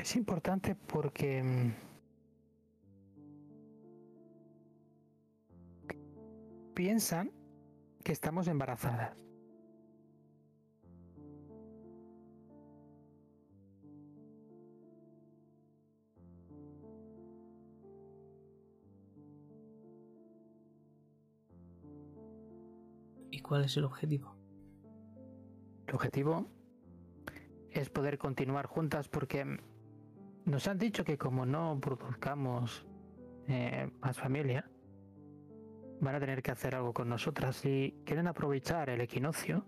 Es importante porque mm, piensan que estamos embarazadas. ¿Y cuál es el objetivo? El objetivo es poder continuar juntas porque mm, nos han dicho que como no produzcamos eh, más familia, van a tener que hacer algo con nosotras y quieren aprovechar el equinoccio.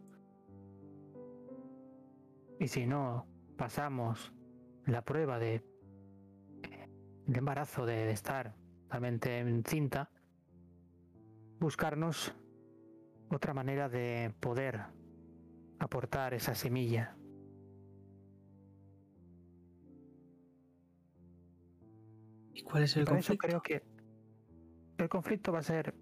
Y si no pasamos la prueba de, de embarazo, de, de estar totalmente encinta, buscarnos otra manera de poder aportar esa semilla. ¿Y cuál es el por eso conflicto? creo que el conflicto va a ser,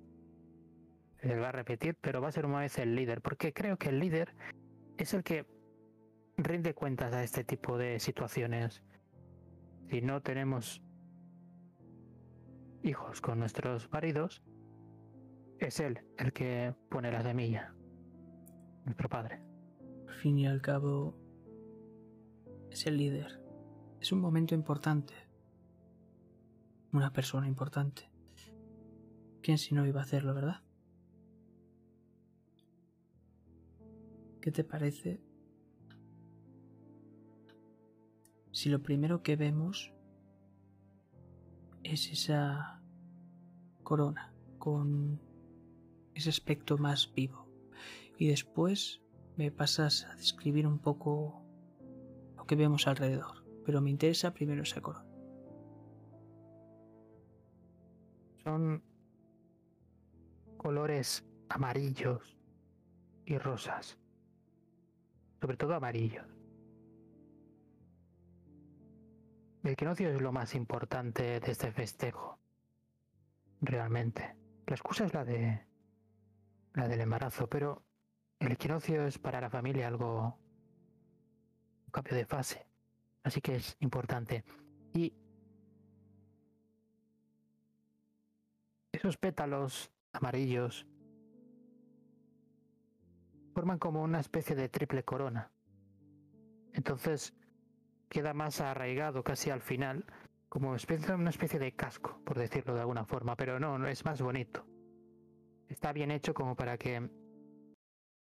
se va a repetir, pero va a ser una vez el líder, porque creo que el líder es el que rinde cuentas a este tipo de situaciones. Si no tenemos hijos con nuestros maridos, es él el que pone la semilla, nuestro padre. Al fin y al cabo, es el líder. Es un momento importante. Una persona importante. ¿Quién si no iba a hacerlo, verdad? ¿Qué te parece si lo primero que vemos es esa corona con ese aspecto más vivo y después me pasas a describir un poco lo que vemos alrededor, pero me interesa primero esa corona. Son colores amarillos y rosas, sobre todo amarillos. El equinoccio es lo más importante de este festejo, realmente. La excusa es la de la del embarazo, pero el equinoccio es para la familia algo un cambio de fase, así que es importante. Y esos pétalos amarillos forman como una especie de triple corona. Entonces, queda más arraigado casi al final, como una especie de casco, por decirlo de alguna forma, pero no, no es más bonito. Está bien hecho como para que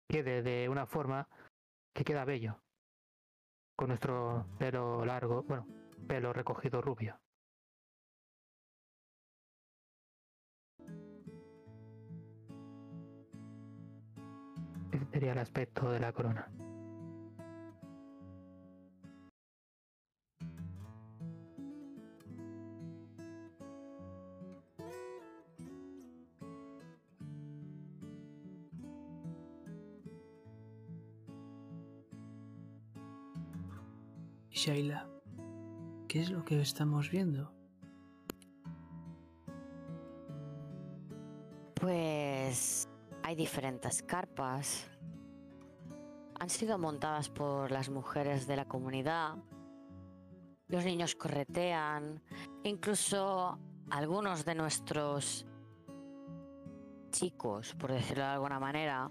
quede de una forma que queda bello, con nuestro pelo largo, bueno, pelo recogido rubio. Ese sería el aspecto de la corona. Shaila, ¿qué es lo que estamos viendo? Pues hay diferentes carpas. Han sido montadas por las mujeres de la comunidad. Los niños corretean. Incluso algunos de nuestros chicos, por decirlo de alguna manera,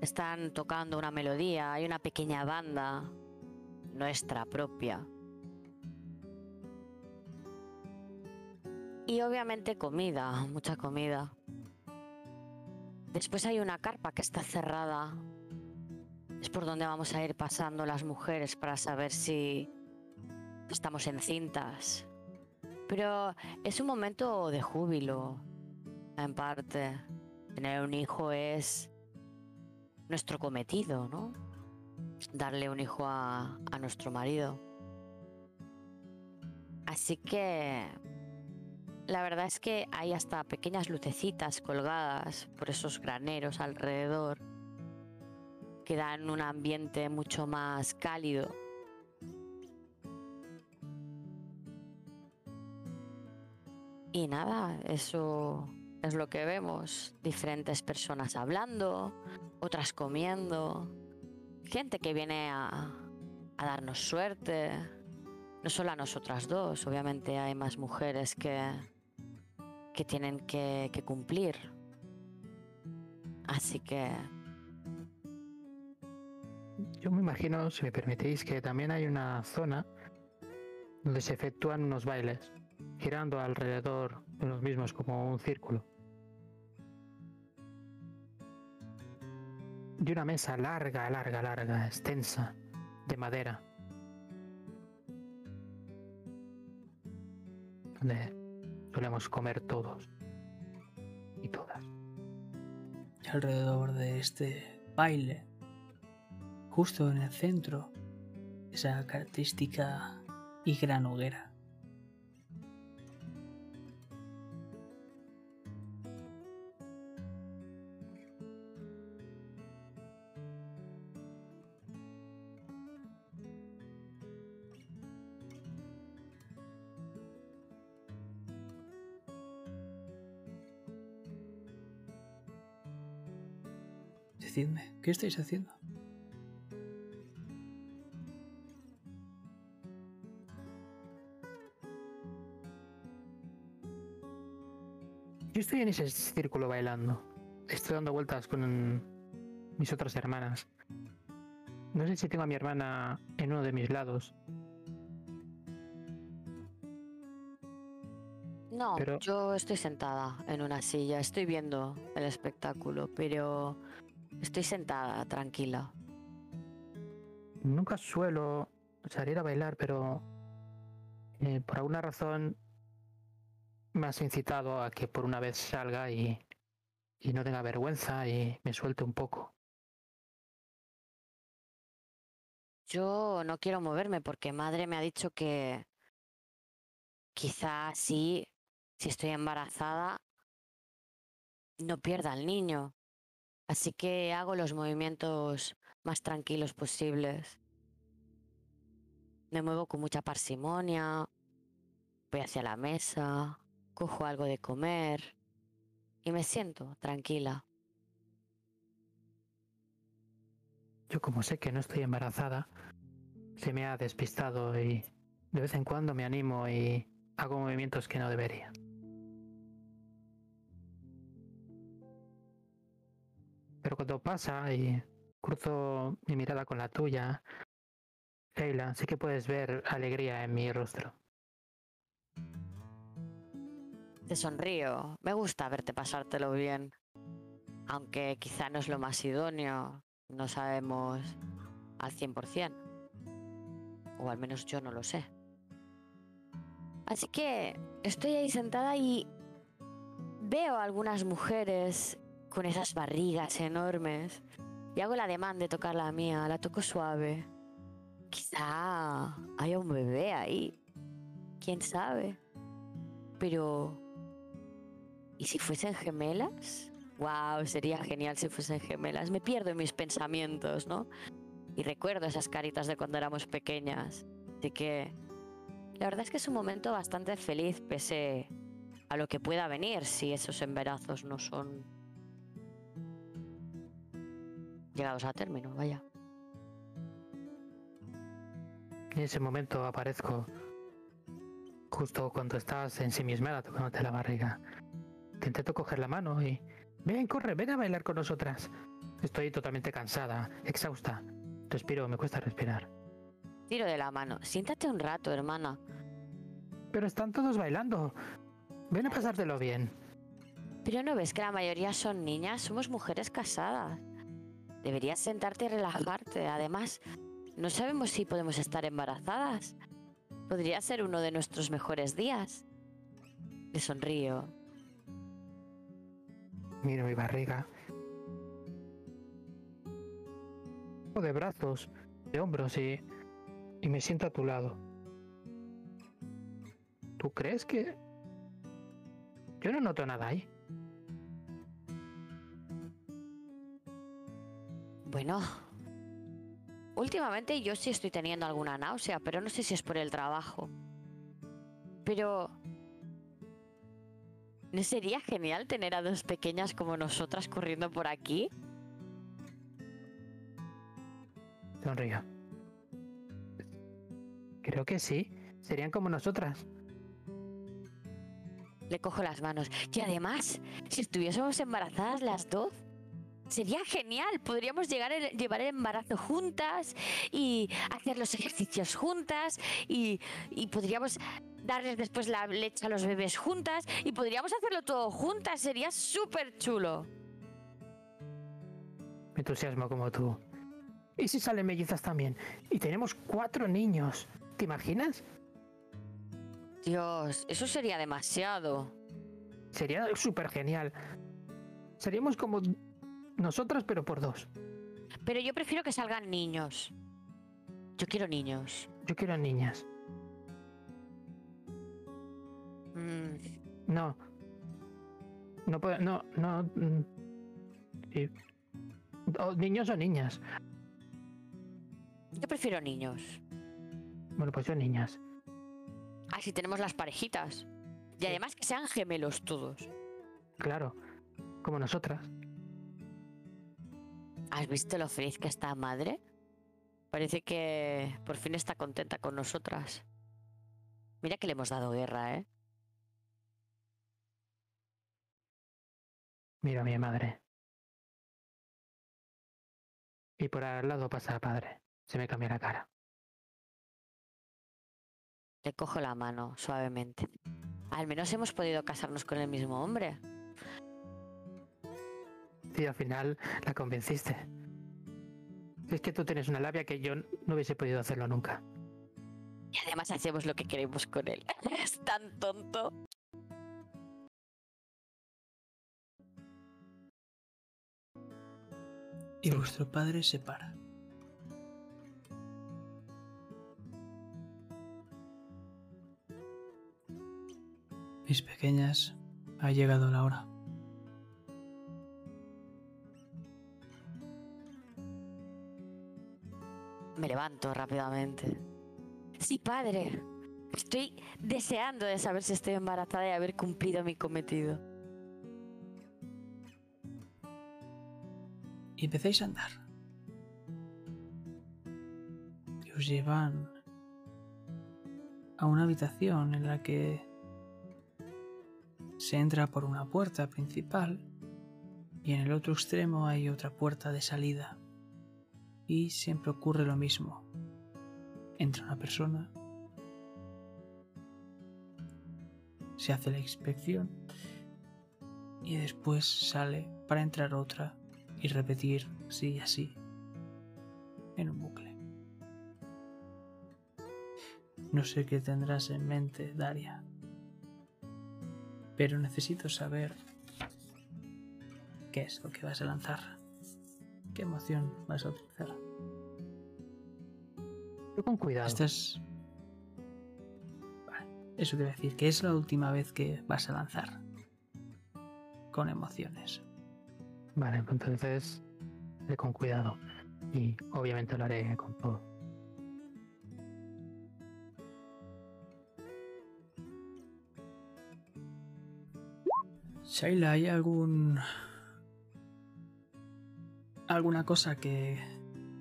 están tocando una melodía. Hay una pequeña banda nuestra propia. Y obviamente comida, mucha comida. Después hay una carpa que está cerrada. Es por donde vamos a ir pasando las mujeres para saber si estamos encintas. Pero es un momento de júbilo, en parte. Tener un hijo es nuestro cometido, ¿no? darle un hijo a, a nuestro marido. Así que la verdad es que hay hasta pequeñas lucecitas colgadas por esos graneros alrededor que dan un ambiente mucho más cálido. Y nada, eso es lo que vemos. Diferentes personas hablando, otras comiendo, gente que viene a, darnos suerte, no solo a nosotras dos, obviamente hay más mujeres que, que tienen que, cumplir. Así que... Yo me imagino, si me permitís, que también hay una zona donde se efectúan unos bailes, girando alrededor de los mismos como un círculo. y una mesa larga, larga, larga, extensa, de madera, donde solemos comer todos y todas. Y alrededor de este baile, justo en el centro, esa característica y gran hoguera. Decidme, ¿qué estáis haciendo? Yo estoy en ese círculo bailando. Estoy dando vueltas con mis otras hermanas. No sé si tengo a mi hermana en uno de mis lados. No, Pero- yo estoy sentada en una silla, estoy viendo el espectáculo, pero estoy sentada, tranquila. Nunca suelo salir a bailar, pero eh, por alguna razón me has incitado a que por una vez salga y, y no tenga vergüenza y me suelte un poco. Yo no quiero moverme porque madre me ha dicho que quizás sí, si estoy embarazada, no pierda al niño. Así que hago los movimientos más tranquilos posibles. Me muevo con mucha parsimonia, voy hacia la mesa, cojo algo de comer y me siento tranquila. Yo como sé que no estoy embarazada, se me ha despistado y de vez en cuando me animo y hago movimientos que no debería. Pero cuando pasa y cruzo mi mirada con la tuya, Leila, sí que puedes ver alegría en mi rostro. Te sonrío. Me gusta verte pasártelo bien. Aunque quizá no es lo más idóneo. No sabemos al 100%. O al menos yo no lo sé. Así que estoy ahí sentada y veo algunas mujeres con esas barrigas enormes. Y hago el ademán de tocar la mía. La toco suave. Quizá haya un bebé ahí. ¿Quién sabe? Pero ¿Y si fuesen gemelas? Wow, sería genial si fuesen gemelas. Me pierdo en mis pensamientos, ¿no? Y recuerdo esas caritas de cuando éramos pequeñas. Así que la verdad es que es un momento bastante feliz pese a lo que pueda venir si esos embarazos no son llegados a término, vaya. En ese momento aparezco justo cuando estás ensimismada tocándote la barriga. Te intento coger la mano y... Ven, corre, ven a bailar con nosotras. Estoy totalmente cansada, exhausta. Respiro, me cuesta respirar. Tiro de la mano. Siéntate un rato, hermana. Pero están todos bailando. Ven a pasártelo bien. Pero no ves que la mayoría son niñas, somos mujeres casadas. Deberías sentarte y relajarte. Además, no sabemos si podemos estar embarazadas. Podría ser uno de nuestros mejores días. Le sonrío. Miro mi barriga. De brazos, de hombros y... Y me siento a tu lado. ¿Tú crees que... Yo no noto nada ahí. Bueno, últimamente yo sí estoy teniendo alguna náusea, pero no sé si es por el trabajo. Pero... ¿No sería genial tener a dos pequeñas como nosotras corriendo por aquí? Sonrío. Creo que sí. Serían como nosotras. Le cojo las manos. Y además, si estuviésemos embarazadas las dos, sería genial. Podríamos llegar el- llevar el embarazo juntas y hacer los ejercicios juntas y, y podríamos darles después la leche a los bebés juntas y podríamos hacerlo todo juntas. Sería súper chulo. Me entusiasmo como tú. ¿Y si salen mellizas también? Y tenemos cuatro niños. ¿Te imaginas? Dios, eso sería demasiado. Sería súper genial. Seríamos como nosotras, pero por dos. Pero yo prefiero que salgan niños. Yo quiero niños. Yo quiero niñas. Mm, No. No puedo. No, no. mm, sí. O niños o niñas. yo prefiero niños. Bueno, pues yo niñas. Así tenemos las parejitas. Y además que sean gemelos todos. Claro. Como nosotras. ¿Has visto lo feliz que está madre? Parece que por fin está contenta con nosotras. Mira que le hemos dado guerra, ¿eh? Miro a mi madre. Y por al lado pasa padre. Se me cambia la cara. Le cojo la mano suavemente. Al menos hemos podido casarnos con el mismo hombre. Y al final la convenciste. Es que tú tienes una labia que yo no hubiese podido hacerlo nunca. Y además hacemos lo que queremos con él. Es tan tonto. Y vuestro padre se para. Mis pequeñas, ha llegado la hora. Me levanto rápidamente. Sí, padre. Estoy deseando de saber si estoy embarazada y haber cumplido mi cometido. Y empecéis a andar. Y os llevan a una habitación en la que se entra por una puerta principal y en el otro extremo hay otra puerta de salida. Y siempre ocurre lo mismo. Entra una persona, se hace la inspección y después sale para entrar otra y repetir sí y así en un bucle. No sé qué tendrás en mente, Daria, pero necesito saber qué es lo que vas a lanzar. ¿Qué emoción vas a utilizar? Yo con cuidado. Esta es... Vale, eso quiere decir que es la última vez que vas a lanzar. Con emociones. Vale, pues entonces haré con cuidado. Y obviamente lo haré con todo. Shaila, ¿hay algún... alguna cosa que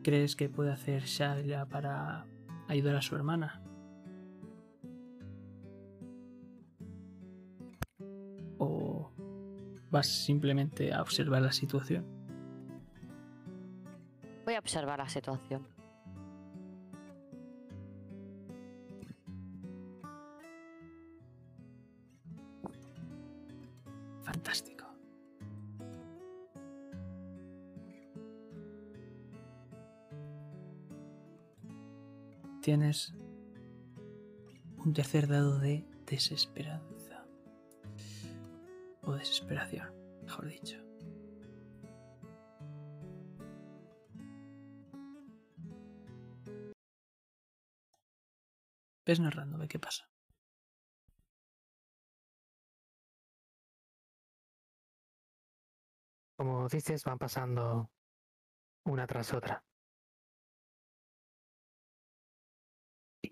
crees que puede hacer Shaila para ayudar a su hermana? ¿O vas simplemente a observar la situación? Voy a observar la situación. Tienes un tercer dado de desesperanza. O desesperación, mejor dicho. Ves narrándome qué pasa. Como dices, van pasando una tras otra.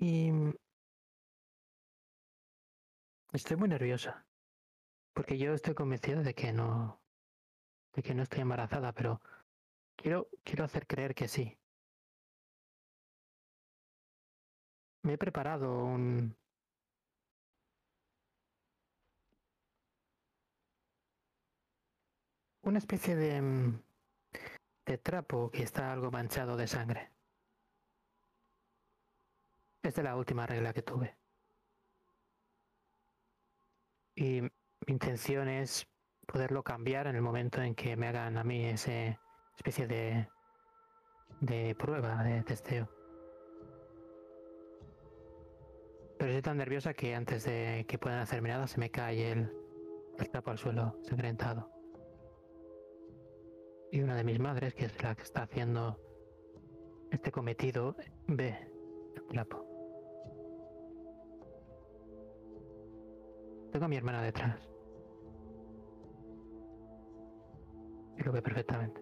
Y estoy muy nerviosa. Porque yo estoy convencido de que no. de que no estoy embarazada, pero quiero, quiero hacer creer que sí. Me he preparado un. una especie de. mm, de trapo que está algo manchado de sangre. Es de la última regla que tuve. Y mi intención es poderlo cambiar en el momento en que me hagan a mí ese especie de. de prueba, de testeo. Pero estoy tan nerviosa que antes de que puedan hacerme nada se me cae el, el trapo al suelo sangrentado. Y una de mis madres, que es la que está haciendo este cometido, ve el trapo. Tengo a mi hermana detrás. Y lo ve perfectamente.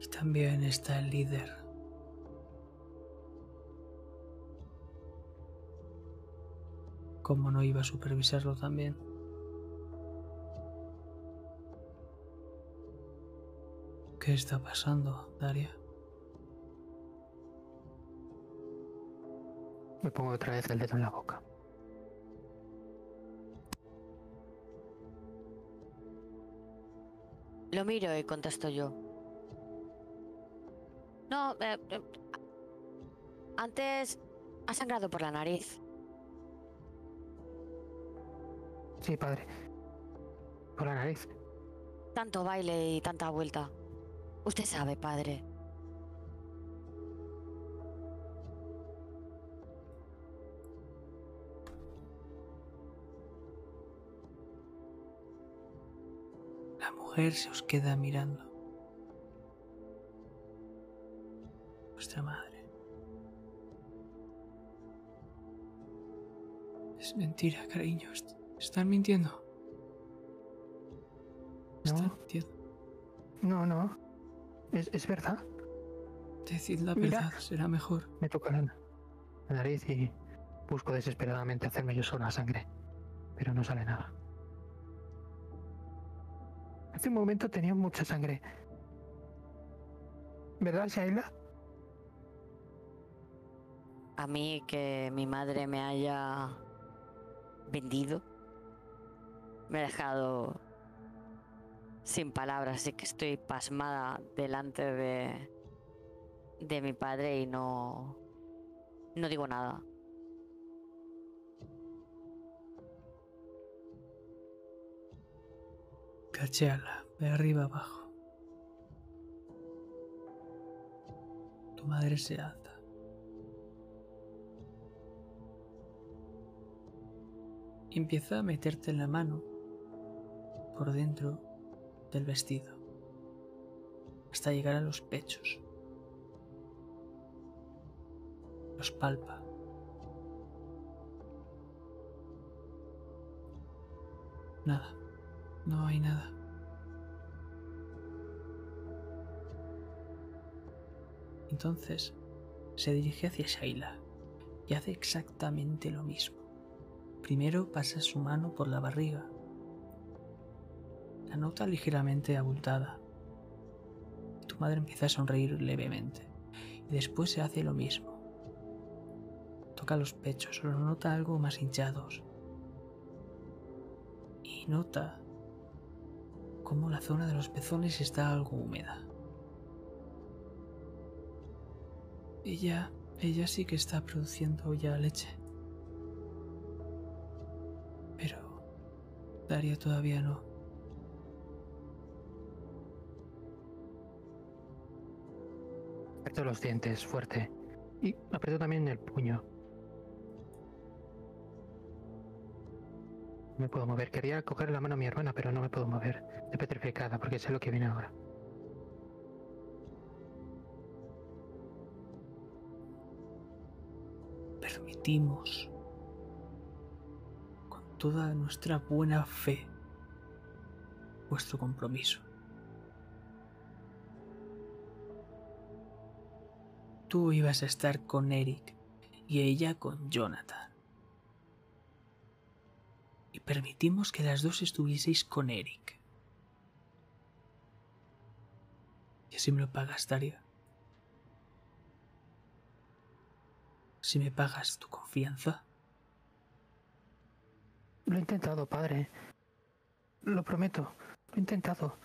Y también está el líder. ¿Cómo no iba a supervisarlo también? ¿Qué está pasando, Daria? Me pongo otra vez el dedo en la boca. Lo miro y contesto yo. No, eh, eh, antes ha sangrado por la nariz. Sí, padre. Por la nariz. Tanto baile y tanta vuelta. Usted sabe, padre. La mujer se os queda mirando. Vuestra madre. Es mentira, cariño. est- Están mintiendo. Están No, mintiendo. no, no. Es, es verdad. Decid la Mira. verdad, será mejor. Me toca la, la nariz y busco desesperadamente hacerme yo sola sangre. Pero no sale nada. Hace un momento tenía mucha sangre. ¿Verdad, Shaila? A mí que mi madre me haya vendido me ha dejado sin palabras, así que estoy pasmada delante de de mi padre y no no digo nada. Cacheala, de arriba abajo. Tu madre se alza. Empieza a meterte la mano por dentro del vestido hasta llegar a los pechos. Los palpa. Nada. No hay nada. Entonces se dirige hacia Shaila y hace exactamente lo mismo. Primero pasa su mano por la barriga. La nota ligeramente abultada. Tu madre empieza a sonreír levemente y después se hace lo mismo. Toca los pechos, los nota algo más hinchados. Y nota cómo la zona de los pezones está algo húmeda. Ella, ella sí que está produciendo ya leche. Pero Daria todavía no. Aprieto los dientes fuerte. Y aprieto también el puño. No me puedo mover. Quería coger la mano a mi hermana, pero no me puedo mover. De petrificada, porque sé lo que viene ahora. Permitimos, con toda nuestra buena fe, vuestro compromiso. Tú ibas a estar con Eric y ella con Jonathan. Y permitimos que las dos estuvieseis con Eric. Y así me lo pagas, Daria. Si me pagas tu confianza, Lo he intentado, padre. Lo prometo. Lo he intentado.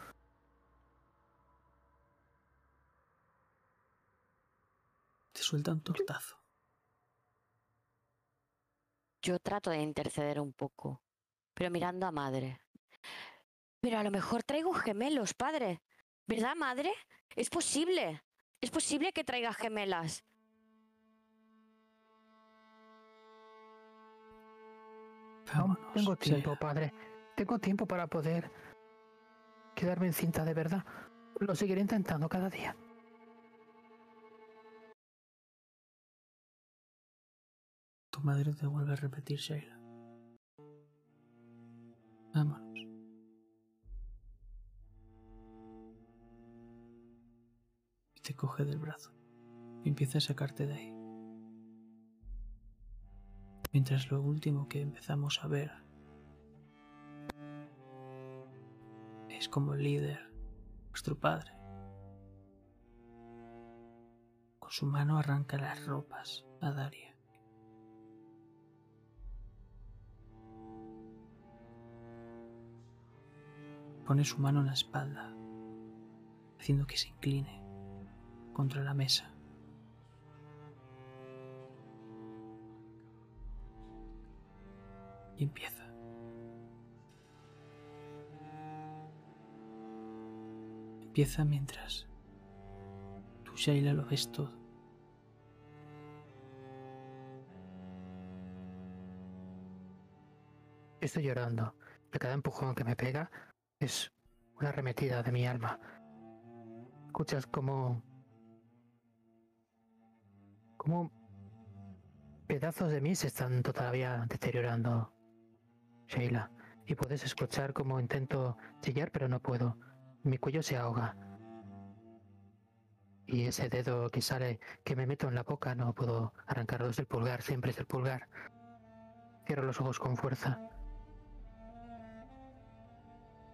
Suelta un tortazo. Yo trato de interceder un poco, pero mirando a madre. Pero a lo mejor traigo gemelos, padre. ¿Verdad, madre? Es posible. Es posible que traiga gemelas. Vámonos. tengo tiempo, padre. Tengo tiempo para poder quedarme encinta de verdad. Lo seguiré intentando cada día. Tu madre te vuelve a repetir, Sheila. Vámonos. Y te coge del brazo. Y empieza a sacarte de ahí. Mientras lo último que empezamos a ver es como el líder, nuestro padre, con su mano arranca las ropas a Daria pone su mano en la espalda, haciendo que se incline contra la mesa. Y empieza. Empieza mientras tú, Shaila, lo ves todo. Estoy llorando. De cada empujón que me pega es una arremetida de mi alma. Escuchas como. como. pedazos de mí se están todavía deteriorando, Sheila. Y puedes escuchar como intento chillar, pero no puedo. Mi cuello se ahoga. Y ese dedo que sale, que me meto en la boca, no puedo arrancarlo. Es el pulgar, siempre es el pulgar. Cierro los ojos con fuerza.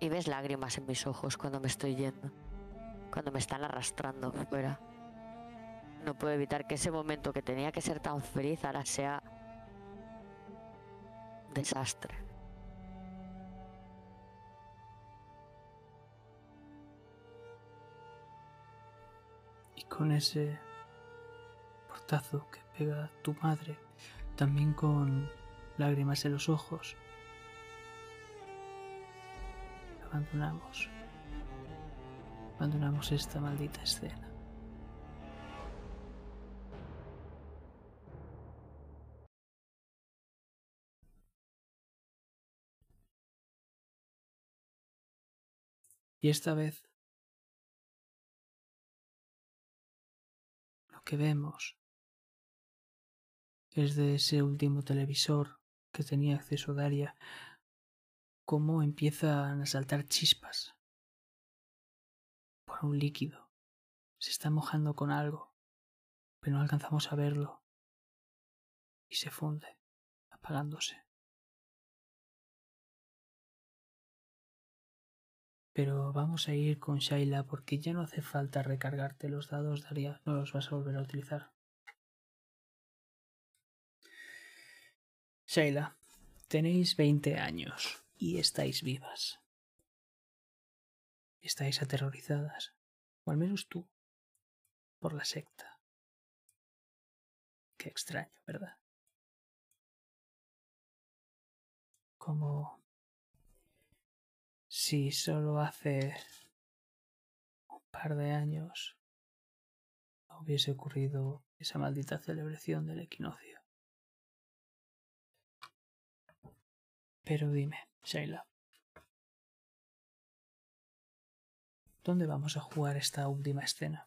Y ves lágrimas en mis ojos cuando me estoy yendo, cuando me están arrastrando fuera. No puedo evitar que ese momento que tenía que ser tan feliz ahora sea desastre. Y con ese portazo que pega tu madre, también con lágrimas en los ojos, abandonamos. Abandonamos esta maldita escena. Y esta vez lo que vemos es de ese último televisor que tenía acceso Daria cómo empiezan a saltar chispas por un líquido. Se está mojando con algo, pero no alcanzamos a verlo. Y se funde, apagándose. Pero vamos a ir con Shaila porque ya no hace falta recargarte los dados, Daria. No los vas a volver a utilizar. Shaila, tenéis 20 años y estáis vivas. Estáis aterrorizadas, o al menos tú, por la secta. Qué extraño, ¿verdad? Como si solo hace un par de años hubiese ocurrido esa maldita celebración del equinoccio. Pero dime, Sheila, ¿dónde vamos a jugar esta última escena?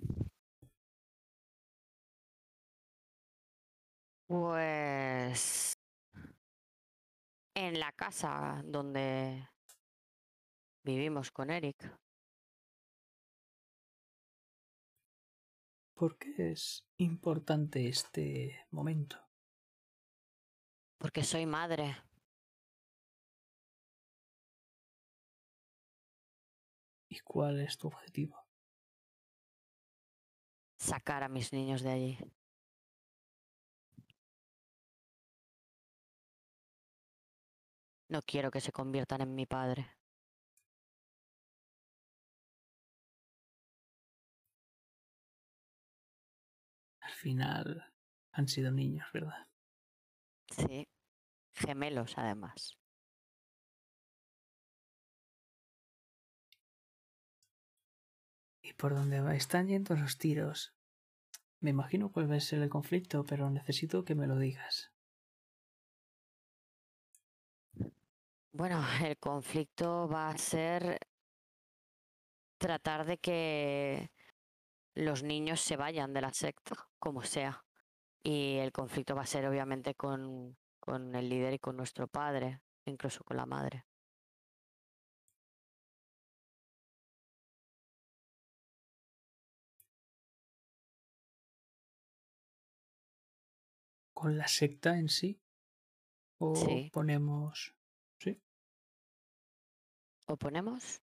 Pues en la casa donde vivimos con Eric. ¿Por qué es importante este momento? Porque soy madre. ¿Y cuál es tu objetivo? Sacar a mis niños de allí. No quiero que se conviertan en mi padre. Al final han sido niños, ¿verdad? Sí. Gemelos, además. Por dónde va? están yendo los tiros? Me imagino cuál va a ser el conflicto, pero necesito que me lo digas. Bueno, el conflicto va a ser tratar de que los niños se vayan de la secta, como sea. Y el conflicto va a ser obviamente con, con el líder y con nuestro padre, incluso con la madre. ¿Con la secta en sí? ¿O Sí. ponemos... Sí? ¿O ponemos?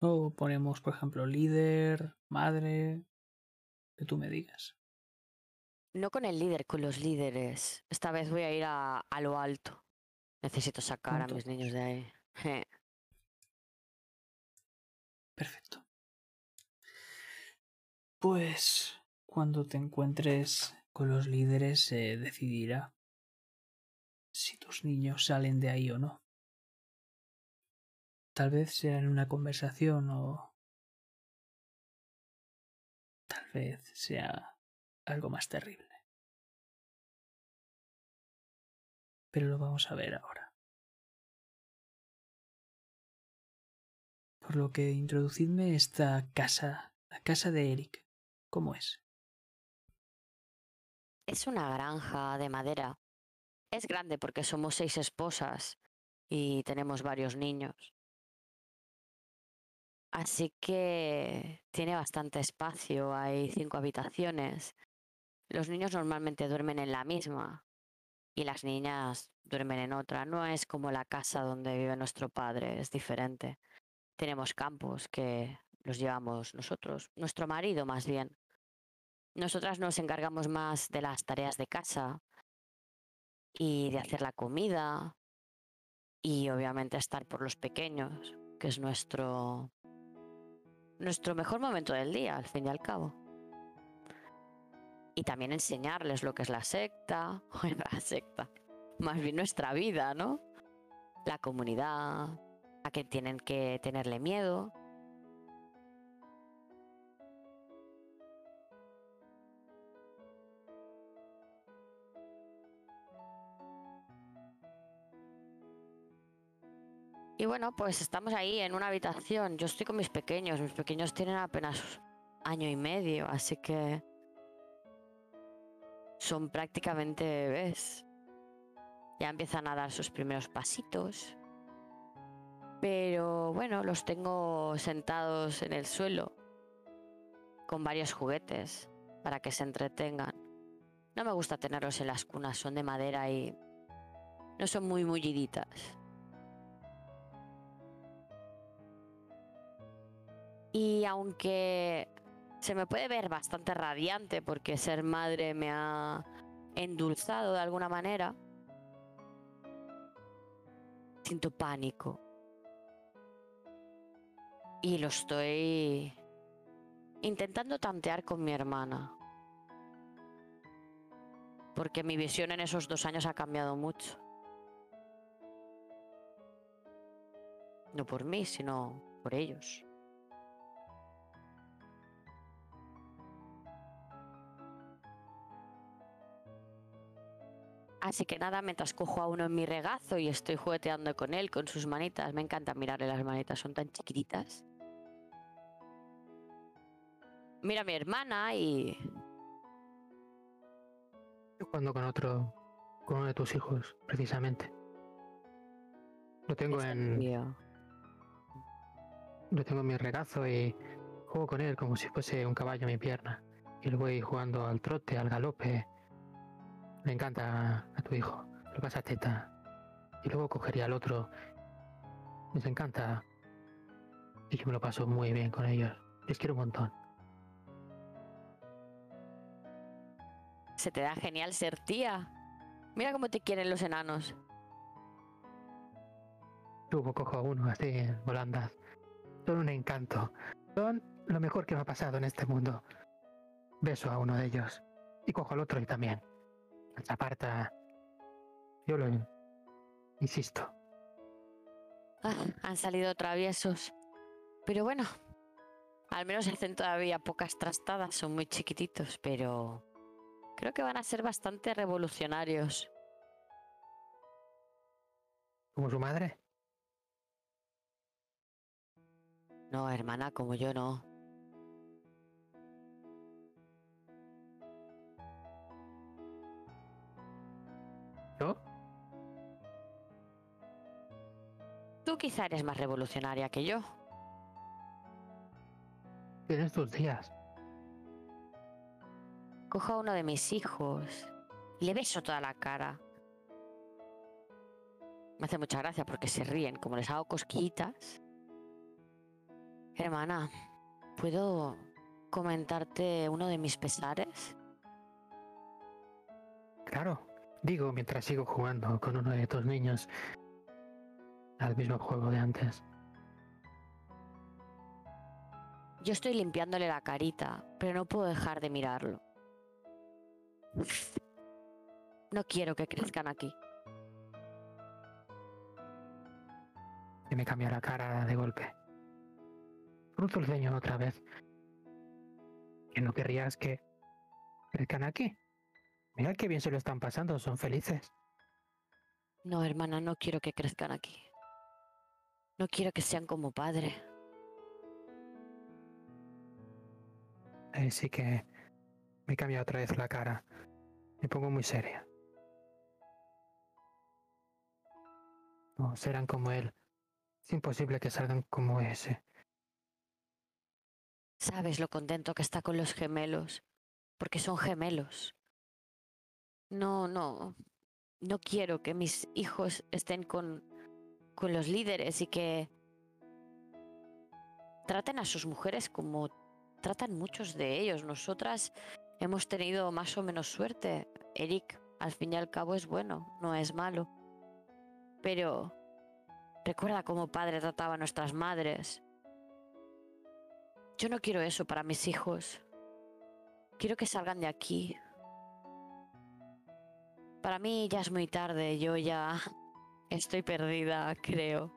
¿O ponemos, por ejemplo, líder, madre? Que tú me digas. No con el líder, con los líderes. Esta vez voy a ir a, a lo alto. Necesito sacar a mis niños de ahí. Je. Perfecto. Pues cuando te encuentres con los líderes se decidirá si tus niños salen de ahí o no. Tal vez sea en una conversación o tal vez sea algo más terrible. Pero lo vamos a ver ahora. Por lo que introducidme esta casa, la casa de Eric. ¿Cómo es? Es una granja de madera. Es grande porque somos seis esposas y tenemos varios niños. Así que tiene bastante espacio, hay cinco habitaciones. Los niños normalmente duermen en la misma y las niñas duermen en otra. No es como la casa donde vive nuestro padre, es diferente. Tenemos campos que los llevamos nosotros, nuestro marido más bien. Nosotras nos encargamos más de las tareas de casa y de hacer la comida y obviamente estar por los pequeños, que es nuestro nuestro mejor momento del día, al fin y al cabo. Y también enseñarles lo que es la secta, la secta, más bien nuestra vida, ¿no? La comunidad, a que tienen que tenerle miedo. Y bueno, pues estamos ahí en una habitación. Yo estoy con mis pequeños. Mis pequeños tienen apenas año y medio, así que son prácticamente bebés. Ya empiezan a dar sus primeros pasitos. Pero bueno, los tengo sentados en el suelo con varios juguetes para que se entretengan. No me gusta tenerlos en las cunas, son de madera y no son muy mulliditas. Y aunque se me puede ver bastante radiante porque ser madre me ha endulzado de alguna manera, siento pánico y lo estoy intentando tantear con mi hermana. Porque mi visión en esos dos años ha cambiado mucho. No por mí, sino por ellos. Así que nada, mientras cojo a uno en mi regazo y estoy jugueteando con él, con sus manitas, me encanta mirarle las manitas, son tan chiquititas. Mira a mi hermana y... Yo cuando con otro, con uno de tus hijos, precisamente. Lo tengo en... Lo tengo en mi regazo y juego con él como si fuese un caballo en mi pierna. Y lo voy jugando al trote, al galope. Me encanta a tu hijo. Lo pasa teta. Y luego cogería al otro. Les encanta. Y yo me lo paso muy bien con ellos. Les quiero un montón. Se te da genial ser tía. Mira cómo te quieren los enanos. Luego cojo a uno así en volandas. Son un encanto. Son lo mejor que me ha pasado en este mundo. Beso a uno de ellos. Y cojo al otro y también. Aparta. Yo lo insisto. Ah, han salido traviesos. Pero bueno, al menos hacen todavía pocas trastadas, son muy chiquititos, pero Creo que van a ser bastante revolucionarios. ¿Como su madre? No, hermana, como yo no. Tú quizá eres más revolucionaria que yo. Tienes tus días cojo a uno de mis hijos y le beso toda la cara. Me hace mucha gracia porque se ríen, como les hago cosquillitas. Hermana, ¿puedo comentarte uno de mis pesares? Claro, digo mientras sigo jugando con uno de tus niños al mismo juego de antes. Yo estoy limpiándole la carita, pero no puedo dejar de mirarlo. No quiero que crezcan aquí. Y me cambia la cara de golpe. Cruzo el ceño otra vez. Que no querrías que crezcan aquí. Mira qué bien se lo están pasando, son felices. No, hermana, no quiero que crezcan aquí. No quiero que sean como padre. Así que me cambia otra vez la cara. Me pongo muy seria. No, serán como él. Es imposible que salgan como ese. Sabes lo contento que está con los gemelos, porque son gemelos. No, no, no quiero que mis hijos estén con, con los líderes y que traten a sus mujeres como tratan muchos de ellos. Nosotras hemos tenido más o menos suerte. Eric, al fin y al cabo, es bueno, no es malo. Pero recuerda cómo padre trataba a nuestras madres. Yo no quiero eso para mis hijos. Quiero que salgan de aquí. Para mí ya es muy tarde, yo ya estoy perdida, creo.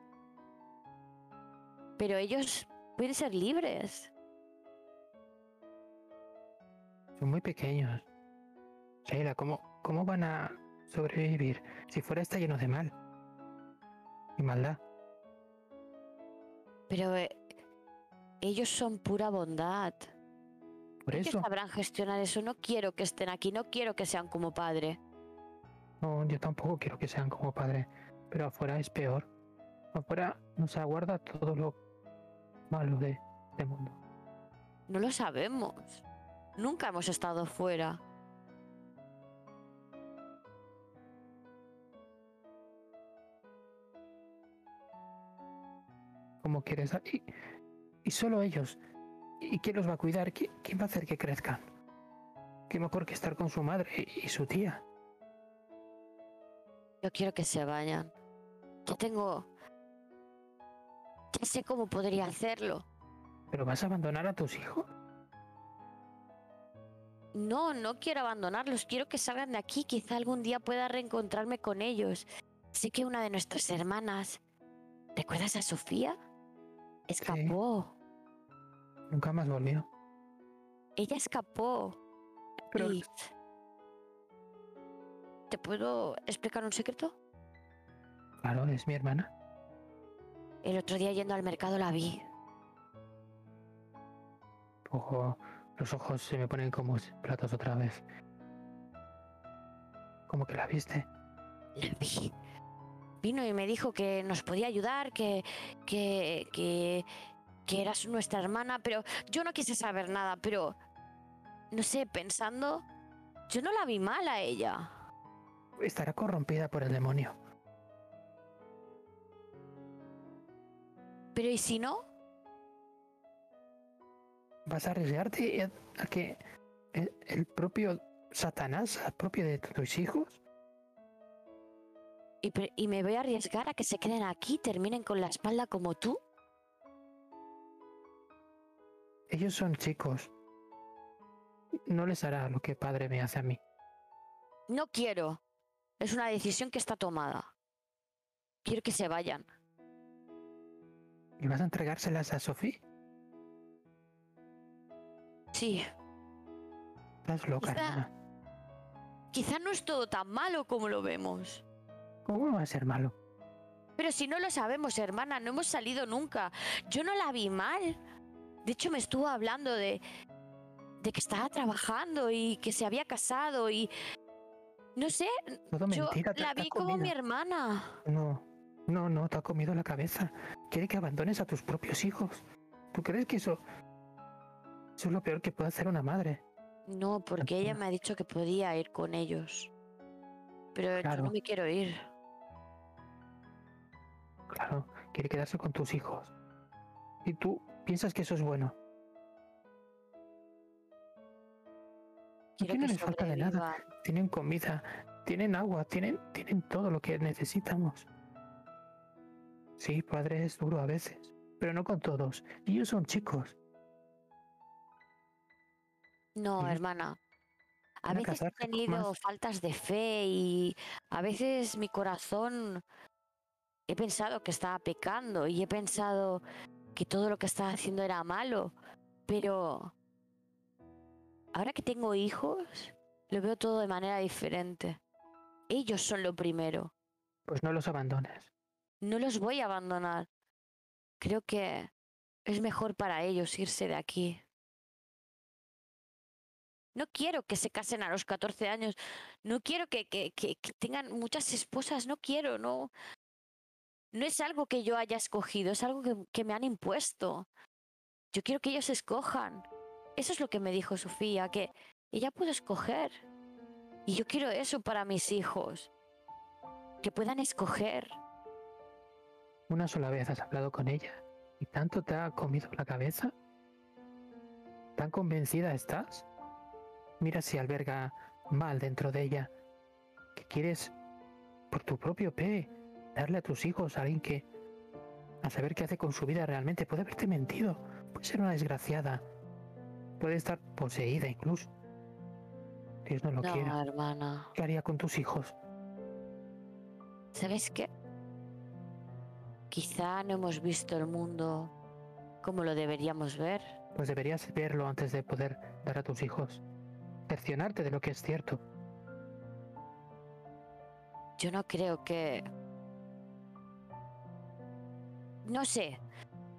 Pero ellos pueden ser libres. Son muy pequeños. Sheila, ¿cómo, ¿cómo van a sobrevivir si fuera está lleno de mal? Y maldad. Pero eh, ellos son pura bondad. Por Ellos eso. sabrán gestionar eso. No quiero que estén aquí, no quiero que sean como padre. No, yo tampoco quiero que sean como padre. Pero afuera es peor. Afuera nos aguarda todo lo malo de este mundo. No lo sabemos. Nunca hemos estado fuera. como quieres. Y, y solo ellos. ¿Y quién los va a cuidar? ¿Qui- ¿Quién va a hacer que crezcan? ¿Qué mejor que estar con su madre y, y su tía? Yo quiero que se vayan. Ya tengo... Ya sé cómo podría hacerlo. ¿Pero vas a abandonar a tus hijos? No, no quiero abandonarlos. Quiero que salgan de aquí. Quizá algún día pueda reencontrarme con ellos. Sé que una de nuestras hermanas... ¿Recuerdas a Sofía? Escapó. Nunca más volvió. Ella escapó. Pero Y... ¿Te puedo explicar un secreto? claro, es mi hermana. El otro día yendo al mercado la vi. Ojo, los ojos se me ponen como platos otra vez. ¿Cómo que la viste? La vi. Vino y me dijo que nos podía ayudar, que, que, que, que eras nuestra hermana, pero yo no quise saber nada, pero no sé, pensando, yo no la vi mal a ella. Estará corrompida por el demonio. Pero ¿y si no? ¿Vas a arriesgarte a, a que el, el propio Satanás, el propio de tus hijos, ¿Y, y me voy a arriesgar a que se queden aquí, terminen con la espalda como tú? ellos son chicos? No les hará lo que padre me hace a mí. No quiero. Es una decisión que está tomada. Quiero que se vayan. ¿Y vas a entregárselas a Sofía? Sí, Estás loca, Quizá- hermana. quizá no es todo tan malo como lo vemos. ¿Cómo va a ser malo? Pero si no lo sabemos, hermana, no hemos salido nunca. Yo no la vi mal. De hecho, me estuvo hablando de, de que estaba trabajando y que se había casado y... No sé, Todo yo mentira. te- la te vi como mi hermana. No, no, no, te ha comido la cabeza. Quiere que abandones a tus propios hijos. ¿Tú crees que eso, eso es lo peor que puede hacer una madre? No, porque ella me ha dicho que podía ir con ellos. Pero yo Claro. no me quiero ir. Claro, quiere quedarse con tus hijos. Y tú piensas que eso es bueno. Quiero no que les falta de nada. Tienen comida, tienen agua, tienen, tienen todo lo que necesitamos. Sí, padre es duro a veces, pero no con todos. Y ellos son chicos. No, hermana. A Van a veces he tenido faltas de fe y a veces mi corazón he pensado que estaba pecando y he pensado que todo lo que estaba haciendo era malo, pero ahora que tengo hijos, lo veo todo de manera diferente. Ellos son lo primero. Pues no los abandones. No los voy a abandonar. Creo que es mejor para ellos irse de aquí. No quiero que se casen a los 14 años. No quiero que, que- que- que tengan muchas esposas. No quiero, no. No es algo que yo haya escogido, es algo que, que me han impuesto. Yo quiero que ellos escojan. Eso es lo que me dijo Sofía, que ella puede escoger. Y yo quiero eso para mis hijos. Que puedan escoger. Una sola vez has hablado con ella y tanto te ha comido la cabeza. ¿Tan convencida estás? Mira si alberga mal dentro de ella. Que quieres, por tu propio pe, darle a tus hijos a alguien que, a saber qué hace con su vida realmente, puede haberte mentido. Puede ser una desgraciada. Puede estar poseída incluso. Dios no lo no, quiera. hermana. ¿Qué haría con tus hijos? ¿Sabes qué? Quizá no hemos visto el mundo como lo deberíamos ver. Pues deberías verlo antes de poder dar a tus hijos. Cercionarte de lo que es cierto. Yo no creo que... No sé.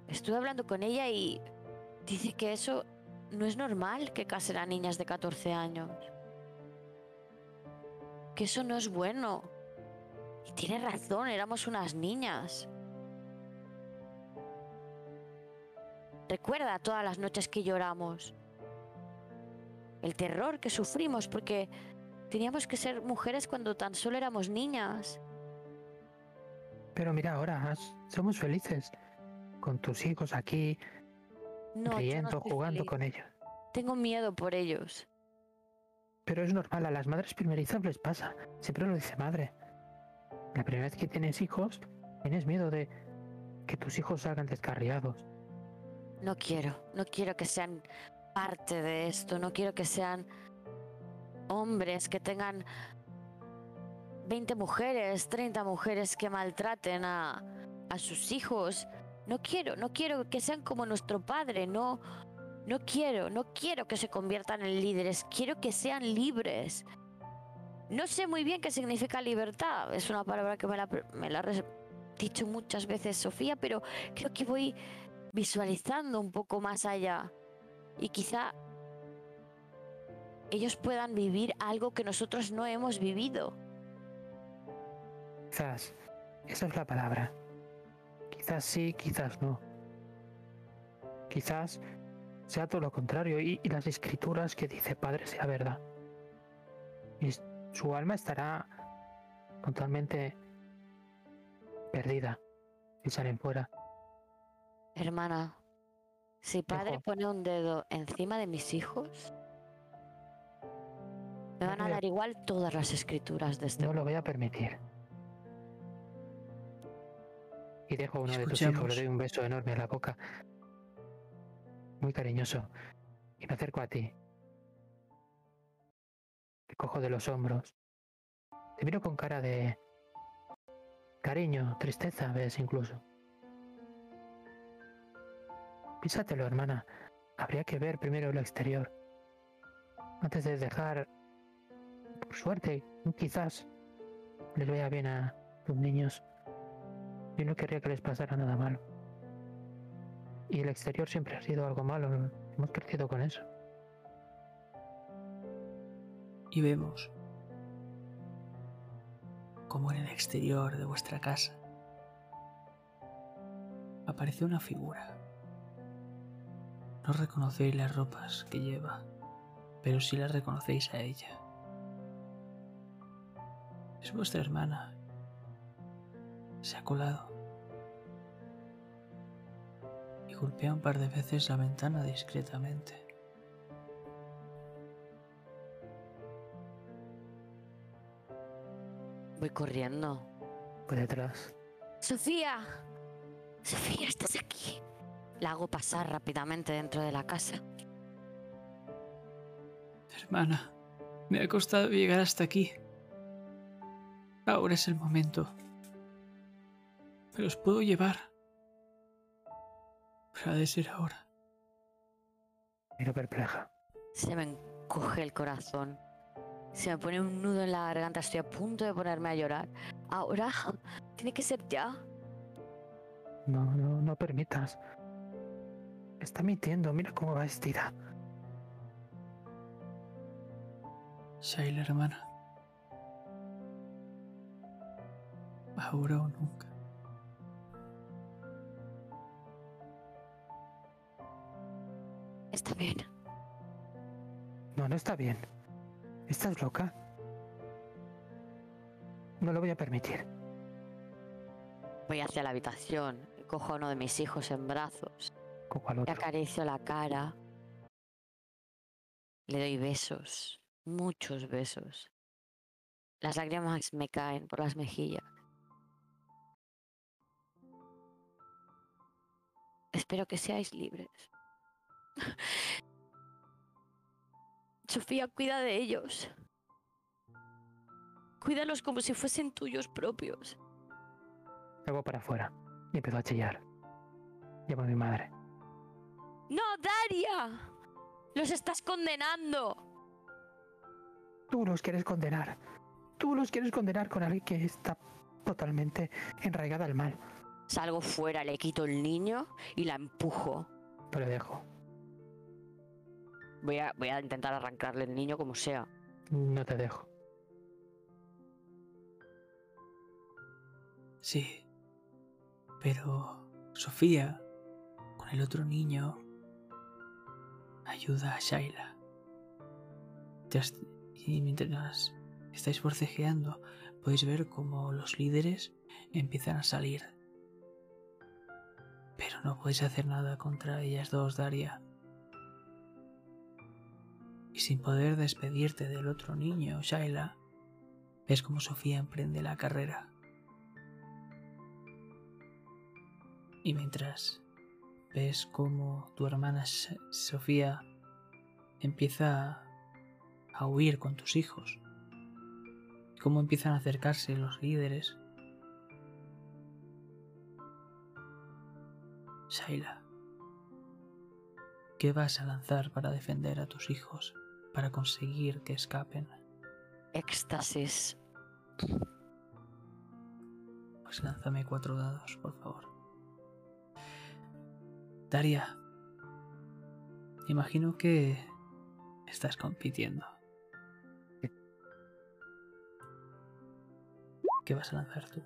Estuve hablando con ella y dice que eso no es normal que casen a niñas de 14 años. Que eso no es bueno. Y tiene razón, éramos unas niñas. Recuerda todas las noches que lloramos. El terror que sufrimos porque teníamos que ser mujeres cuando tan solo éramos niñas. Pero mira ahora, somos felices. Con tus hijos aquí, No, yo no riendo, estoy jugando feliz. con ellos. Tengo miedo por ellos. Pero es normal, a las madres primerizas les pasa. Siempre lo dice madre. La primera vez que tienes hijos, tienes miedo de que tus hijos salgan descarriados. No quiero, no quiero que sean parte de esto, no quiero que sean hombres que tengan 20 mujeres, 30 mujeres que maltraten a, a sus hijos. No quiero, no quiero que sean como nuestro padre, no, no quiero, no quiero que se conviertan en líderes, quiero que sean libres. No sé muy bien qué significa libertad, es una palabra que me la, me la dicho muchas veces Sofía, pero creo que voy visualizando un poco más allá y quizá ellos puedan vivir algo que nosotros no hemos vivido. Quizás, esa es la palabra. Quizás sí, quizás no. Quizás sea todo lo contrario y, y las escrituras que dice Padre sea verdad. Y su alma estará totalmente perdida si salen fuera. Hermana, si padre pone un dedo encima de mis hijos, me van a dar igual todas las escrituras de este No lo voy a permitir. Y dejo a uno de tus hijos, le doy un beso enorme a la boca. Muy cariñoso. Y me acerco a ti. Te cojo de los hombros. Te miro con cara de cariño, tristeza, ves incluso. Písatelo, hermana. Habría que ver primero lo exterior. Antes de dejar, por suerte, quizás les vaya bien a los niños. Yo no querría que les pasara nada malo. Y el exterior siempre ha sido algo malo. Hemos crecido con eso. y vemos como en el exterior de vuestra casa aparece una figura. No reconocéis las ropas que lleva, pero sí la reconocéis a ella. Es vuestra hermana. Se ha colado. Golpea un par de veces la ventana discretamente. Voy corriendo. Por detrás. Sofía, Sofía, estás aquí. La hago pasar rápidamente dentro de la casa. Hermana, me ha costado llegar hasta aquí. Ahora es el momento. Me los puedo llevar. Ha de ser ahora. Miro perpleja. Se me encoge el corazón. Se me pone un nudo en la garganta. Estoy a punto de ponerme a llorar. Ahora tiene que ser ya. No, no, no permitas. Está mintiendo, mira cómo va vestida. Shaila, hermana. Ahora o nunca. Está bien. No, no está bien. ¿Estás loca? No lo voy a permitir. Voy hacia la habitación. Cojo a uno de mis hijos en brazos. Al Le otro. acaricio la cara. Le doy besos. Muchos besos. Las lágrimas me caen por las mejillas. Espero que seáis libres. Sofía, cuida de ellos. Cuídalos como si fuesen tuyos propios. Salgo para afuera y empiezo a chillar. Llamo a mi madre. ¡No, Daria! ¡Los estás condenando! Tú los quieres condenar. Tú los quieres condenar con alguien que está totalmente enraigada al mal. Salgo fuera, le quito el niño y la empujo. No le dejo. Voy a, voy a intentar arrancarle el niño como sea. No te dejo. Sí. Pero Sofía, con el otro niño, ayuda a Shaila. Y mientras estáis forcejeando, podéis ver cómo los líderes empiezan a salir. Pero no podéis hacer nada contra ellas dos, Daria. Y sin poder despedirte del otro niño, Shaila, ves cómo Sofía emprende la carrera. Y mientras ves cómo tu hermana Sofía empieza a huir con tus hijos, cómo empiezan a acercarse los líderes, Shaila, ¿qué vas a lanzar para defender a tus hijos, para conseguir que escapen? Éxtasis. Pues lánzame cuatro dados, por favor. Daria, imagino que estás compitiendo. ¿Qué vas a lanzar tú?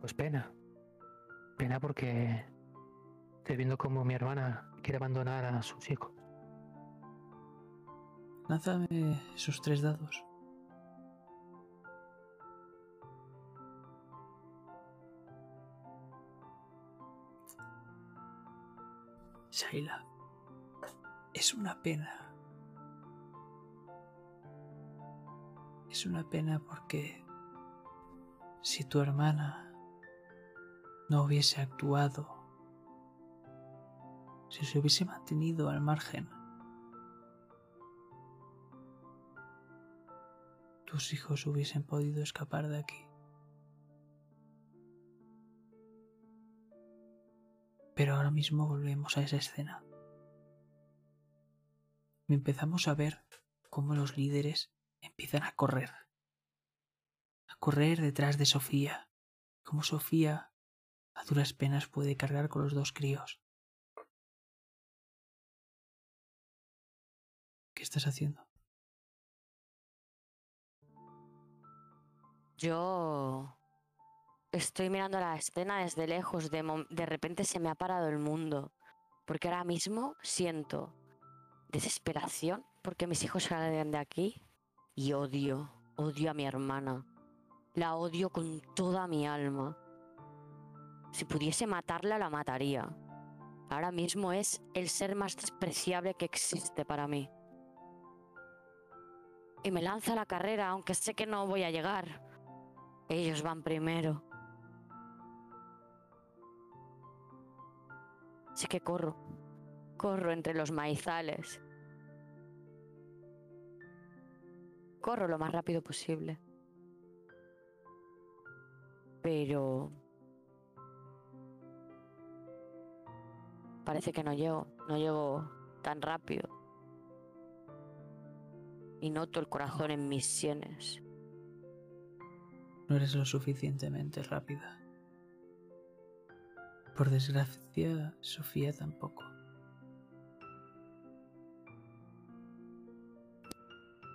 Pues pena. Pena porque estoy viendo cómo mi hermana quiere abandonar a sus hijos. Lánzame esos tres dados. Shaila, es una pena. Es una pena porque si tu hermana no hubiese actuado, si se hubiese mantenido al margen, tus hijos hubiesen podido escapar de aquí. Pero ahora mismo volvemos a esa escena. Y empezamos a ver cómo los líderes empiezan a correr. A correr detrás de Sofía. Cómo Sofía a duras penas puede cargar con los dos críos. ¿Qué estás haciendo? Yo estoy mirando la escena desde lejos. De, repente se me ha parado el mundo. Porque ahora mismo siento desesperación porque mis hijos salgan de aquí. Y odio, odio a mi hermana. La odio con toda mi alma. Si pudiese matarla, la mataría. Ahora mismo es el ser más despreciable que existe para mí. Y me lanza a la carrera, aunque sé que no voy a llegar. Ellos van primero. Así que corro. Corro entre los maizales. Corro lo más rápido posible. Pero... Parece que no llego, no llego tan rápido. Y noto el corazón en mis sienes. No eres lo suficientemente rápida. Por desgracia, Sofía tampoco.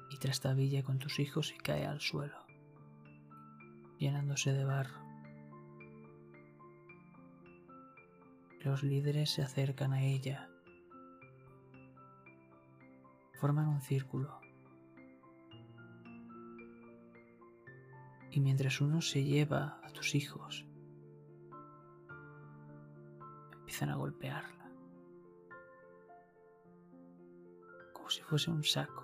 Y trastabilla con tus hijos y cae al suelo, llenándose de barro. Los líderes se acercan a ella. Forman un círculo. Y mientras uno se lleva a tus hijos empiezan a golpearla. Como si fuese un saco.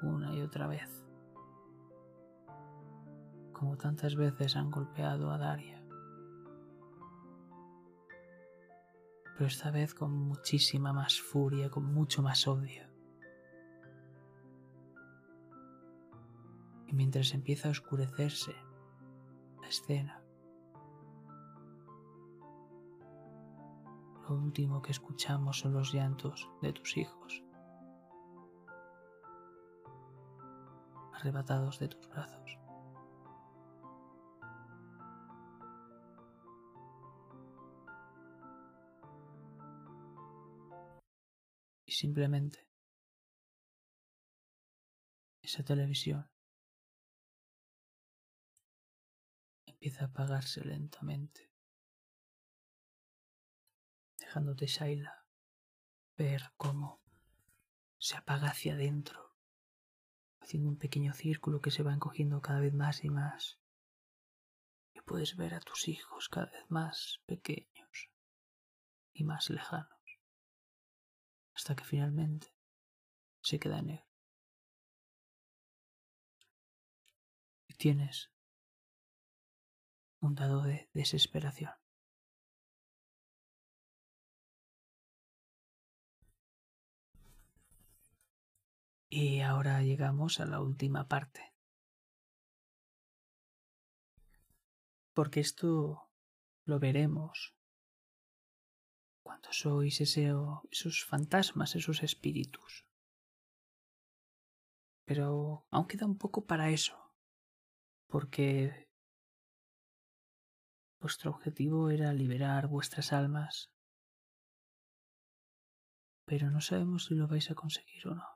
Una y otra vez. Como tantas veces han golpeado a Daria. Pero esta vez con muchísima más furia, con mucho más odio. y mientras empieza a oscurecerse la escena, lo último que escuchamos son los llantos de tus hijos, arrebatados de tus brazos. Y simplemente esa televisión empieza a apagarse lentamente, dejándote Shaila ver cómo se apaga hacia adentro, haciendo un pequeño círculo que se va encogiendo cada vez más y más. Y puedes ver a tus hijos cada vez más pequeños y más lejanos, hasta que finalmente se queda negro. Y tienes un dado de desesperación. Y ahora llegamos a la última parte. Porque esto lo veremos sois ese, esos fantasmas, esos espíritus. Pero aún queda un poco para eso, porque Vuestro objetivo era liberar vuestras almas, pero no sabemos si lo vais a conseguir o no.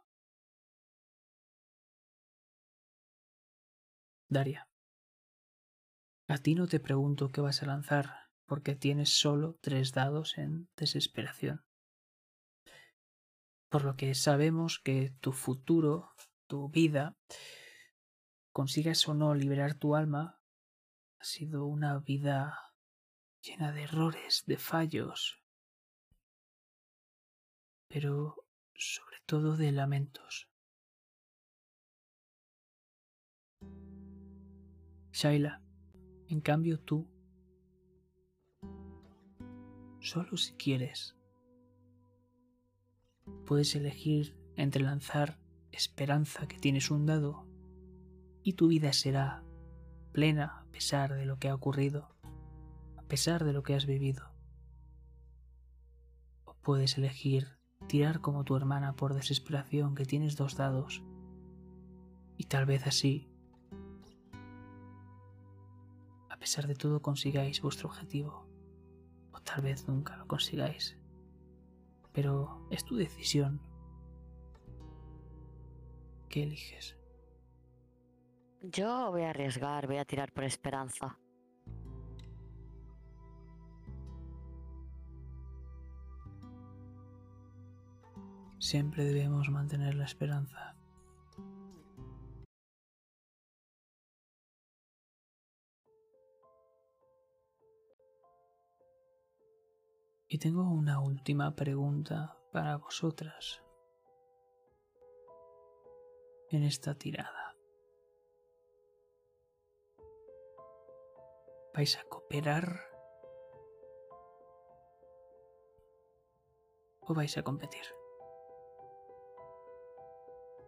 Daria, a ti no te pregunto qué vas a lanzar, porque tienes solo tres dados en desesperación. Por lo que sabemos que tu futuro, tu vida, consigas o no liberar tu alma, ha sido una vida llena de errores, de fallos, pero sobre todo de lamentos. Shaila, en cambio tú, solo si quieres, puedes elegir entre lanzar esperanza que tienes un dado y tu vida será plena a pesar de lo que ha ocurrido, a pesar de lo que has vivido. O puedes elegir tirar como tu hermana por desesperación que tienes dos dados y tal vez así, a pesar de todo, consigáis vuestro objetivo. O tal vez nunca lo consigáis. Pero es tu decisión. ¿Qué eliges? Yo voy a arriesgar, voy a tirar por esperanza. Siempre debemos mantener la esperanza. Y tengo una última pregunta para vosotras en esta tirada. vais a cooperar o vais a competir.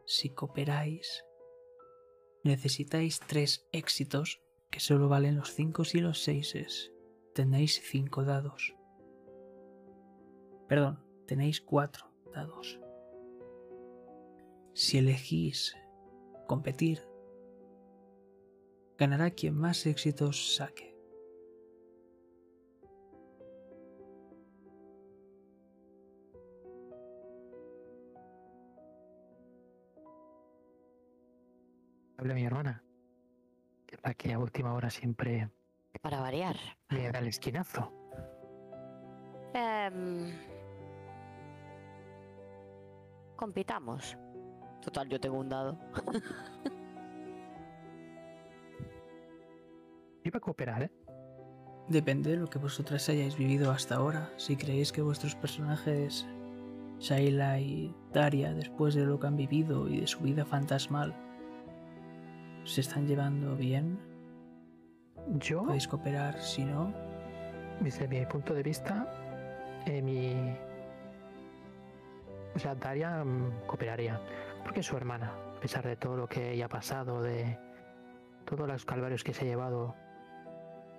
Si cooperáis, necesitáis tres éxitos que solo valen los 5 y los 6. Tenéis 5 dados. Perdón, tenéis 4 dados. Si elegís competir, ganará quien más éxitos saque. Habla mi hermana, la que a última hora siempre Para variar. me da el esquinazo. Em, compitamos. Total, yo tengo un dado. Iba a cooperar, ¿eh? Depende de lo que vosotras hayáis vivido hasta ahora. Si creéis que vuestros personajes, Shaila y Daria, después de lo que han vivido y de su vida fantasmal, se están llevando bien, Yo, podéis cooperar. Si no, desde mi punto de vista, eh, mi. O sea, Daria mm, cooperaría. Porque es su hermana, a pesar de todo lo que ella ha pasado, de todos los calvarios que se ha llevado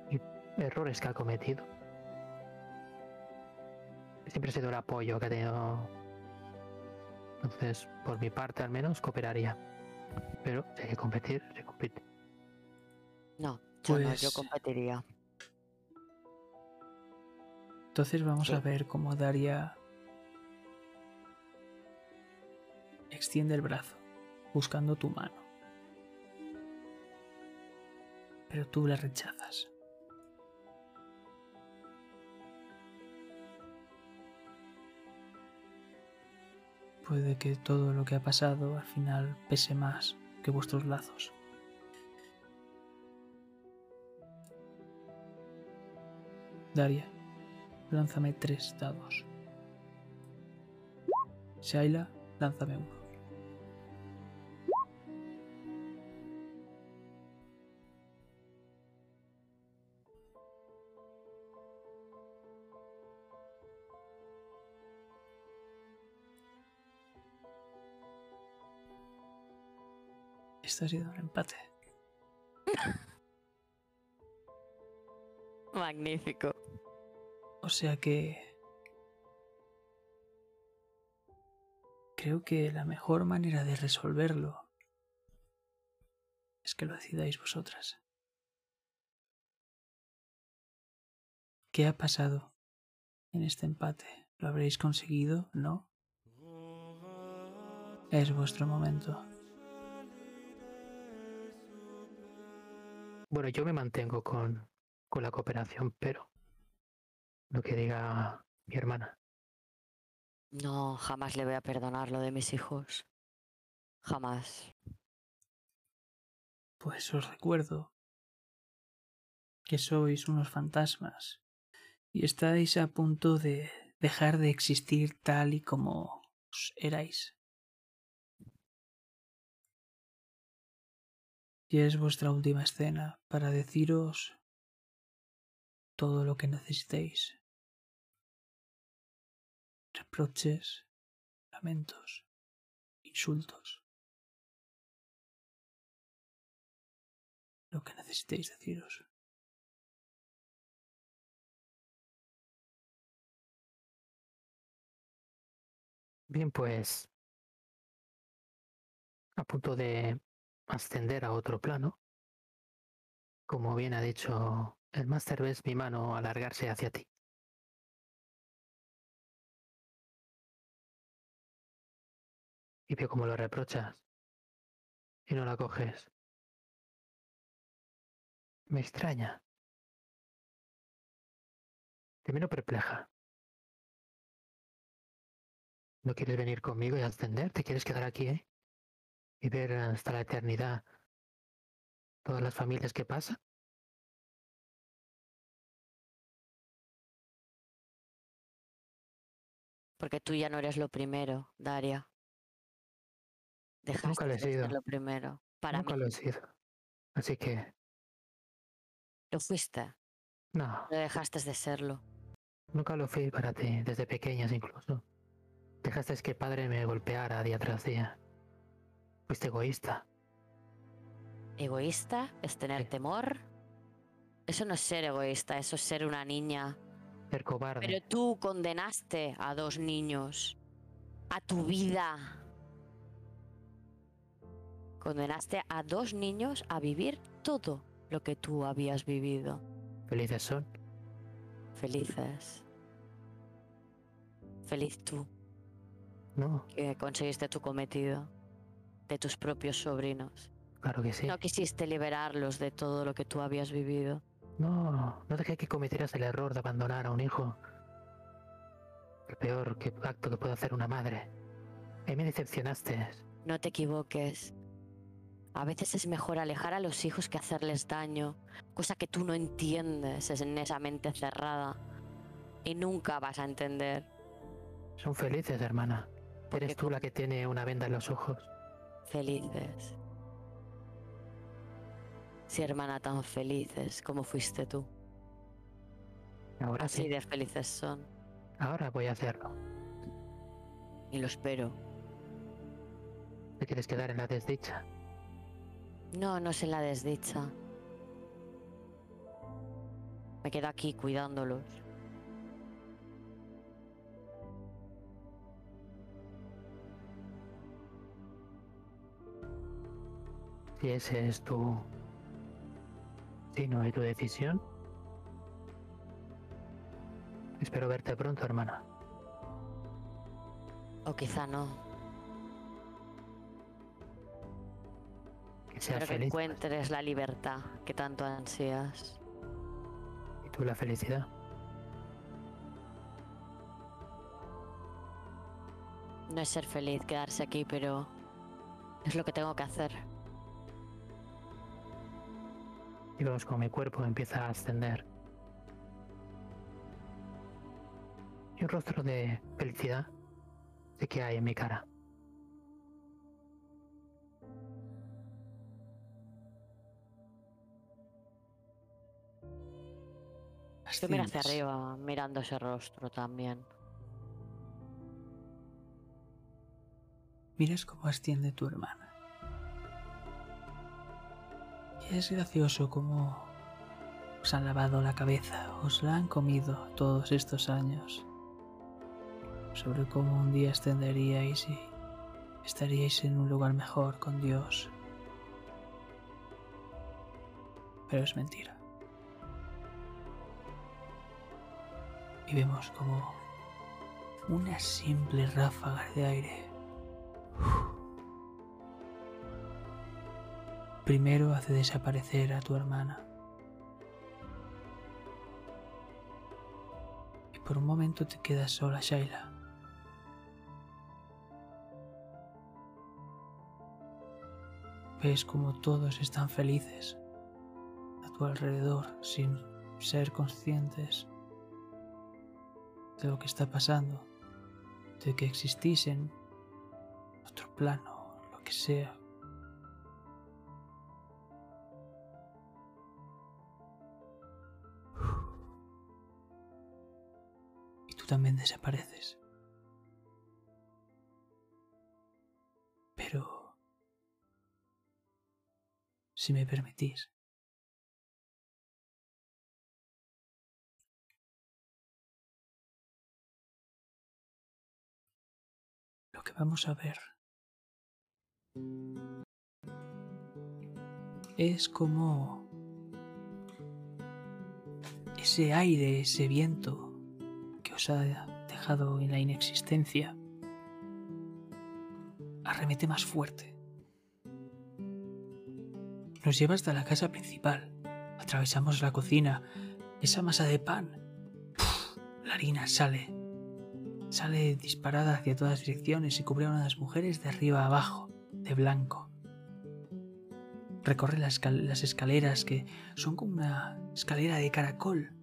y errores que ha cometido. Siempre ha sido el apoyo que ha tenido. Entonces, por mi parte al menos, cooperaría. Pero si hay que competir, se compite. No, yo no, yo Pues- competiría. entonces vamos Sí. a ver cómo Daria extiende el brazo, buscando tu mano. Pero tú la rechazas. Puede que todo lo que ha pasado al final pese más que vuestros lazos. Daria, lánzame tres dados. Shaila, lánzame uno. Esto ha sido un empate. Magnífico. O sea que... Creo que la mejor manera de resolverlo es que lo decidáis vosotras. ¿Qué ha pasado en este empate? ¿Lo habréis conseguido? ¿No? Es vuestro momento. Bueno, yo me mantengo con, con la cooperación, pero lo que diga mi hermana. No, jamás le voy a perdonar lo de mis hijos. Jamás. Pues os recuerdo que sois unos fantasmas y estáis a punto de dejar de existir tal y como os erais. Y es vuestra última escena para deciros todo lo que necesitéis. Reproches, lamentos, insultos. Lo que necesitéis deciros. Bien, pues a punto de ascender a otro plano, como bien ha dicho el Master, ves mi mano alargarse hacia ti. Y veo cómo lo reprochas y no la coges. Me extraña. Te miro perpleja. ¿No quieres venir conmigo y ascender? ¿Te quieres quedar aquí, eh? Y ver hasta la eternidad todas las familias que pasan. Porque tú ya no eres lo primero, Daria. Dejaste lo he de ser sido. lo primero. Para Nunca mí lo he sido. Así que, lo fuiste. no, No dejaste de serlo. nunca lo fui para ti, desde pequeñas incluso. Dejaste que padre me golpeara día tras día. Fuiste egoísta. ¿Egoísta? ¿Es tener Sí. temor? Eso no es ser egoísta, eso es ser una niña. Ser cobarde. Pero tú condenaste a dos niños a tu vida. Condenaste a dos niños a vivir todo lo que tú habías vivido. Felices son. Felices. Feliz tú No, que conseguiste tu cometido de tus propios sobrinos. claro que sí. No quisiste liberarlos de todo lo que tú habías vivido. No, no dejé que cometieras el error de abandonar a un hijo. El peor que- acto que puede hacer una madre. Ahí me decepcionaste. No te equivoques. A veces es mejor alejar a los hijos que hacerles daño, cosa que tú no entiendes es en esa mente cerrada. Y nunca vas a entender. Son felices, hermana. Porque Eres tú la que tiene una venda en los ojos. Felices. Sí, hermana, tan felices como fuiste tú. Ahora Así sí. de felices son. Ahora voy a hacerlo. Y lo espero. ¿Te quieres quedar en la desdicha? No, no sé la desdicha. Me quedo aquí cuidándolos. Si ese es tu destino y tu decisión. Espero verte pronto, hermana. O quizá no. Que seas Espero que feliz. encuentres la libertad que tanto ansías. Y tú la felicidad. No es ser feliz quedarse aquí, pero es lo que tengo que hacer. Vemos como mi cuerpo empieza a ascender. Y un rostro de felicidad de que hay en mi cara. Yo miro hacia arriba, mirando ese rostro también. Miras cómo asciende tu hermana. Es gracioso cómo os han lavado la cabeza, os la han comido todos estos años. Sobre cómo un día ascenderíais y estaríais en un lugar mejor con Dios. Pero es mentira. Y vemos como una simple ráfaga de aire Primero hace desaparecer a tu hermana. Y por un momento te quedas sola, Shaila. Ves como todos están felices a tu alrededor sin ser conscientes de lo que está pasando, de que existís en otro plano, lo que sea. También desapareces. Pero... Si me permitís. Lo que vamos a ver es como ese aire, ese viento ha dejado en la inexistencia arremete más fuerte. Nos lleva hasta la casa principal. Atravesamos la cocina, esa masa de pan. La harina sale. Sale disparada hacia todas direcciones y cubre a una de las mujeres de arriba abajo, de blanco. Recorre las escaleras que son como una escalera de caracol.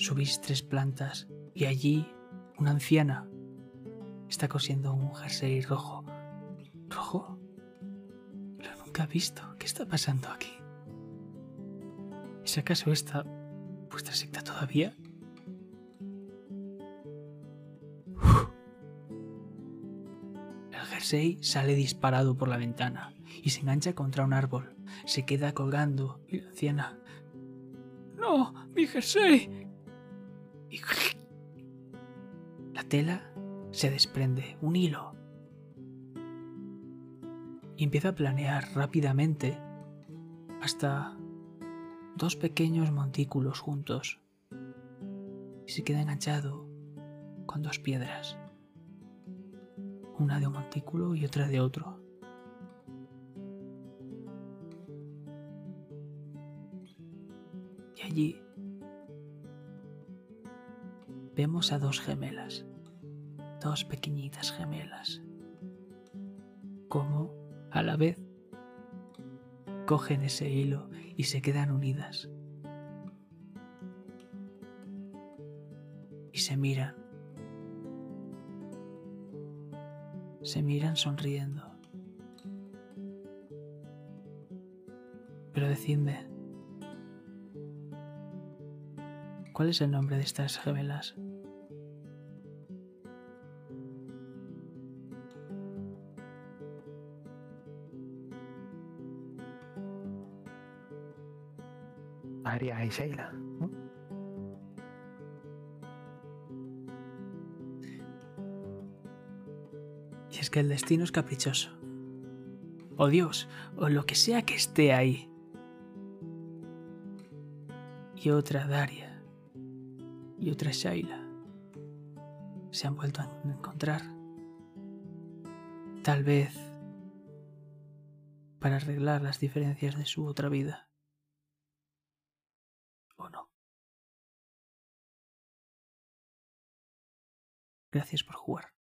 Subís tres plantas y allí una anciana está cosiendo un jersey rojo. ¿Rojo? Lo nunca he visto. ¿Qué está pasando aquí? ¿Es acaso esta vuestra secta todavía? Uf. jersey sale disparado por la ventana y se engancha contra un árbol. Se queda colgando y la anciana... ¡No! ¡Mi jersey! Y... La tela se desprende, un hilo. Y empieza a planear rápidamente hasta dos pequeños montículos juntos. Y se queda enganchado con dos piedras. Una de un montículo y otra de otro. Y allí vemos a dos gemelas, dos pequeñitas gemelas, como a la vez cogen ese hilo y se quedan unidas. Y se miran. Se miran sonriendo. Pero decidme, ¿cuál es el nombre de estas gemelas? Y. Y es que el destino es caprichoso. O Dios, o lo que sea que esté ahí. Y otra Daria. Y otra Shaila. Se han vuelto a encontrar. Tal vez para arreglar las diferencias de su otra vida. Gracias por jugar.